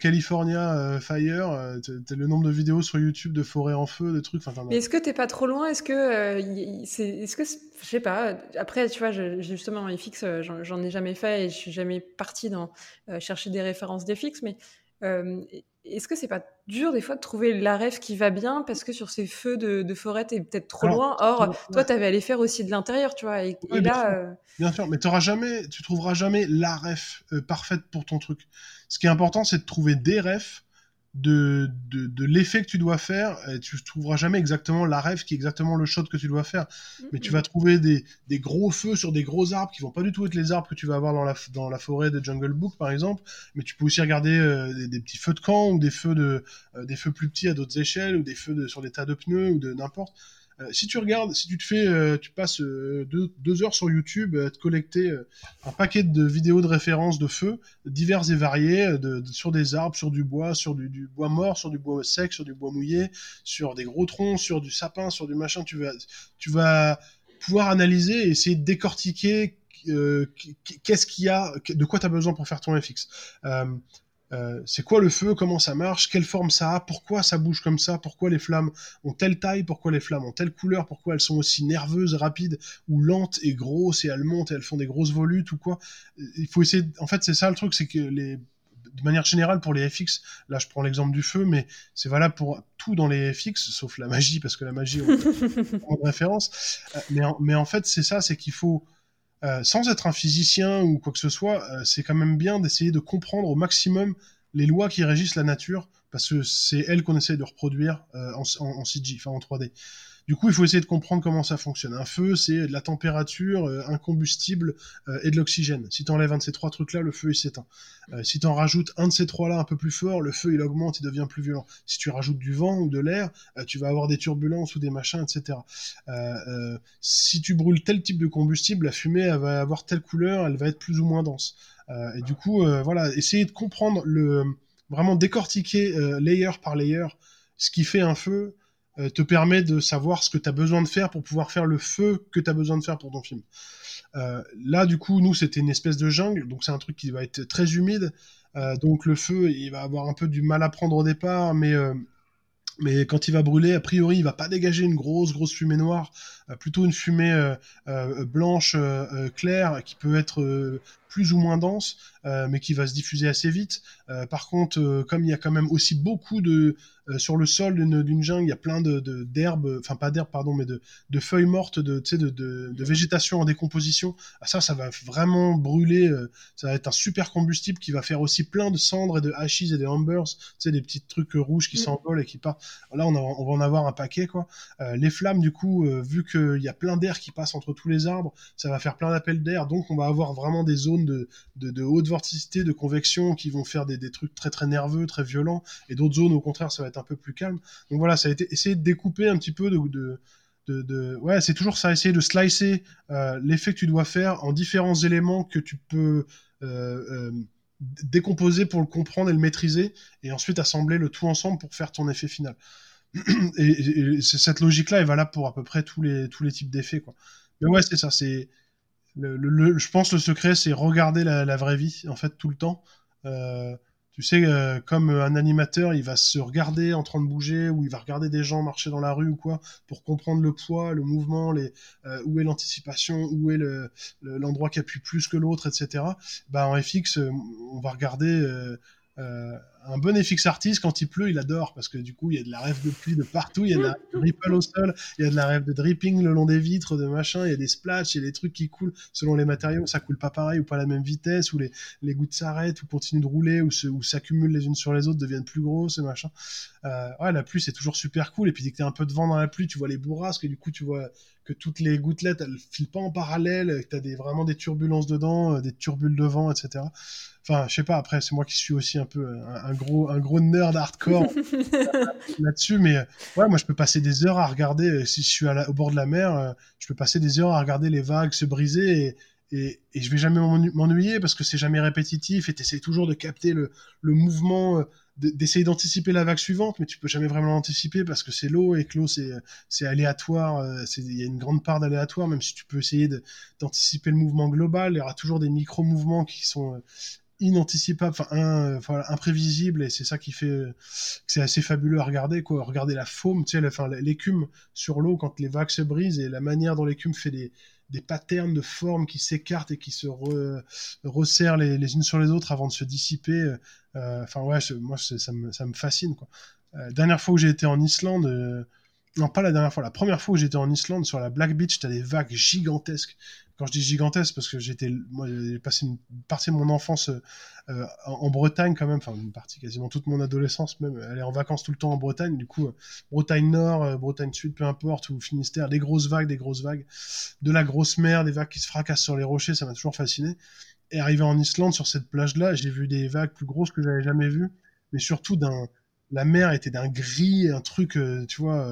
Speaker 1: California euh, Fire, euh, le nombre de vidéos sur YouTube de forêts en feu, de trucs.
Speaker 2: Mais est-ce que t'es pas trop loin? Est-ce que c'est, est-ce que je sais pas Après, tu vois, justement FX, j'en ai jamais fait et je suis jamais partie dans chercher des références d'FX, mais est-ce que c'est pas dur des fois de trouver la rêve qui va bien parce que sur ces feux de, forêt t'es peut-être trop loin? Or, toi, t'avais les faire aussi de l'intérieur, tu vois. Et,
Speaker 1: là, bien, sûr. bien sûr, mais auras jamais, tu trouveras jamais la ref parfaite pour ton truc. Ce qui est important, c'est de trouver des refs de, de, l'effet que tu dois faire. Et tu trouveras jamais exactement la ref qui est exactement le shot que tu dois faire. Mais tu vas trouver des, des, gros feux sur des gros arbres qui vont pas du tout être les arbres que tu vas avoir dans la, dans la forêt de Jungle Book, par exemple. Mais tu peux aussi regarder euh, des, petits feux de camp ou des feux, de, euh, des feux plus petits à d'autres échelles ou des feux de, sur des tas de pneus ou de n'importe. Euh, si tu regardes, si tu te fais, euh, tu passes euh, deux, heures sur YouTube à te collecter un paquet de vidéos de référence de feu, divers et variés, sur des arbres, sur du bois, sur du, bois mort, sur du bois sec, sur du bois mouillé, sur des gros troncs, sur du sapin, sur du machin, tu vas, tu vas pouvoir analyser et essayer de décortiquer qu'est-ce qu'il y a, de quoi tu as besoin pour faire ton FX. C'est quoi le feu, comment ça marche, quelle forme ça a, pourquoi ça bouge comme ça, pourquoi les flammes ont telle taille, pourquoi les flammes ont telle couleur, pourquoi elles sont aussi nerveuses, rapides, ou lentes et grosses, et elles montent et elles font des grosses volutes ou quoi? Il faut essayer. En fait, c'est ça le truc, c'est que les de manière générale pour les FX, là je prends l'exemple du feu, mais c'est valable pour tout dans les FX, sauf la magie, parce que la magie, on [LAUGHS] de référence. Euh, mais, mais en fait, c'est ça, c'est qu'il faut euh, sans être un physicien ou quoi que ce soit, euh, c'est quand même bien d'essayer de comprendre au maximum les lois qui régissent la nature, parce que c'est elles qu'on essaie de reproduire euh, en, en, CG, enfin en 3D. Du coup, il faut essayer de comprendre comment ça fonctionne. Un feu, c'est de la température, euh, un combustible euh, et de l'oxygène. Si tu enlèves un de ces trois trucs-là, le feu, il s'éteint. Euh, si tu en rajoutes un de ces trois-là un peu plus fort, le feu, il augmente, il devient plus violent. Si tu rajoutes du vent ou de l'air, tu vas avoir des turbulences ou des machins, etc. si tu brûles tel type de combustible, la fumée, elle va avoir telle couleur, elle va être plus ou moins dense. et du coup, voilà, essayer de comprendre le... Vraiment décortiquer layer par layer ce qui fait un feu, euh, te permet de savoir ce que tu as besoin de faire pour pouvoir faire le feu que tu as besoin de faire pour ton film. Euh, là, du coup, nous, c'était une espèce de jungle, donc c'est un truc qui va être très humide. Euh, donc le feu, il va avoir un peu du mal à prendre au départ, mais quand il va brûler, a priori, il va pas dégager une grosse, grosse fumée noire plutôt une fumée blanche claire qui peut être plus ou moins dense, mais qui va se diffuser assez vite. par contre, comme il y a quand même aussi beaucoup de sur le sol d'une jungle, il y a plein de d'herbes, enfin pas d'herbes pardon, mais de, de feuilles mortes, de, de, de, de végétation en décomposition. Ah, ça, ça va vraiment brûler. ça va être un super combustible qui va faire aussi plein de cendres et de ashes et de ambers, tu sais, des petits trucs rouges qui mm. s'envolent et qui partent. Là, on, on, va en avoir un paquet, quoi. les flammes, du coup, vu qu'il y a plein d'air qui passe entre tous les arbres, ça va faire plein d'appels d'air, donc on va avoir vraiment des zones de, haute vorticité, de convection qui vont faire des, trucs très très nerveux, très violents, et d'autres zones au contraire ça va être un peu plus calme. Donc voilà, ça a été essayer de découper un petit peu de, de, ouais, c'est toujours ça, essayer de slicer euh, l'effet que tu dois faire en différents éléments que tu peux euh, euh, décomposer pour le comprendre et le maîtriser, et ensuite assembler le tout ensemble pour faire ton effet final. et, cette logique-là est valable pour à peu près tous les, tous les types d'effets. Mais ouais, c'est ça, c'est je pense le secret, c'est regarder la, vraie vie, en fait, tout le temps. Euh, tu sais, euh, comme un animateur, il va se regarder en train de bouger, ou il va regarder des gens marcher dans la rue ou quoi, pour comprendre le poids, le mouvement, euh, où est l'anticipation, où est l'endroit qui appuie plus que l'autre, etc. Bah, en FX, on va regarder un bon FX artiste, quand il pleut, il adore parce que du coup, il y a de la rêve de pluie de partout, il y a de la [LAUGHS] ripple au sol, il y a de la rêve de dripping le long des vitres, de machin, il y a des splashs, il y a des trucs qui coulent selon les matériaux, ça coule pas pareil ou pas à la même vitesse, ou les, les gouttes s'arrêtent ou continuent de rouler, ou, s'accumulent les unes sur les autres, deviennent plus grosses et machin. Euh, ouais, la pluie, c'est toujours super cool. Et puis dès que t'es un peu de vent dans la pluie, tu vois les bourrasques et du coup, tu vois que toutes les gouttelettes, elles filent pas en parallèle, que t'as des, vraiment des turbulences dedans, euh, des turbules de vent, etc. Enfin, je sais pas, après, c'est moi qui suis aussi un peu euh, un, gros, un gros nerd hardcore [LAUGHS] là-dessus, mais ouais, moi, je peux passer des heures à regarder, si je suis au bord de la mer, je peux passer des heures à regarder les vagues se briser et, et, et je vais jamais m'ennuyer parce que c'est jamais répétitif et tu toujours de capter le, le mouvement, euh, d'essayer d'anticiper la vague suivante, mais tu peux jamais vraiment l'anticiper parce que c'est l'eau et que l'eau c'est aléatoire, euh, il y a une grande part d'aléatoire, même si tu peux essayer d'anticiper le mouvement global, il y aura toujours des micro-mouvements qui sont inanticipables, enfin voilà, imprévisibles et c'est ça qui fait que c'est assez fabuleux à regarder quoi. Regarder la faune, tu sais, enfin l'écume sur l'eau quand les vagues se brisent et la manière dont l'écume fait des des patterns de formes qui s'écartent et qui se resserrent les, unes sur les autres avant de se dissiper. Euh, enfin ouais, moi ça me, ça me, fascine quoi. Euh, dernière fois où j'ai été en Islande, euh, non pas la dernière fois, la première fois où j'étais en Islande sur la Black Beach, t'as des vagues gigantesques quand je dis gigantesque, parce que j'étais, moi, j'ai passé une partie de mon enfance euh, en, Bretagne quand même, enfin une partie quasiment toute mon adolescence même, aller en vacances tout le temps en Bretagne. Du coup, euh, Bretagne Nord, euh, Bretagne Sud, peu importe, ou Finistère, des grosses vagues, des grosses vagues, de la grosse mer, des vagues qui se fracassent sur les rochers, ça m'a toujours fasciné. Et arrivé en Islande sur cette plage-là, j'ai vu des vagues plus grosses que j'avais jamais vues, mais surtout d'un, la mer était d'un gris, un truc, tu vois,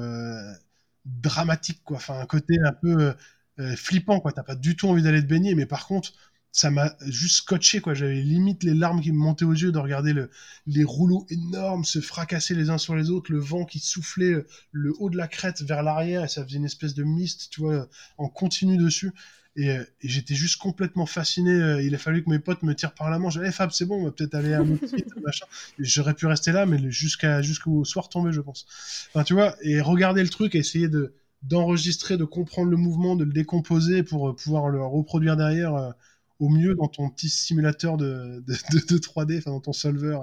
Speaker 1: dramatique quoi, enfin un côté un peu euh, flippant, quoi. T'as pas du tout envie d'aller te baigner, mais par contre, ça m'a juste scotché, quoi. J'avais limite les larmes qui me montaient aux yeux de regarder le, les rouleaux énormes se fracasser les uns sur les autres, le vent qui soufflait le haut de la crête vers l'arrière et ça faisait une espèce de mist, tu vois, en continu dessus. Et, euh, j'étais juste complètement fasciné. Euh, il a fallu que mes potes me tirent par la main. J'ai dit, Fab, c'est bon, on va peut-être aller à autre [LAUGHS] site, machin. J'aurais pu rester là, mais jusqu'à, jusqu'au soir tombé, je pense. Enfin, tu vois, et regarder le truc et essayer de, d'enregistrer, de comprendre le mouvement, de le décomposer pour euh, pouvoir le reproduire derrière euh, au mieux dans ton petit simulateur de, de, 3D, enfin dans ton solver,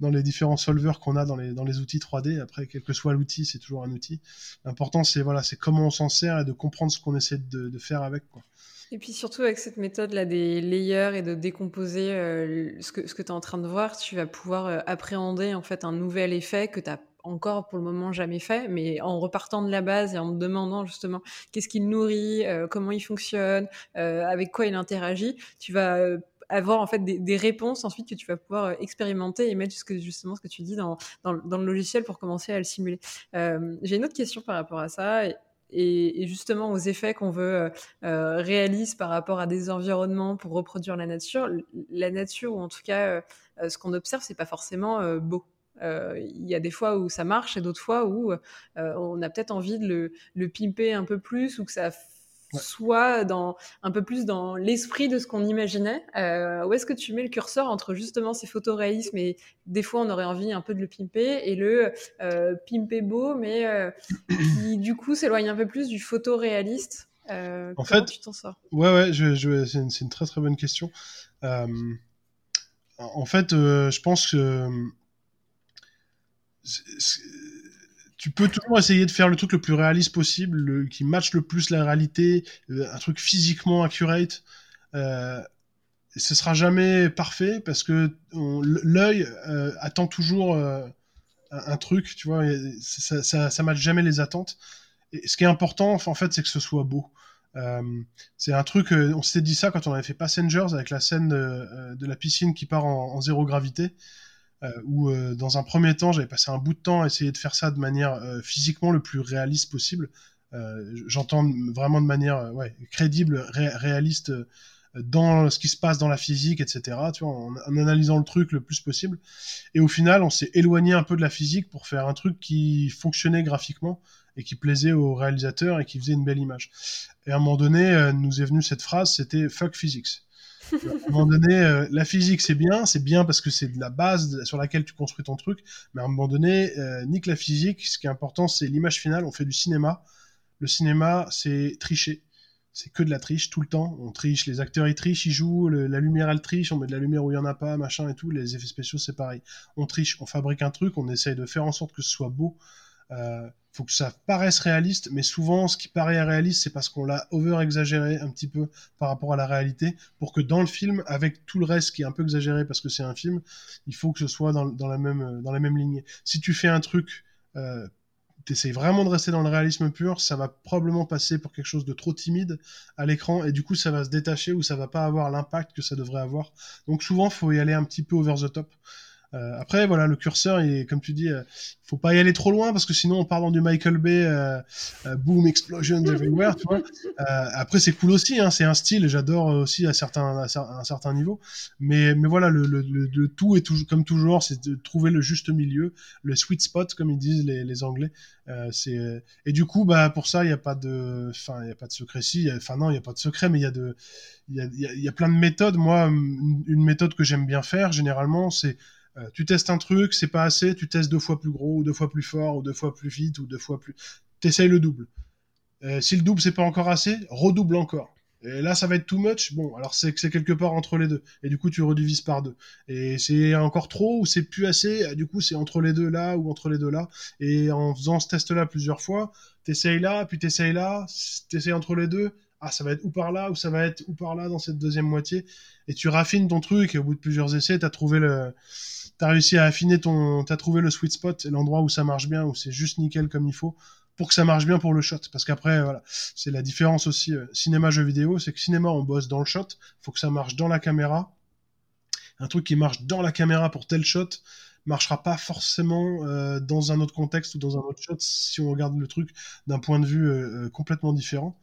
Speaker 1: dans les différents solvers qu'on a dans les, dans les outils 3D. Après, quel que soit l'outil, c'est toujours un outil. L'important, c'est voilà, c'est comment on s'en sert et de comprendre ce qu'on essaie de, de, faire avec. Quoi.
Speaker 2: Et puis surtout avec cette méthode là des layers et de décomposer euh, ce que, ce que tu es en train de voir, tu vas pouvoir appréhender en fait un nouvel effet que tu as encore pour le moment jamais fait, mais en repartant de la base et en demandant justement qu'est-ce qu'il nourrit, euh, comment il fonctionne, euh, avec quoi il interagit, tu vas euh, avoir en fait des, réponses ensuite que tu vas pouvoir expérimenter et mettre justement ce que tu dis dans, dans, le logiciel pour commencer à le simuler. J'ai une autre question par rapport à ça. Et, justement aux effets qu'on veut réaliser par rapport à des environnements pour reproduire la nature. La nature, ou en tout cas ce qu'on observe, c'est pas forcément beau. Euh, il y a des fois où ça marche et d'autres fois où euh, on a peut-être envie de le, le, pimper un peu plus ou que ça soit dans un peu plus dans l'esprit de ce qu'on imaginait. où est-ce que tu mets le curseur entre justement ces photoréalismes et des fois on aurait envie un peu de le pimper et le pimper beau, mais qui [CLEARS THROAT] du coup s'éloigne un peu plus du photoréaliste euh, en fait, tu t'en sors?
Speaker 1: Ouais, ouais, je, c'est une, très très bonne question. Euh, en fait, euh, je pense que tu peux toujours essayer de faire le truc le plus réaliste possible, qui matche le plus la réalité, un truc physiquement accurate. ce sera jamais parfait parce que l'œil attend toujours un, truc, tu vois, ça, ça, matche jamais les attentes ce qui est important, en fait, c'est que ce soit beau. Euh, c'est un truc, euh, on s'était dit ça quand on avait fait Passengers avec la scène de, euh, la piscine qui part en, zéro gravité, où dans un premier temps j'avais passé un bout de temps à essayer de faire ça de manière physiquement le plus réaliste possible. J'entends vraiment de manière crédible, réaliste dans ce qui se passe dans la physique, etc. Tu vois, en, en, analysant le truc le plus possible. Et au final, on s'est éloigné un peu de la physique pour faire un truc qui fonctionnait graphiquement et qui plaisait au réalisateur et qui faisait une belle image. Et à un moment donné, euh, nous est venue cette phrase, c'était fuck physics. À un moment donné, euh, la physique c'est bien, c'est bien parce que c'est de la base sur laquelle tu construis ton truc, mais à un moment donné, euh, nique la physique, ce qui est important c'est l'image finale, on fait du cinéma. Le cinéma c'est tricher, c'est que de la triche tout le temps. On triche, les acteurs ils trichent, ils jouent, la lumière elle triche, on met de la lumière où il y en a pas, machin et tout. Les effets spéciaux c'est pareil. On triche, on fabrique un truc, on essaye de faire en sorte que ce soit beau. Euh, faut que ça paraisse réaliste, mais souvent, ce qui paraît réaliste, c'est parce qu'on l'a over-exagéré un petit peu par rapport à la réalité, pour que dans le film, avec tout le reste qui est un peu exagéré parce que c'est un film, il faut que ce soit dans, la, même, dans. Si tu fais un truc, euh, t'essayes vraiment de rester dans le réalisme pur, ça va probablement passer pour quelque chose de trop timide à l'écran, et du coup, ça va se détacher ou ça va pas avoir l'impact que ça devrait avoir. Donc souvent, faut y aller un petit peu over the top. Euh, après, voilà, le curseur, et comme tu dis, euh, faut pas y aller trop loin parce que sinon on part dans du Michael Bay, euh, boom, explosions [LAUGHS] everywhere, tu vois. après, c'est cool aussi, hein, c'est un style, j'adore aussi à certains, à un certain niveau. Mais, mais voilà, le, le, le, tout est toujours, comme toujours, c'est de trouver le juste milieu, le sweet spot, comme ils disent les, les Anglais. c'est et du coup, bah pour ça, il n'y a pas de, enfin, il y a pas de secret. Si, enfin non, il y a pas de secret, mais il y a de, il y a, y, y a plein de méthodes. Moi, une méthode que j'aime bien faire, généralement, c'est euh, tu testes un truc, c'est pas assez, tu testes deux fois plus gros, ou deux fois plus fort, ou deux fois plus vite, ou deux fois plus. T'essayes le double. Euh, si le double c'est pas encore assez, redouble encore. Et là, ça va être too much. Bon, alors c'est que c'est quelque part entre les deux. Et du coup, tu redivises par deux. Et c'est encore trop ou c'est plus assez. Du coup, c'est entre les deux là ou entre les deux là. Et en faisant ce test-là plusieurs fois, t'essayes là, puis t'essayes là, t'essayes entre les deux ah, ça va être ou par là, ou ça va être ou par là dans cette deuxième moitié. Et tu raffines ton truc, et au bout de plusieurs essais, t'as trouvé le, t'as réussi à affiner ton, t'as trouvé le sweet spot, l'endroit où ça marche bien, où c'est juste nickel comme il faut, pour que ça marche bien pour le shot. Parce qu'après, voilà, c'est la différence aussi, euh, cinéma, jeu vidéo, c'est que cinéma, on bosse dans le shot, faut que ça marche dans la caméra. Un truc qui marche dans la caméra pour tel shot, marchera pas forcément euh, dans un autre contexte ou dans un autre shot si on regarde le truc d'un point de vue euh, complètement différent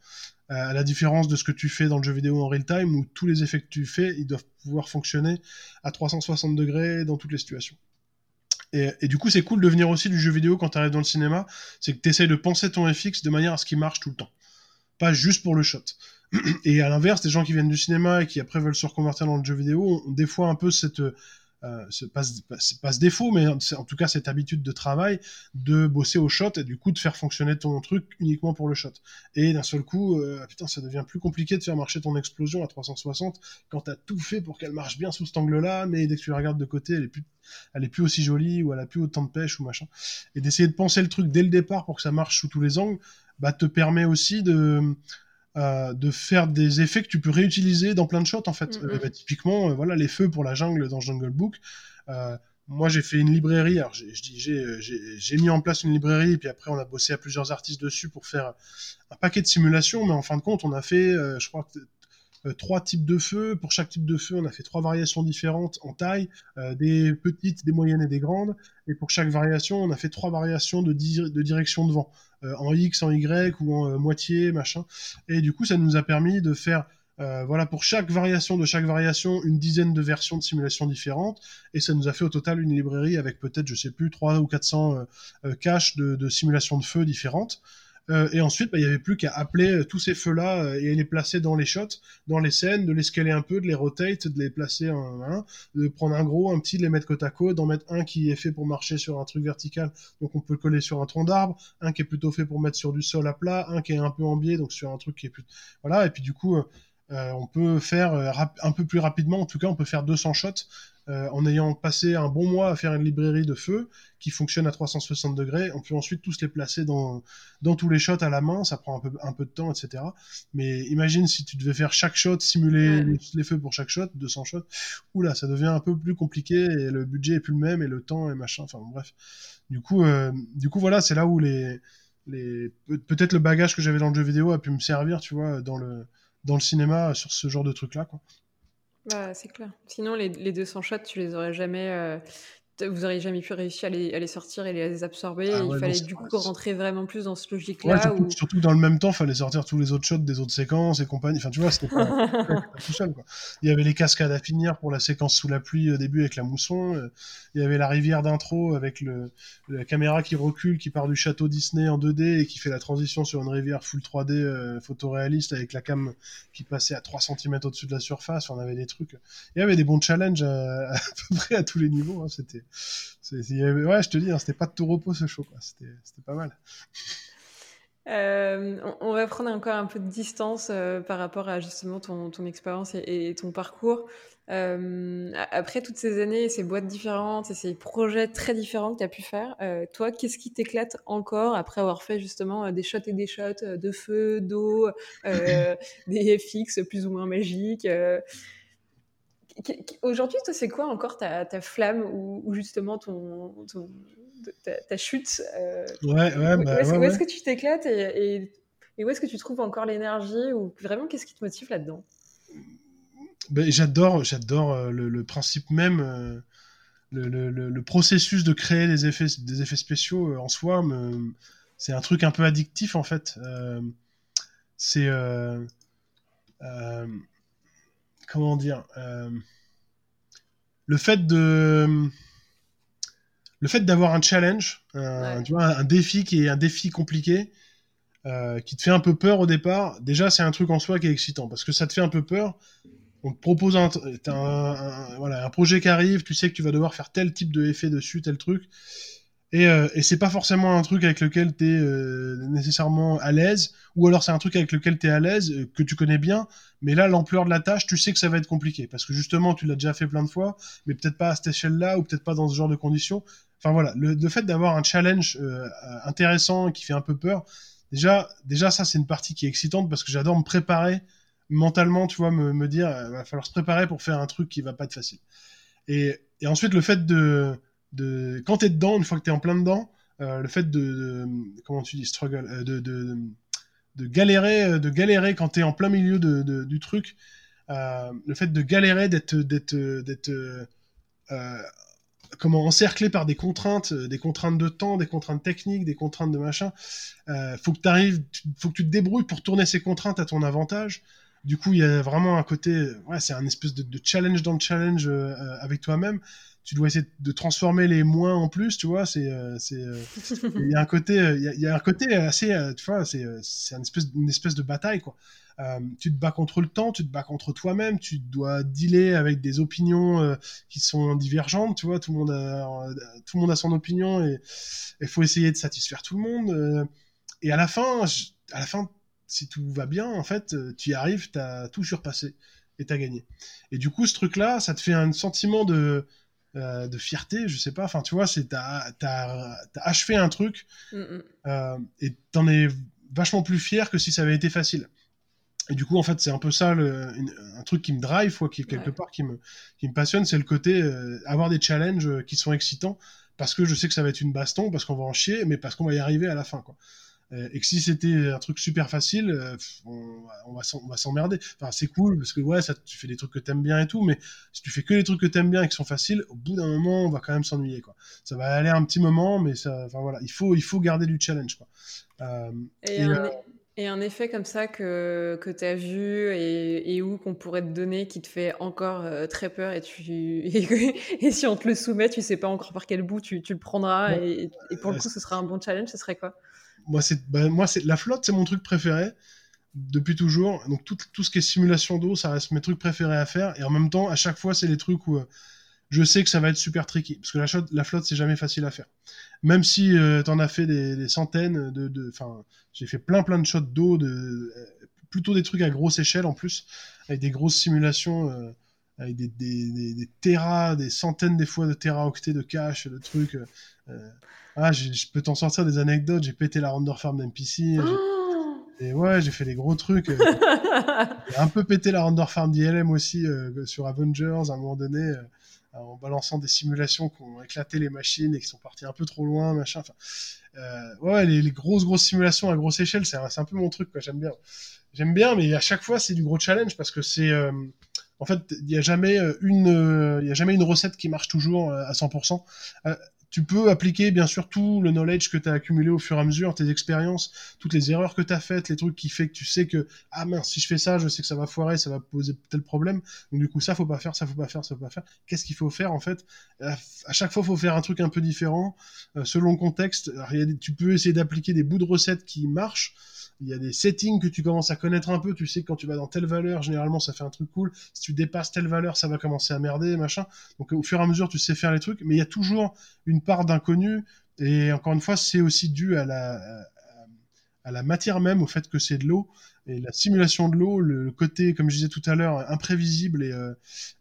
Speaker 1: à la différence de ce que tu fais dans le jeu vidéo en real time, où tous les effets que tu fais, ils doivent pouvoir fonctionner à 360 degrés dans toutes les situations. Et, et du coup, c'est cool de venir aussi du jeu vidéo quand tu arrives dans le cinéma, c'est que tu essayes de penser ton FX de manière à ce qu'il marche tout le temps. Pas juste pour le shot. Et à l'inverse, des gens qui viennent du cinéma et qui après veulent se reconvertir dans le jeu vidéo ont des fois un peu cette euh, c'est pas, ce défaut, mais en tout cas cette habitude de travail de bosser au shot et du coup de faire fonctionner ton truc uniquement pour le shot. Et d'un seul coup, euh, putain, ça devient plus compliqué de faire marcher ton explosion à 360 quand t'as tout fait pour qu'elle marche bien sous cet angle-là, mais dès que tu la regardes de côté, elle est plus, elle est plus aussi jolie ou elle a plus autant de pêche ou machin. Et d'essayer de penser le truc dès le départ pour que ça marche sous tous les angles, bah te permet aussi de euh, de faire des effets que tu peux réutiliser dans plein de shots en fait. Mm, mm. Bah, typiquement, euh, voilà les feux pour la jungle dans Jungle Book. Euh, moi, j'ai fait une librairie. Alors, j'ai mis en place une librairie, et puis après, on a bossé à plusieurs artistes dessus pour faire un paquet de simulations. Mais en fin de compte, on a fait, je crois, trois types de feux. Pour chaque type de feu, on a fait trois variations différentes en taille, des petites, des moyennes et des grandes. Et pour chaque variation, on a fait trois variations de, de direction de vent. Euh, en X, en Y ou en euh, moitié, machin. Et du coup, ça nous a permis de faire euh, voilà, pour chaque variation de chaque variation, une dizaine de versions de simulation différentes, et ça nous a fait au total une librairie avec peut-être, je sais plus, 3 ou 400 caches de, de simulations de feu différentes. Euh, et ensuite, bah, il y avait plus qu'à appeler euh, tous ces feux-là euh, et les placer dans les shots, dans les scènes, de les scaler un peu, de les rotate, de les placer en un, de prendre un gros, un petit, de les mettre côte à côte, d'en mettre un qui est fait pour marcher sur un truc vertical, donc on peut le coller sur un tronc d'arbre, un qui est plutôt fait pour mettre sur du sol à plat, un qui est un peu en biais, donc sur un truc qui est plus... Voilà, et puis du coup... on peut faire un peu plus rapidement, en tout cas, on peut faire 200 shots euh, en ayant passé un bon mois à faire une librairie de feu qui fonctionne à 360 degrés. On peut ensuite tous les placer dans, dans tous les shots à la main, ça prend un peu, un peu de temps, etc. Mais imagine si tu devais faire chaque shot, simuler les, feux pour chaque shot, 200 shots, oula, ça devient un peu plus compliqué et le budget est plus le même et le temps et machin, enfin bref. Du coup, euh, du coup voilà, c'est là où les, les peut-être le bagage que j'avais dans le jeu vidéo a pu me servir, tu vois, dans le, dans le cinéma sur ce genre de truc-là, quoi.
Speaker 2: Bah, c'est clair. Sinon, les, les 200 shots, tu les aurais jamais. Euh, vous auriez jamais pu réussir à les, sortir et les absorber. Ah il fallait du coup rentrer vraiment plus dans ce logique-là.
Speaker 1: surtout, surtout, dans le même temps, il fallait sortir tous les autres shots des autres séquences et compagnie. Enfin, tu vois, [LAUGHS] c'était pas, tout seul. Quoi. Il y avait les cascades à finir pour la séquence sous la pluie au début avec la mousson. Euh, il y avait la rivière d'intro avec le, la caméra qui recule, qui part du château Disney en 2D et qui fait la transition sur une rivière full 3D euh, photoréaliste avec la cam qui passait à 3 cm au-dessus de la surface. on avait des trucs. Il y avait des bons challenges à, [LAUGHS] à peu près à tous les niveaux. Hein. C'était ouais, je te dis, hein, c'était pas de tout repos ce show, C'était pas mal.
Speaker 2: Euh, on va prendre encore un peu de distance euh, par rapport à justement ton, ton expérience et, ton parcours. Euh, après toutes ces années, ces boîtes différentes et ces projets très différents que tu as pu faire, toi, qu'est-ce qui t'éclate encore après avoir fait justement des shots et des shots de feu, d'eau, [LAUGHS] des FX plus ou moins magiques Aujourd'hui, toi, c'est quoi encore ta, ta flamme ou, justement ton, ta, chute
Speaker 1: euh, Ouais, ouais, bah,
Speaker 2: Où est-ce que tu t'éclates et, et, où est-ce que tu trouves encore l'énergie ou vraiment qu'est-ce qui te motive là-dedans?
Speaker 1: Ben, J'adore, j'adore euh, le, principe même, euh, le, le, processus de créer des effets, des effets spéciaux en soi. C'est un truc un peu addictif en fait. c'est comment dire euh, le fait de le fait d'avoir un challenge, un, tu vois, un, défi qui est un défi compliqué, euh, qui te fait un peu peur au départ, déjà c'est un truc en soi qui est excitant parce que ça te fait un peu peur. On te propose un, un, voilà, un projet qui arrive, tu sais que tu vas devoir faire tel type de effet dessus, tel truc. Et, euh, et c'est pas forcément un truc avec lequel tu es euh, nécessairement à l'aise, ou alors c'est un truc avec lequel tu es à l'aise, euh, que tu connais bien, mais là, l'ampleur de la tâche, tu sais que ça va être compliqué, parce que justement, tu l'as déjà fait plein de fois, mais peut-être pas à cette échelle-là, ou peut-être pas dans ce genre de conditions. Enfin voilà, le, fait d'avoir un challenge intéressant qui fait un peu peur, déjà, déjà ça, c'est une partie qui est excitante, parce que j'adore me préparer mentalement, tu vois, me, me dire, il va falloir se préparer pour faire un truc qui va pas être facile. Et ensuite, le fait de de quand t'es dedans, une fois que t'es en plein dedans, euh, le fait de, comment tu dis struggle, euh, de, de, de, galérer, euh, de galérer quand t'es en plein milieu de, du truc, le fait de galérer, d'être d'être d'être comment encerclé par des contraintes, des contraintes de temps, des contraintes techniques, des contraintes de machin. faut que t'arrives, faut que tu te débrouilles pour tourner ces contraintes à ton avantage. Du coup, il y a vraiment un côté, ouais, c'est un espèce de, de, challenge dans le challenge avec toi-même tu dois essayer de transformer les moins en plus, tu vois. C'est, euh, c'est, euh, [LAUGHS] il y a un côté, euh, il y, a un côté assez, tu vois, c'est, c'est une espèce, une espèce de bataille, quoi. tu te bats contre le temps, tu te bats contre toi-même, tu dois dealer avec des opinions qui sont divergentes, tu vois. Tout le monde a, tout le monde a son opinion et il faut essayer de satisfaire tout le monde. et à la fin, à la fin, si tout va bien, en fait, tu y arrives, t'as tout surpassé et t'as gagné. Et du coup, ce truc-là, ça te fait un sentiment de euh, de fierté, je sais pas. Enfin, tu vois, c'est t'as as, achevé un truc mm, mm. euh, et t'en es vachement plus fier que si ça avait été facile. Et du coup, en fait, c'est un peu ça le, un truc qui me drive, quoi, qui quelque part qui me qui me passionne, c'est le côté euh, avoir des challenges qui sont excitants parce que je sais que ça va être une baston, parce qu'on va en chier, mais parce qu'on va y arriver à la fin, quoi. Euh, et que si c'était un truc super facile, euh, on, on va s'emmerder. Enfin, c'est cool parce que ouais, ça, tu fais des trucs que t'aimes bien et tout, mais si tu fais que les trucs que t'aimes bien et qui sont faciles, au bout d'un moment, on va quand même s'ennuyer, quoi. Ça va aller un petit moment, mais ça, enfin voilà, il faut, il faut garder du challenge, quoi.
Speaker 2: Euh, et, un, et, un, effet comme ça que, que tu as vu et, et où qu'on pourrait te donner qui te fait encore très peur et, tu, [LAUGHS] et, si on te le soumet, tu sais pas encore par quel bout tu, tu le prendras et, pour le coup, ce sera un bon challenge, ce serait quoi?
Speaker 1: Moi, c'est, bah, moi, c'est la flotte, c'est mon truc préféré depuis toujours. Donc tout, tout ce qui est simulation d'eau, ça reste mes trucs préférés à faire. Et en même temps, à chaque fois, c'est les trucs où euh, je sais que ça va être super tricky. Parce que la, flotte, c'est jamais facile à faire. Même si euh, t'en as fait des, centaines de... Enfin, j'ai fait plein plein de shots d'eau, de, euh, plutôt des trucs à grosse échelle en plus, avec des grosses simulations. Euh, avec des, des, des, des terras, des centaines des fois de teraoctets de cache, de trucs. Ah, je peux t'en sortir des anecdotes. J'ai pété la render farm d'NPC. Et ouais, j'ai fait des gros trucs. [LAUGHS] j'ai un peu pété la render farm d'ILM aussi euh, sur Avengers à un moment donné, euh, en balançant des simulations qui ont éclaté les machines et qui sont parties un peu trop loin, machin. Enfin, euh, ouais, les, grosses grosses simulations à grosse échelle, c'est un, un, peu mon truc, quoi. J'aime bien. J'aime bien, mais à chaque fois, c'est du gros challenge parce que c'est en fait, il n'y a jamais une, il y a jamais une recette qui marche toujours à 100% tu peux appliquer bien sûr tout le knowledge que tu as accumulé au fur et à mesure, tes expériences, toutes les erreurs que tu as faites, les trucs qui fait que tu sais que ah mince, si je fais ça, je sais que ça va foirer, ça va poser tel problème. Donc du coup, ça faut pas faire, ça faut pas faire, ça faut pas faire. Qu'est-ce qu'il faut faire en fait? À chaque fois, faut faire un truc un peu différent euh, selon le contexte. Tu peux essayer d'appliquer des bouts de recettes qui marchent il y a des settings que tu commences à connaître un peu. Tu sais que quand tu vas dans telle valeur, généralement, ça fait un truc cool. Si tu dépasses telle valeur, ça va commencer à merder, machin. Donc, au fur et à mesure, tu sais faire les trucs. Mais il y a toujours une part d'inconnu. Et encore une fois, c'est aussi dû à la, à la matière même, au fait que c'est de l'eau. Et la simulation de l'eau, le, côté, comme je disais tout à l'heure, imprévisible et, euh,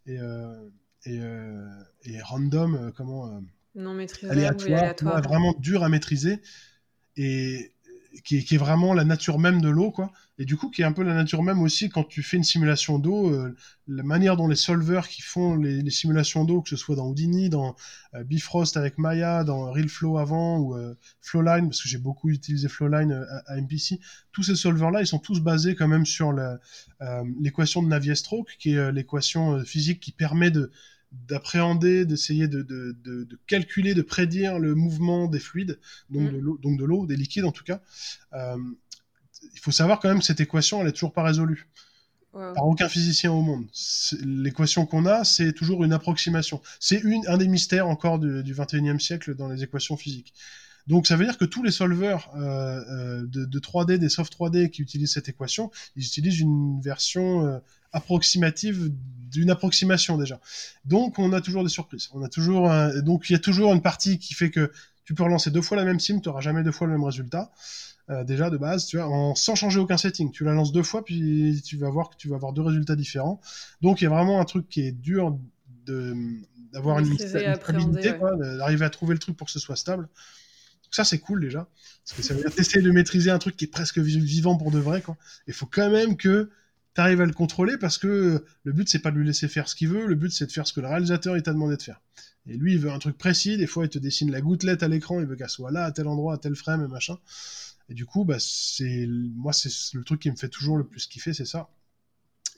Speaker 1: et, euh, et, euh, et, random, comment
Speaker 2: non maîtrisable, aléatoire, aléatoire.
Speaker 1: vraiment dur à maîtriser. Et, qui est, vraiment la nature même de l'eau, quoi. Et du coup, qui est un peu la nature même aussi quand tu fais une simulation d'eau, euh, la manière dont les solvers qui font les, simulations d'eau, que ce soit dans Houdini, dans euh, Bifrost avec Maya, dans RealFlow avant ou euh, Flowline, parce que j'ai beaucoup utilisé Flowline à, MPC, tous ces solvers-là, ils sont tous basés quand même sur l'équation de Navier-Stokes, qui est l'équation physique qui permet de d'appréhender, d'essayer de, de, de, de, calculer, de prédire le mouvement des fluides, donc mm. de l'eau, des liquides en tout cas. Euh, il faut savoir quand même que cette équation, elle est toujours pas résolue. Par aucun physicien au monde. L'équation qu'on a, c'est toujours une approximation. C'est un des mystères encore du, 21e siècle dans les équations physiques. Donc ça veut dire que tous les solvers euh, euh de, de, 3D, des soft 3D qui utilisent cette équation, ils utilisent une version euh, approximative d'une approximation déjà. Donc on a toujours des surprises. On a toujours donc il y a toujours une partie qui fait que tu peux relancer deux fois la même sim, tu n'auras jamais deux fois le même résultat. Euh, déjà de base, tu vois, en, sans changer aucun setting. Tu la lances deux fois, puis tu vas voir que tu vas avoir deux résultats différents. Donc il y a vraiment un truc qui est dur de d'avoir une, stabilité, d'arriver à trouver le truc pour que ce soit stable. Ça c'est cool déjà, parce que ça veut dire tester de maîtriser un truc qui est presque vivant pour de vrai. Quoi. Il faut quand même que t'arrives à le contrôler parce que le but c'est pas de lui laisser faire ce qu'il veut, le but c'est de faire ce que le réalisateur il t'a demandé de faire. Et lui il veut un truc précis, des fois il te dessine la gouttelette à l'écran, il veut qu'elle soit là à tel endroit, à tel frame et machin. Et du coup bah c'est moi c'est le truc qui me fait toujours le plus kiffer, c'est ça.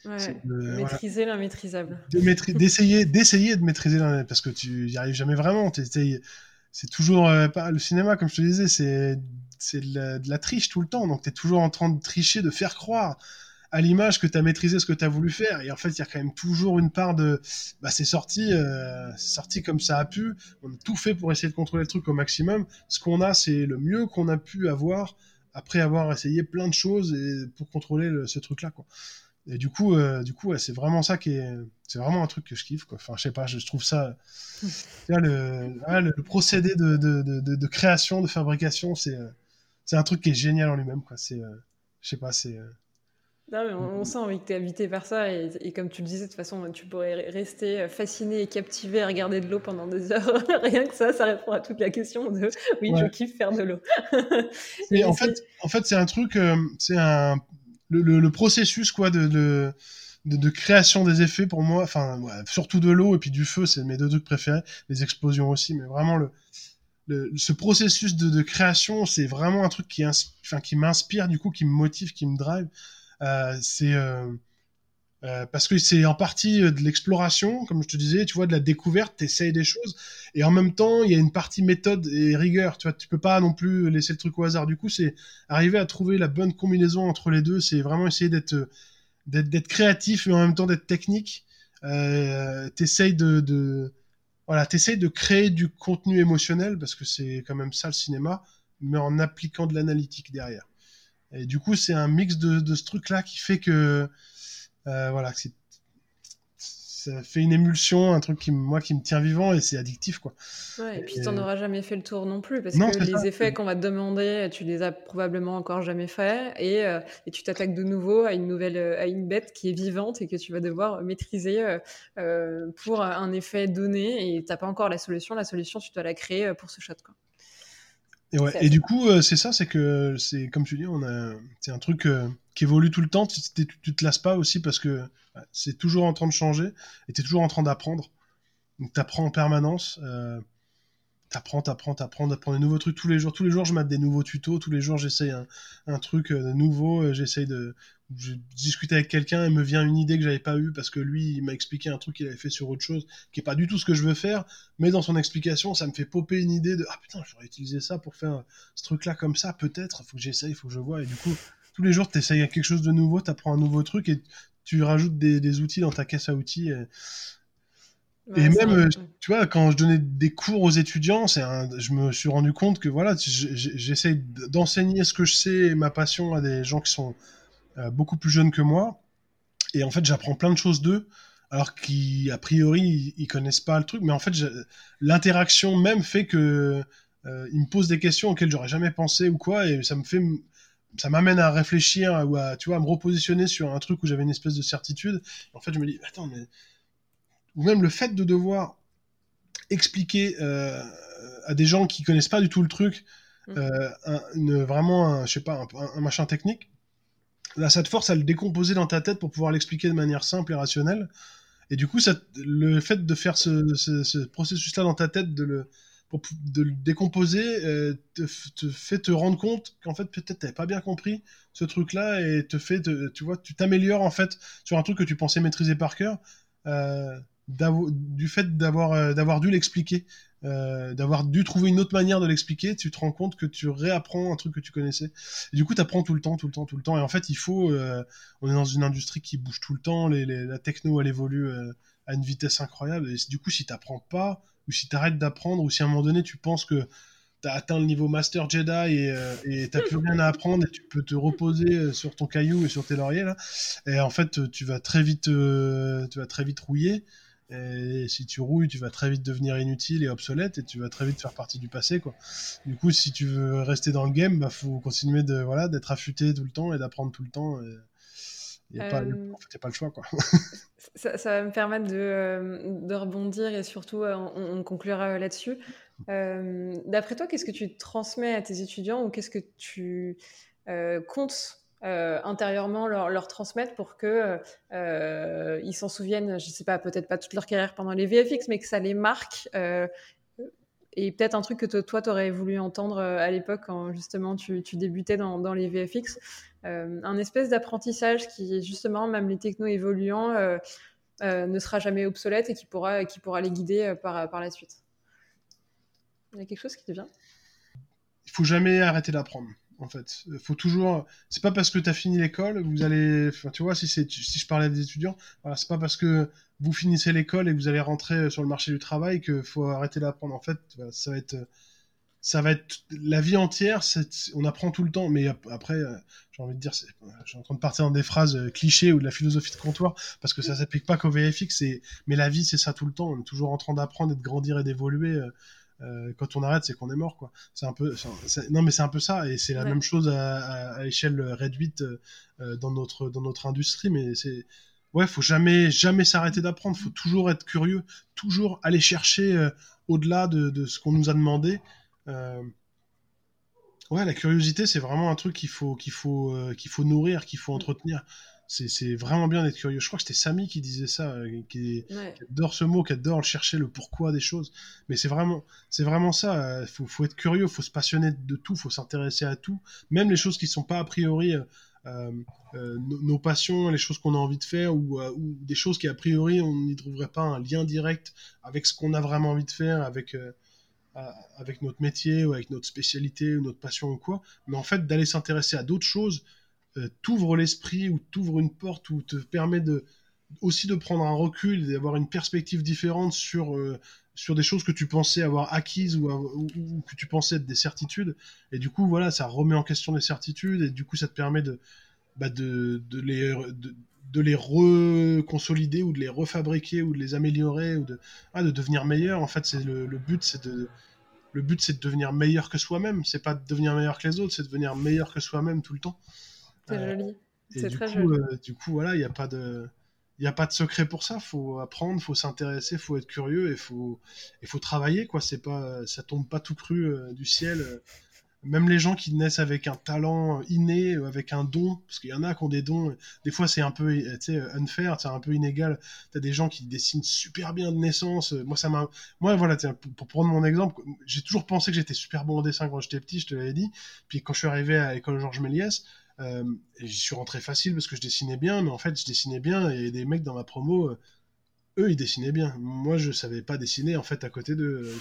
Speaker 2: Ouais, maîtriser l'immaîtrisable.
Speaker 1: D'essayer d'essayer de maîtriser l'immaîtrisable parce que tu y arrives jamais vraiment, c'est toujours euh, le cinéma comme je te disais, c'est c'est de, de, la triche tout le temps, donc tu es toujours en train de tricher, de faire croire à l'image que tu as maîtrisé ce que tu as voulu faire. Et en fait, il y a quand même toujours une part de. Bah, c'est sorti, euh, sorti comme ça a pu. On a tout fait pour essayer de contrôler le truc au maximum. Ce qu'on a, c'est le mieux qu'on a pu avoir après avoir essayé plein de choses et pour contrôler ce truc-là, quoi. Et du coup, euh, du coup, c'est vraiment ça qui est, c'est vraiment un truc que je kiffe, quoi. Enfin, je sais pas, je, trouve ça, [LAUGHS] le, le, procédé de, de, de, de, création, de fabrication, c'est, c'est un truc qui est génial en lui-même, quoi. C'est, euh, je sais pas, c'est,
Speaker 2: non, mais on, sent que tu es habité par ça. Et, comme tu le disais, de toute façon, tu pourrais rester fasciné et captivé à regarder de l'eau pendant des heures. [LAUGHS] Rien que ça, ça répond à toute la question de oui, je kiffe faire de l'eau. [LAUGHS]
Speaker 1: mais en fait, en fait c'est un truc, euh, c'est un. Le, processus quoi de, de, création des effets pour moi, enfin, surtout de l'eau et puis du feu, c'est mes deux trucs préférés. Les explosions aussi, mais vraiment le. Le, ce processus de, de création, c'est vraiment un truc qui, qui m'inspire, du coup, qui me motive, qui me drive. Euh, c'est euh, euh, parce que c'est en partie de l'exploration, comme je te disais, tu vois, de la découverte, t'essayes des choses, et en même temps, il y a une partie méthode et rigueur, tu vois, tu peux pas non plus laisser le truc au hasard. Du coup, c'est arriver à trouver la bonne combinaison entre les deux, c'est vraiment essayer d'être créatif, mais en même temps d'être technique. Euh, t'essayes de, voilà, t'essayes de créer du contenu émotionnel parce que c'est quand même ça le cinéma mais en appliquant de l'analytique derrière. Et du coup, c'est un mix de ce truc-là qui fait que, euh, voilà, c'est ça fait une émulsion, un truc qui, moi, qui me tient vivant et c'est addictif, quoi.
Speaker 2: Ouais, et puis tu n'en auras jamais fait le tour non plus, parce que les effets qu'on va te demander, tu les as probablement encore jamais fait, et, euh, et tu t'attaques de nouveau à une nouvelle, euh, à une bête qui est vivante et que tu vas devoir maîtriser euh, pour un effet donné, et tu n'as pas encore la solution. La solution, tu dois la créer pour ce shot, quoi.
Speaker 1: Et, ouais. et du coup, c'est ça, c'est que c'est comme tu dis, on a, c'est un truc qui évolue tout le temps. Tu, tu, tu, te lasses pas aussi parce que c'est toujours en train de changer et tu es toujours en train d'apprendre. Donc tu apprends en permanence. Euh, t'apprends, t'apprends, t'apprends, t'apprends des nouveaux trucs tous les jours. Tous les jours, je mets des nouveaux tutos. Tous les jours, j'essaye un, un, truc euh, nouveau. Euh, j'essaye de je discuter avec quelqu'un et me vient une idée que j'avais pas eue parce que lui, il m'a expliqué un truc qu'il avait fait sur autre chose qui est pas du tout ce que je veux faire. Mais dans son explication, ça me fait popper une idée de ah putain, j'aurais utilisé ça pour faire ce truc-là comme ça. Peut-être, faut que j'essaye, faut que je vois. Et du coup, tous les jours, tu essayes quelque chose de nouveau, tu apprends un nouveau truc et tu rajoutes des, outils dans ta caisse à outils. Et, même, euh, tu vois, quand je donnais des cours aux étudiants, c'est je me suis rendu compte que voilà, j'essaie d'enseigner ce que je sais et ma passion à des gens qui sont beaucoup plus jeunes que moi. Et en fait, j'apprends plein de choses d'eux, alors qu'a priori, ils, connaissent pas le truc. Mais en fait, l'interaction même fait que euh, ils me posent des questions auxquelles j'aurais jamais pensé ou quoi, et ça me fait ça m'amène à réfléchir ou à, tu vois, à me repositionner sur un truc où j'avais une espèce de certitude. En fait, je me dis, attends, mais. Ou même le fait de devoir expliquer euh, à des gens qui connaissent pas du tout le truc, mmh. euh, une, vraiment, un, je sais pas, un, machin technique, là, ça te force à le décomposer dans ta tête pour pouvoir l'expliquer de manière simple et rationnelle. Et du coup, ça, le fait de faire ce, ce, ce processus-là dans ta tête, de le, de le décomposer euh, te, fait te rendre compte qu'en fait peut-être t'avais pas bien compris ce truc là et te fait tu vois tu t'améliores en fait sur un truc que tu pensais maîtriser par cœur euh, du fait d'avoir euh, d'avoir dû l'expliquer d'avoir dû trouver une autre manière de l'expliquer. Tu te rends compte que tu réapprends un truc que tu connaissais. Et du coup tu apprends tout le temps tout le temps tout le temps. Et en fait il faut on est dans une industrie qui bouge tout le temps. La techno elle évolue à une vitesse incroyable. Et du coup si t'apprends pas ou si tu arrêtes d'apprendre, ou si à un moment donné tu penses que tu as atteint le niveau Master Jedi et euh, tu n'as plus rien à apprendre et tu peux te reposer euh, sur ton caillou et sur tes lauriers et en fait tu vas très vite, euh, tu vas très vite rouiller. Et si tu rouilles, tu vas très vite devenir inutile et obsolète et tu vas très vite faire partie du passé quoi. Du coup, si tu veux rester dans le game, bah faut continuer de voilà d'être affûté tout le temps et d'apprendre tout le temps. Et... Il n'y a, euh, pas le choix. Quoi. [LAUGHS]
Speaker 2: ça, ça, va me permettre de, euh, de rebondir et surtout, euh, on, conclura là-dessus. D'après toi, qu'est-ce que tu transmets à tes étudiants ou qu'est-ce que tu comptes intérieurement leur, transmettre pour que ils s'en souviennent, je sais pas, peut-être pas toute leur carrière pendant les VFX, mais que ça les marque et peut-être un truc que toi, tu aurais voulu entendre à l'époque quand justement tu, débutais dans, les VFX. Euh, un espèce d'apprentissage qui, justement, même les technos évoluants, euh, euh, ne sera jamais obsolète et qui pourra, qui pourra les guider par, par la suite. Il y a quelque chose qui te vient?
Speaker 1: Il faut jamais arrêter d'apprendre en fait. Faut toujours. C'est pas parce que tu as fini l'école, vous allez. Tu vois, si si je parlais des étudiants, c'est pas parce que vous finissez l'école et que vous allez rentrer sur le marché du travail qu'il faut arrêter d'apprendre. En fait, ça va être ça va être la vie entière. On apprend tout le temps, mais après, euh, j'ai envie de dire, je suis en train de partir dans des phrases euh, clichés ou de la philosophie de comptoir parce que ça s'applique pas qu'au VFX. Mais la vie, c'est ça tout le temps. On est toujours en train d'apprendre et de grandir et d'évoluer. Euh, quand on arrête, c'est qu'on est mort, quoi. C'est un peu, non, mais c'est un peu ça, et c'est la même chose à, à, échelle réduite dans notre dans notre industrie. Mais c'est, ouais, faut jamais jamais s'arrêter d'apprendre. Faut toujours être curieux, toujours aller chercher au-delà de, de, ce qu'on nous a demandé. Euh, ouais, la curiosité, c'est vraiment un truc qu'il faut, qu'il faut, euh, qu'il faut nourrir, qu'il faut mm. entretenir. C'est vraiment bien d'être curieux. Je crois que c'était Samy qui disait ça, euh, qui, adore ce mot, qui adore chercher le pourquoi des choses. Mais c'est vraiment, c'est vraiment ça. Il faut, faut, être curieux, il faut se passionner de tout, il faut s'intéresser à tout, même les choses qui sont pas a priori nos, passions, les choses qu'on a envie de faire, ou, ou, des choses qui a priori on n'y trouverait pas un lien direct avec ce qu'on a vraiment envie de faire, avec avec notre métier ou avec notre spécialité ou notre passion ou quoi, mais en fait d'aller s'intéresser à d'autres choses euh, t'ouvre l'esprit ou t'ouvre une porte ou te permet de aussi de prendre un recul et d'avoir une perspective différente sur euh, sur des choses que tu pensais avoir acquises ou, que tu pensais être des certitudes. Et du coup, voilà, ça remet en question les certitudes et du coup, ça te permet de, bah de, de, les, de les reconsolider ou de les refabriquer ou de les améliorer ou de, ah, de devenir meilleur. En fait, c'est le, le, but, c'est de le but, c'est de devenir meilleur que soi-même. C'est pas de devenir meilleur que les autres, c'est de devenir meilleur que soi-même tout le temps.
Speaker 2: C'est euh, joli. C'est très
Speaker 1: coup,
Speaker 2: joli.
Speaker 1: Euh, du coup, voilà, il n'y a pas de il n'y a pas de secret pour ça. Faut apprendre, faut s'intéresser, faut être curieux et faut il faut travailler quoi. C'est pas ça tombe pas tout cru euh, du ciel. Même les gens qui naissent avec un talent inné, avec un don, parce qu'il y en a qui ont des dons. Des fois c'est un peu unfair, c'est un peu inégal. T'as des gens qui dessinent super bien de naissance. Moi ça m'a, moi voilà, pour prendre mon exemple, j'ai toujours pensé que j'étais super bon en dessin quand j'étais petit, je te l'avais dit. Puis quand je suis arrivé à l'école Georges Méliès, euh, j'y suis rentré facile parce que je dessinais bien, mais en fait, je dessinais bien et des mecs dans ma promo, euh, eux, ils dessinaient bien. Moi, je savais pas dessiner en fait à côté d'eux.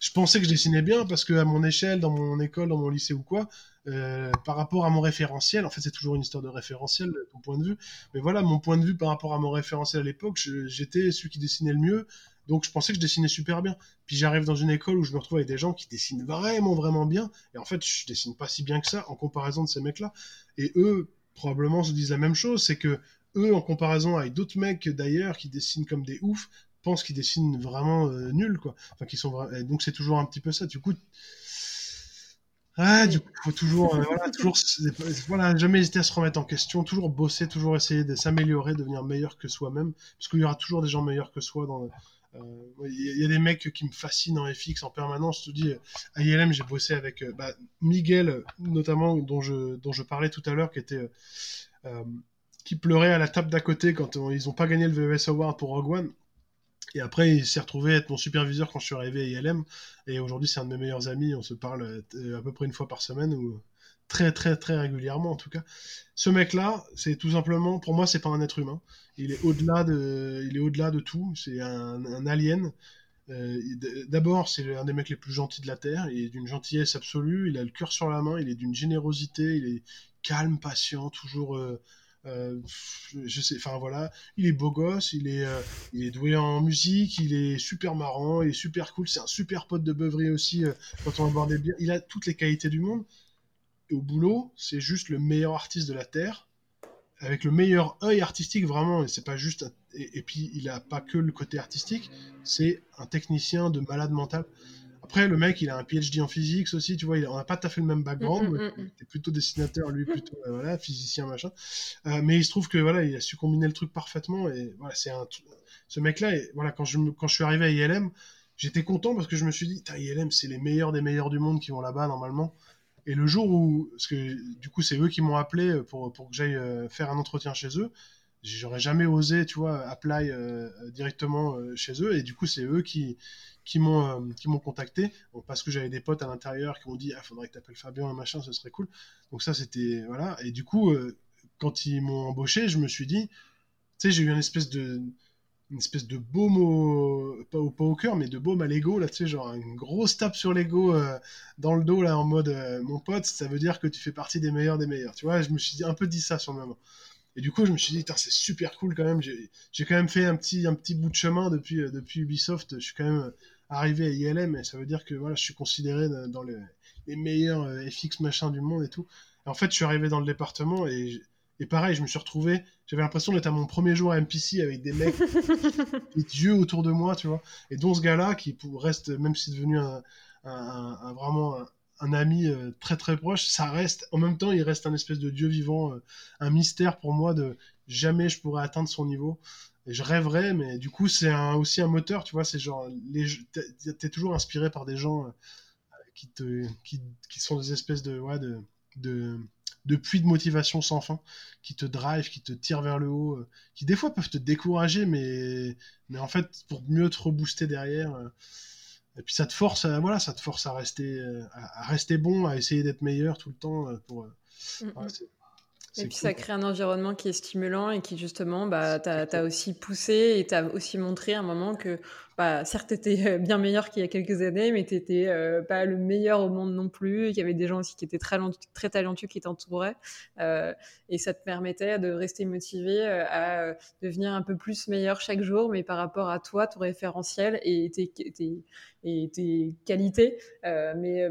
Speaker 1: Je, pensais que je dessinais bien parce que à mon échelle, dans mon école, dans mon lycée ou quoi, euh, par rapport à mon référentiel, en fait, c'est toujours une histoire de référentiel, ton point de vue. Mais voilà, mon point de vue par rapport à mon référentiel à l'époque, j'étais celui qui dessinait le mieux. Donc je pensais que je dessinais super bien. Puis j'arrive dans une école où je me retrouve avec des gens qui dessinent vraiment, vraiment bien. Et en fait, je dessine pas si bien que ça en comparaison de ces mecs-là. Et eux, probablement, se disent la même chose. C'est que eux, en comparaison avec d'autres mecs d'ailleurs qui dessinent comme des oufs, pensent qu'ils dessinent vraiment euh, nuls, quoi. Enfin, qui sont Donc c'est toujours un petit peu ça. Du coup, ah, faut toujours, euh, voilà, toujours, voilà, jamais hésiter à se remettre en question, toujours bosser, toujours essayer de s'améliorer, devenir meilleur que soi-même, parce qu'il y aura toujours des gens meilleurs que soi dans, il y, a des mecs qui me fascinent en FX en permanence. Je te dis, à ILM, j'ai bossé avec euh, bah, Miguel, notamment, dont je, dont je parlais tout à l'heure, qui était. Euh, qui pleurait à la table d'à côté quand ils n'ont pas gagné le VES Award pour Rogue One. Et après, il s'est retrouvé être mon superviseur quand je suis arrivé à ILM. Et aujourd'hui, c'est un de mes meilleurs amis. On se parle à peu près une fois par semaine très, très, très régulièrement en tout cas. Ce mec-là, c'est tout simplement, pour moi, c'est pas un être humain il est au-delà de, il est au-delà de tout. C'est un, alien. Euh, d'abord, c'est un des mecs les plus gentils de la Terre. Il est d'une gentillesse absolue. Il a le cœur sur la main. Il est d'une générosité. Il est calme, patient, toujours. Euh, euh, je sais, enfin voilà, il est beau gosse, il est, il est doué en musique, il est super marrant, il est super cool, c'est un super pote de beuverie aussi quand on va boire des bières. Il a toutes les qualités du monde. Et au boulot, c'est juste le meilleur artiste de la Terre avec le meilleur œil artistique vraiment. Et c'est pas juste et, puis il a pas que le côté artistique c'est un technicien de malade mental. Après le mec il a un PhD en physique aussi tu vois il, on n'a pas tout à fait le même background mm, mm, mm, plutôt dessinateur lui plutôt euh, voilà physicien machin. Euh, mais il se trouve que voilà il a su combiner le truc parfaitement et voilà c'est un ce mec là et voilà quand je quand je suis arrivé à ILM j'étais content parce que je me suis dit ILM c'est les meilleurs des meilleurs du monde qui vont là-bas normalement et le jour où, parce que du coup, c'est eux qui m'ont appelé pour, pour que j'aille euh, faire un entretien chez eux, j'aurais jamais osé, tu vois, apply euh, directement euh, chez eux. Et du coup, c'est eux qui, qui m'ont contacté. Parce que j'avais des potes à l'intérieur qui m'ont dit ah faudrait que tu appelles Fabien machin ce serait cool. Donc ça c'était voilà. Et du coup quand ils m'ont embauché je me suis dit tu sais j'ai eu une espèce de une espèce de baume au, pas cœur, mais de baume à l'ego, là, tu sais, genre une grosse tape sur l'ego euh, dans le dos, là, en mode, euh, mon pote, ça veut dire que tu fais partie des meilleurs des meilleurs, tu vois, je me suis un peu dit ça sur le moment. Et du coup, je me suis dit, c'est super cool quand même, j'ai quand même fait un petit, un petit bout de chemin depuis, euh, depuis Ubisoft, je suis quand même arrivé à ILM, et ça veut dire que, voilà, je suis considéré dans les, les meilleurs FX machin du monde et tout. Et en fait, je suis arrivé dans le département, et et pareil, je me suis retrouvé, j'avais l'impression d'être à mon premier jour à MPC avec des mecs, [LAUGHS] des dieux autour de moi, tu vois. Et dont ce gars-là, qui reste, même si devenu un, un, vraiment un, ami euh, très très proche, ça reste, en même temps, il reste un espèce de dieu vivant, euh, un mystère pour moi de jamais je pourrais atteindre son niveau. Et je rêverais, mais du coup, c'est aussi un moteur, tu vois. C'est genre, t'es toujours inspiré par des gens euh, qui, te, qui, qui, sont des espèces de, ouais, de, de de puits de motivation sans fin qui te drive, qui te tire vers le haut, euh, qui des fois peuvent te décourager, mais, mais en fait, pour mieux te rebooster derrière. Euh, et puis ça te force à, voilà, ça te force à rester, euh, à, rester bon, à essayer d'être meilleur tout le temps. Pour,
Speaker 2: Et puis ça crée un environnement qui est stimulant et qui justement, bah, t'as as aussi poussé et t'as aussi montré à un moment que, bah, certes, t'étais euh, bien meilleur qu'il y a quelques années, mais t'étais euh, pas le meilleur au monde non plus. Il y avait des gens aussi qui étaient très, très talentueux qui t'entouraient. Euh, et ça te permettait de rester motivé euh, à devenir un peu plus meilleur chaque jour, mais par rapport à toi, ton référentiel et tes, tes, et tes qualités. mais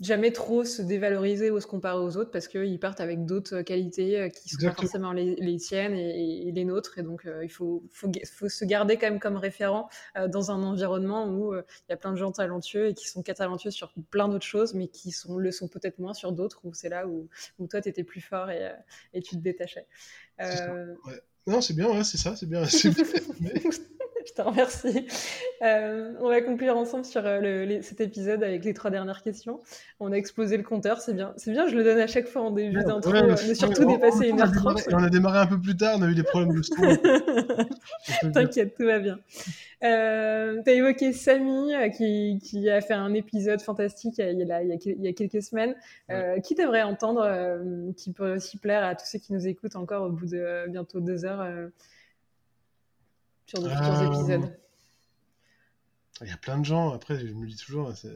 Speaker 2: jamais trop se dévaloriser ou se comparer aux autres parce qu'ils partent avec d'autres qualités euh, qui sont pas forcément les, les tiennes et, les nôtres. Et donc, euh, il faut, faut, faut, se garder quand même comme référent euh, dans un environnement où il y a plein de gens talentueux et qui sont talentueux sur plein d'autres choses, mais qui sont, le sont peut-être moins sur d'autres, où c'est là où, où toi, tu étais plus fort et, et, tu te détachais.
Speaker 1: Non, c'est bien, c'est ça, c'est bien. [LAUGHS] [LAUGHS]
Speaker 2: Je te remercie. Euh, on va conclure ensemble sur euh, cet épisode avec les trois dernières questions. On a explosé le compteur, c'est bien. C'est bien, je le donne à chaque fois en début d'intro. on est surtout dépassé une heure trente.
Speaker 1: On a démarré un peu plus tard, on a eu des problèmes de son. [LAUGHS]
Speaker 2: T'inquiète, tout va bien. Euh, tu as évoqué Samy qui, a fait un épisode fantastique il y a, il y a, quelques semaines. qui devrait entendre, qui peut aussi plaire à tous ceux qui nous écoutent encore au bout de bientôt deux heures sur de futurs euh, épisodes
Speaker 1: Il y a plein de gens, après, je me dis toujours, c'est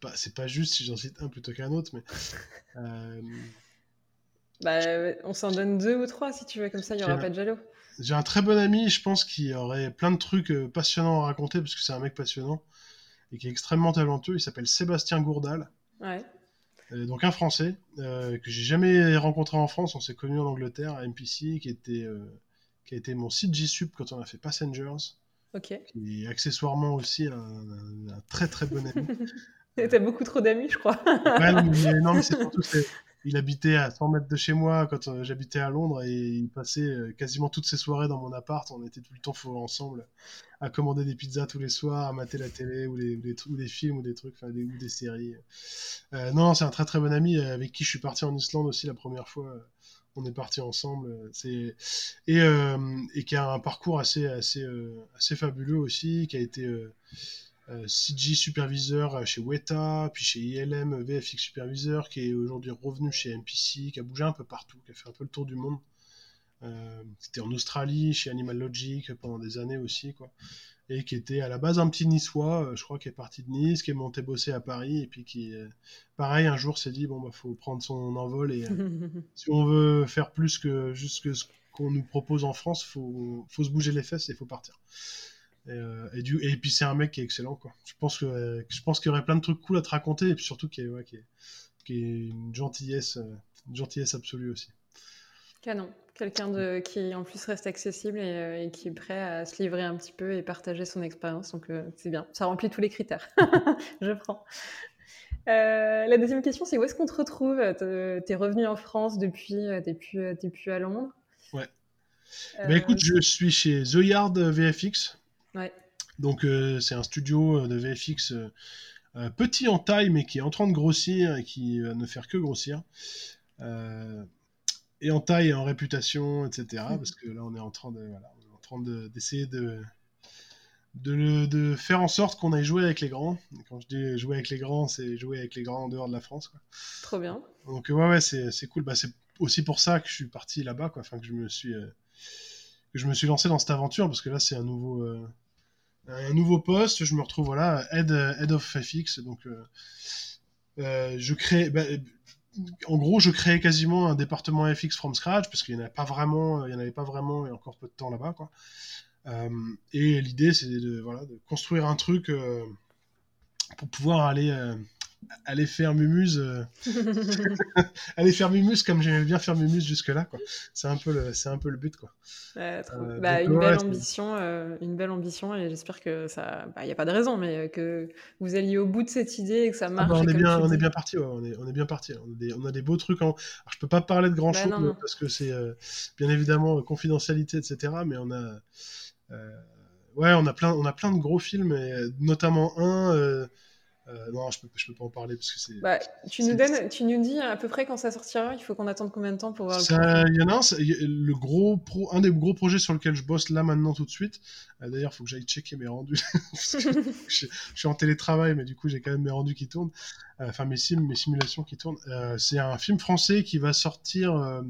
Speaker 1: pas, pas juste si j'en cite un plutôt qu'un autre, mais. [LAUGHS] Euh,
Speaker 2: bah, on s'en donne deux ou trois si tu veux, comme ça il n'y aura pas de jaloux.
Speaker 1: J'ai un très bon ami, je pense, qui aurait plein de trucs euh, passionnants à raconter parce que c'est un mec passionnant et qui est extrêmement talentueux. Il s'appelle Sébastien Gourdal.
Speaker 2: Ouais.
Speaker 1: donc un Français que j'ai jamais rencontré en France. On s'est connu en Angleterre à MPC, qui était qui a été mon site G-Sup quand on a fait Passengers.
Speaker 2: Ok.
Speaker 1: Qui est accessoirement aussi un, très très bon ami. [LAUGHS]
Speaker 2: T'as beaucoup trop d'amis, je crois.
Speaker 1: ouais, non, mais, [LAUGHS] c'est surtout il habitait à 100 mètres de chez moi quand euh, j'habitais à Londres et il passait euh, quasiment toutes ses soirées dans mon appart. On était tout le temps ensemble à commander des pizzas tous les soirs, à mater la télé ou, les, des films ou des trucs, des, ou des séries. Euh, non, c'est un très très bon ami avec qui je suis parti en Islande aussi la première fois on est parti ensemble. C'est et, euh, et qui a un parcours assez assez euh, assez fabuleux aussi, qui a été euh, CG superviseur chez Weta, puis chez ILM VFX superviseur, qui est aujourd'hui revenu chez MPC, qui a bougé un peu partout, qui a fait un peu le tour du monde. C'était en Australie, chez Animal Logic pendant des années aussi, quoi et qui était à la base un petit niçois, euh, je crois, qui est parti de Nice, qui est monté bosser à Paris, et puis qui, euh, pareil, un jour s'est dit, bon, bah, faut prendre son envol, et euh, [LAUGHS] si on veut faire plus que juste ce qu'on nous propose en France, faut, faut se bouger les fesses et faut partir. Et, du, et puis c'est un mec qui est excellent, quoi. Je pense que je pense qu'il y aurait plein de trucs cool à te raconter, et puis surtout qui est, ouais, est une gentillesse, une gentillesse absolue aussi.
Speaker 2: Canon. Quelqu'un de, qui en plus reste accessible et, euh, qui est prêt à se livrer un petit peu et partager son expérience. Donc euh, c'est bien, ça remplit tous les critères. [LAUGHS] Je prends. Euh, la deuxième question, c'est où est-ce qu'on te retrouve? Tu es revenu en France depuis, tu plus, plus à Londres?
Speaker 1: Ouais. Bah, écoute, je suis chez The Yard VFX.
Speaker 2: Ouais.
Speaker 1: Donc c'est un studio de VFX petit en taille, mais qui est en train de grossir et qui va ne faire que grossir. Euh, et en taille et en réputation, etc. Mhm. Parce que là, on est en train de, voilà, on est en train d'essayer de, de, de, faire en sorte qu'on aille jouer avec les grands. Et quand je dis jouer avec les grands, c'est jouer avec les grands en dehors de la France. Quoi.
Speaker 2: Trop bien.
Speaker 1: Donc ouais, ouais, c'est cool. Bah, c'est aussi pour ça que je suis parti là-bas, quoi. Enfin, que je me suis, euh, que je me suis lancé dans cette aventure parce que là, c'est un nouveau, euh, un nouveau poste. Je me retrouve voilà, head, head of FX. Donc euh, je crée. Bah, en gros, je créais quasiment un département FX from scratch parce qu'il n'y en avait pas vraiment, il y en et encore peu de temps là-bas. Euh, et l'idée, c'est de, construire un truc euh, pour pouvoir aller aller faire Mumuse, euh, [LAUGHS] aller faire Mumuse comme j'aimais bien faire Mumuse jusque-là, quoi. C'est un peu le, c'est un peu le but, quoi.
Speaker 2: Euh, bah, une belle ambition, euh, une belle ambition, et j'espère que ça, il bah, n'y a pas de raison, mais que vous alliez au bout de cette idée et que ça ah bah, marche.
Speaker 1: on, est bien, on est bien parti, on est, on est bien parti. On a des, on a des beaux trucs. En... Alors, je peux pas parler de grand bah, chose parce que c'est bien évidemment confidentialité, etc. Mais on a, ouais, on a plein, on a plein de gros films, et, notamment un euh, non, je peux, peux pas en parler parce que c'est.
Speaker 2: Bah, tu nous donnes, tu nous dis à peu près quand ça sortira. Il faut qu'on attende combien de temps pour voir.
Speaker 1: Il y en a un, le gros pro, un des gros projets sur lequel je bosse là maintenant tout de suite. Euh, d'ailleurs, il faut que j'aille checker mes rendus. [LAUGHS] [LAUGHS] je, suis en télétravail, mais du coup, j'ai quand même mes rendus qui tournent. Euh, enfin, mes mes simulations qui tournent. c'est un film français qui va sortir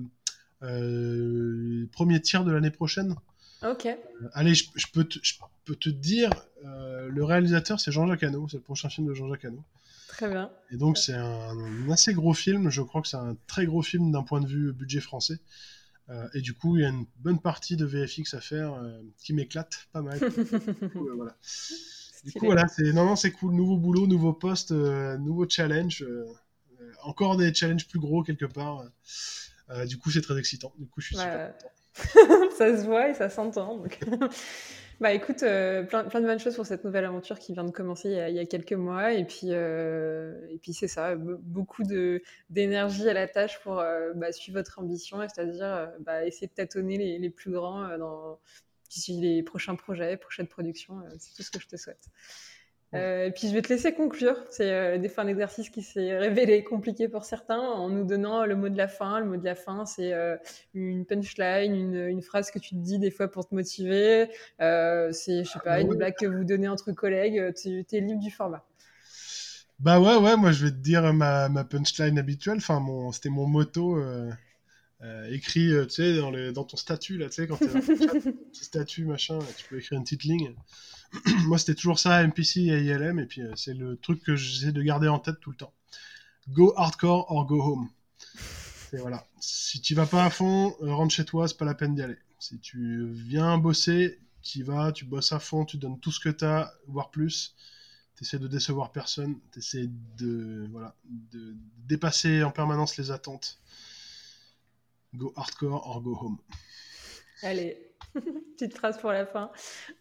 Speaker 1: premier tiers de l'année prochaine.
Speaker 2: Ok.
Speaker 1: allez, je, peux te, je, peux te, dire, le réalisateur, c'est Jean-Jacques Hano, c'est le prochain film de Jean-Jacques Hano.
Speaker 2: Très bien.
Speaker 1: Et donc, c'est un, assez gros film. Je crois que c'est un très gros film d'un point de vue budget français. et du coup, il y a une bonne partie de VFX à faire qui m'éclate pas mal. voilà. [LAUGHS] Du coup, voilà, c'est non, non, c'est cool. Nouveau boulot, nouveau poste, euh, nouveau challenge. Euh, euh, encore des challenges plus gros quelque part. du coup, c'est très excitant. Du coup, je suis super
Speaker 2: content. [LAUGHS] ça se voit et ça s'entend. [LAUGHS] Bah écoute, plein, plein, de bonnes choses pour cette nouvelle aventure qui vient de commencer il y a, quelques mois. Et puis, et puis c'est ça, beaucoup d'énergie à la tâche pour bah, suivre votre ambition, c'est-à-dire bah, essayer de tâtonner les, les plus grands dans, les prochains projets, prochaines productions. Euh, c'est tout ce que je te souhaite. Euh, et puis je vais te laisser conclure. C'est euh, des fois un exercice qui s'est révélé compliqué pour certains en nous donnant le mot de la fin. Le mot de la fin, c'est une punchline, une, une, phrase que tu te dis des fois pour te motiver. c'est, je sais pas, une blague que vous donnez entre collègues. Tu es libre du format.
Speaker 1: Bah ouais, ouais, moi je vais te dire ma, ma punchline habituelle. Enfin, mon, c'était mon motto. Euh, écrit, euh, tu sais, dans, dans, ton statut, là, tu sais, quand t'es petit statut, machin, tu peux écrire une petite ligne. [CLEARS THROAT] Moi, c'était toujours ça, MPC et ILM, et puis euh, c'est le truc que j'essaie de garder en tête tout le temps. Go hardcore or go home. Et voilà. Si tu vas pas à fond, rentre chez toi, c'est pas la peine d'y aller. Si tu viens bosser, tu vas, tu bosses à fond, tu donnes tout ce que tu as, voire plus. Tu essaies de décevoir personne, tu essaies de, voilà, de dépasser en permanence les attentes Go hardcore or go home.
Speaker 2: Allez, [LAUGHS] petite phrase pour la fin.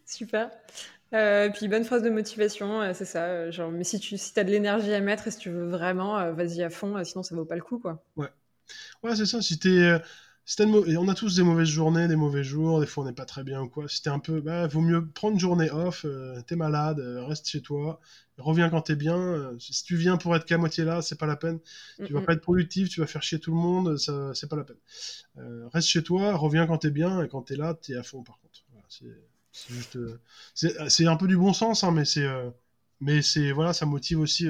Speaker 2: Super. Euh, puis bonne phrase de motivation, euh, c'est ça. Euh, genre, mais si tu si as de l'énergie à mettre et si tu veux vraiment, vas-y à fond, sinon ça vaut pas le coup, quoi.
Speaker 1: Ouais. Ouais, c'est ça. Si t'es on a tous des mauvaises journées, des mauvais jours, des fois on n'est pas très bien ou quoi. C'était un peu, bah, vaut mieux prendre une journée off, euh, t'es malade, euh, reste chez toi, reviens quand t'es bien. Euh, si tu viens pour être qu'à moitié là, c'est pas la peine. Tu vas pas être productif, tu vas faire chier tout le monde, ça, c'est pas la peine. reste chez toi, reviens quand t'es bien, et quand t'es là, t'es à fond par contre. c'est, juste, c'est, un peu du bon sens, hein, mais c'est, mais c'est, voilà, ça motive aussi.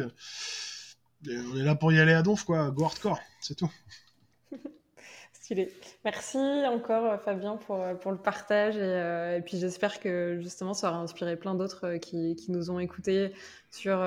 Speaker 1: on est là pour y aller à donf, quoi, go hardcore, c'est tout.
Speaker 2: Merci encore euh, Fabien pour, euh, pour le partage euh, et, puis j'espère que justement ça aura inspiré plein d'autres qui, qui, nous ont écoutés sur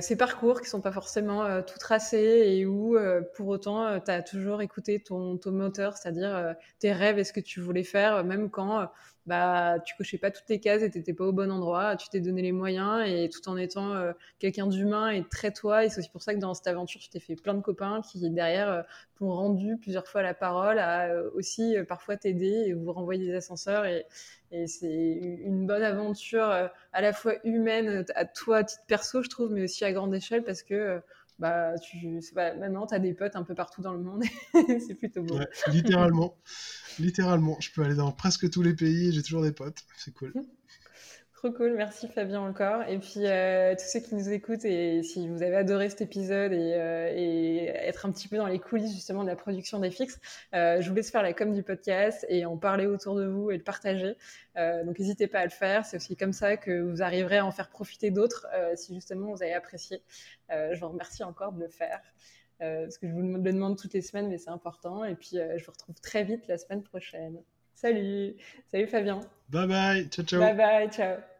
Speaker 2: ces parcours qui sont pas forcément tout tracés et où pour autant tu as toujours écouté ton, ton moteur, c'est-à-dire tes rêves et ce que tu voulais faire même quand bah tu cochais pas toutes les cases et t'étais pas au bon endroit, tu t'es donné les moyens et tout en étant euh, quelqu'un d'humain et très toi. Et c'est aussi pour ça que dans cette aventure, tu t'es fait plein de copains qui derrière euh, t'ont rendu plusieurs fois la parole, à euh, aussi parfois t'aider et vous renvoyer des ascenseurs et, et c'est une bonne aventure à la fois humaine à toi à titre perso, je trouve, mais aussi à grande échelle parce que bah, tu, pas, maintenant, tu as des potes un peu partout dans le monde. [LAUGHS] c'est plutôt beau.
Speaker 1: littéralement. littéralement. Je peux aller dans presque tous les pays et j'ai toujours des potes. C'est cool.
Speaker 2: Trop cool, merci Fabien encore. Et puis euh, tous ceux qui nous écoutent et si vous avez adoré cet épisode et, euh, et, être un petit peu dans les coulisses justement de la production des fixes, euh, je vous laisse faire la com du podcast et en parler autour de vous et le partager. Donc n'hésitez pas à le faire, c'est aussi comme ça que vous arriverez à en faire profiter d'autres si justement vous avez apprécié. je vous remercie encore de le faire. parce que je vous le demande toutes les semaines, mais c'est important. Et puis, je vous retrouve très vite la semaine prochaine. Salut. Salut Fabien.
Speaker 1: Bye bye. Ciao, ciao.
Speaker 2: Bye bye. Ciao.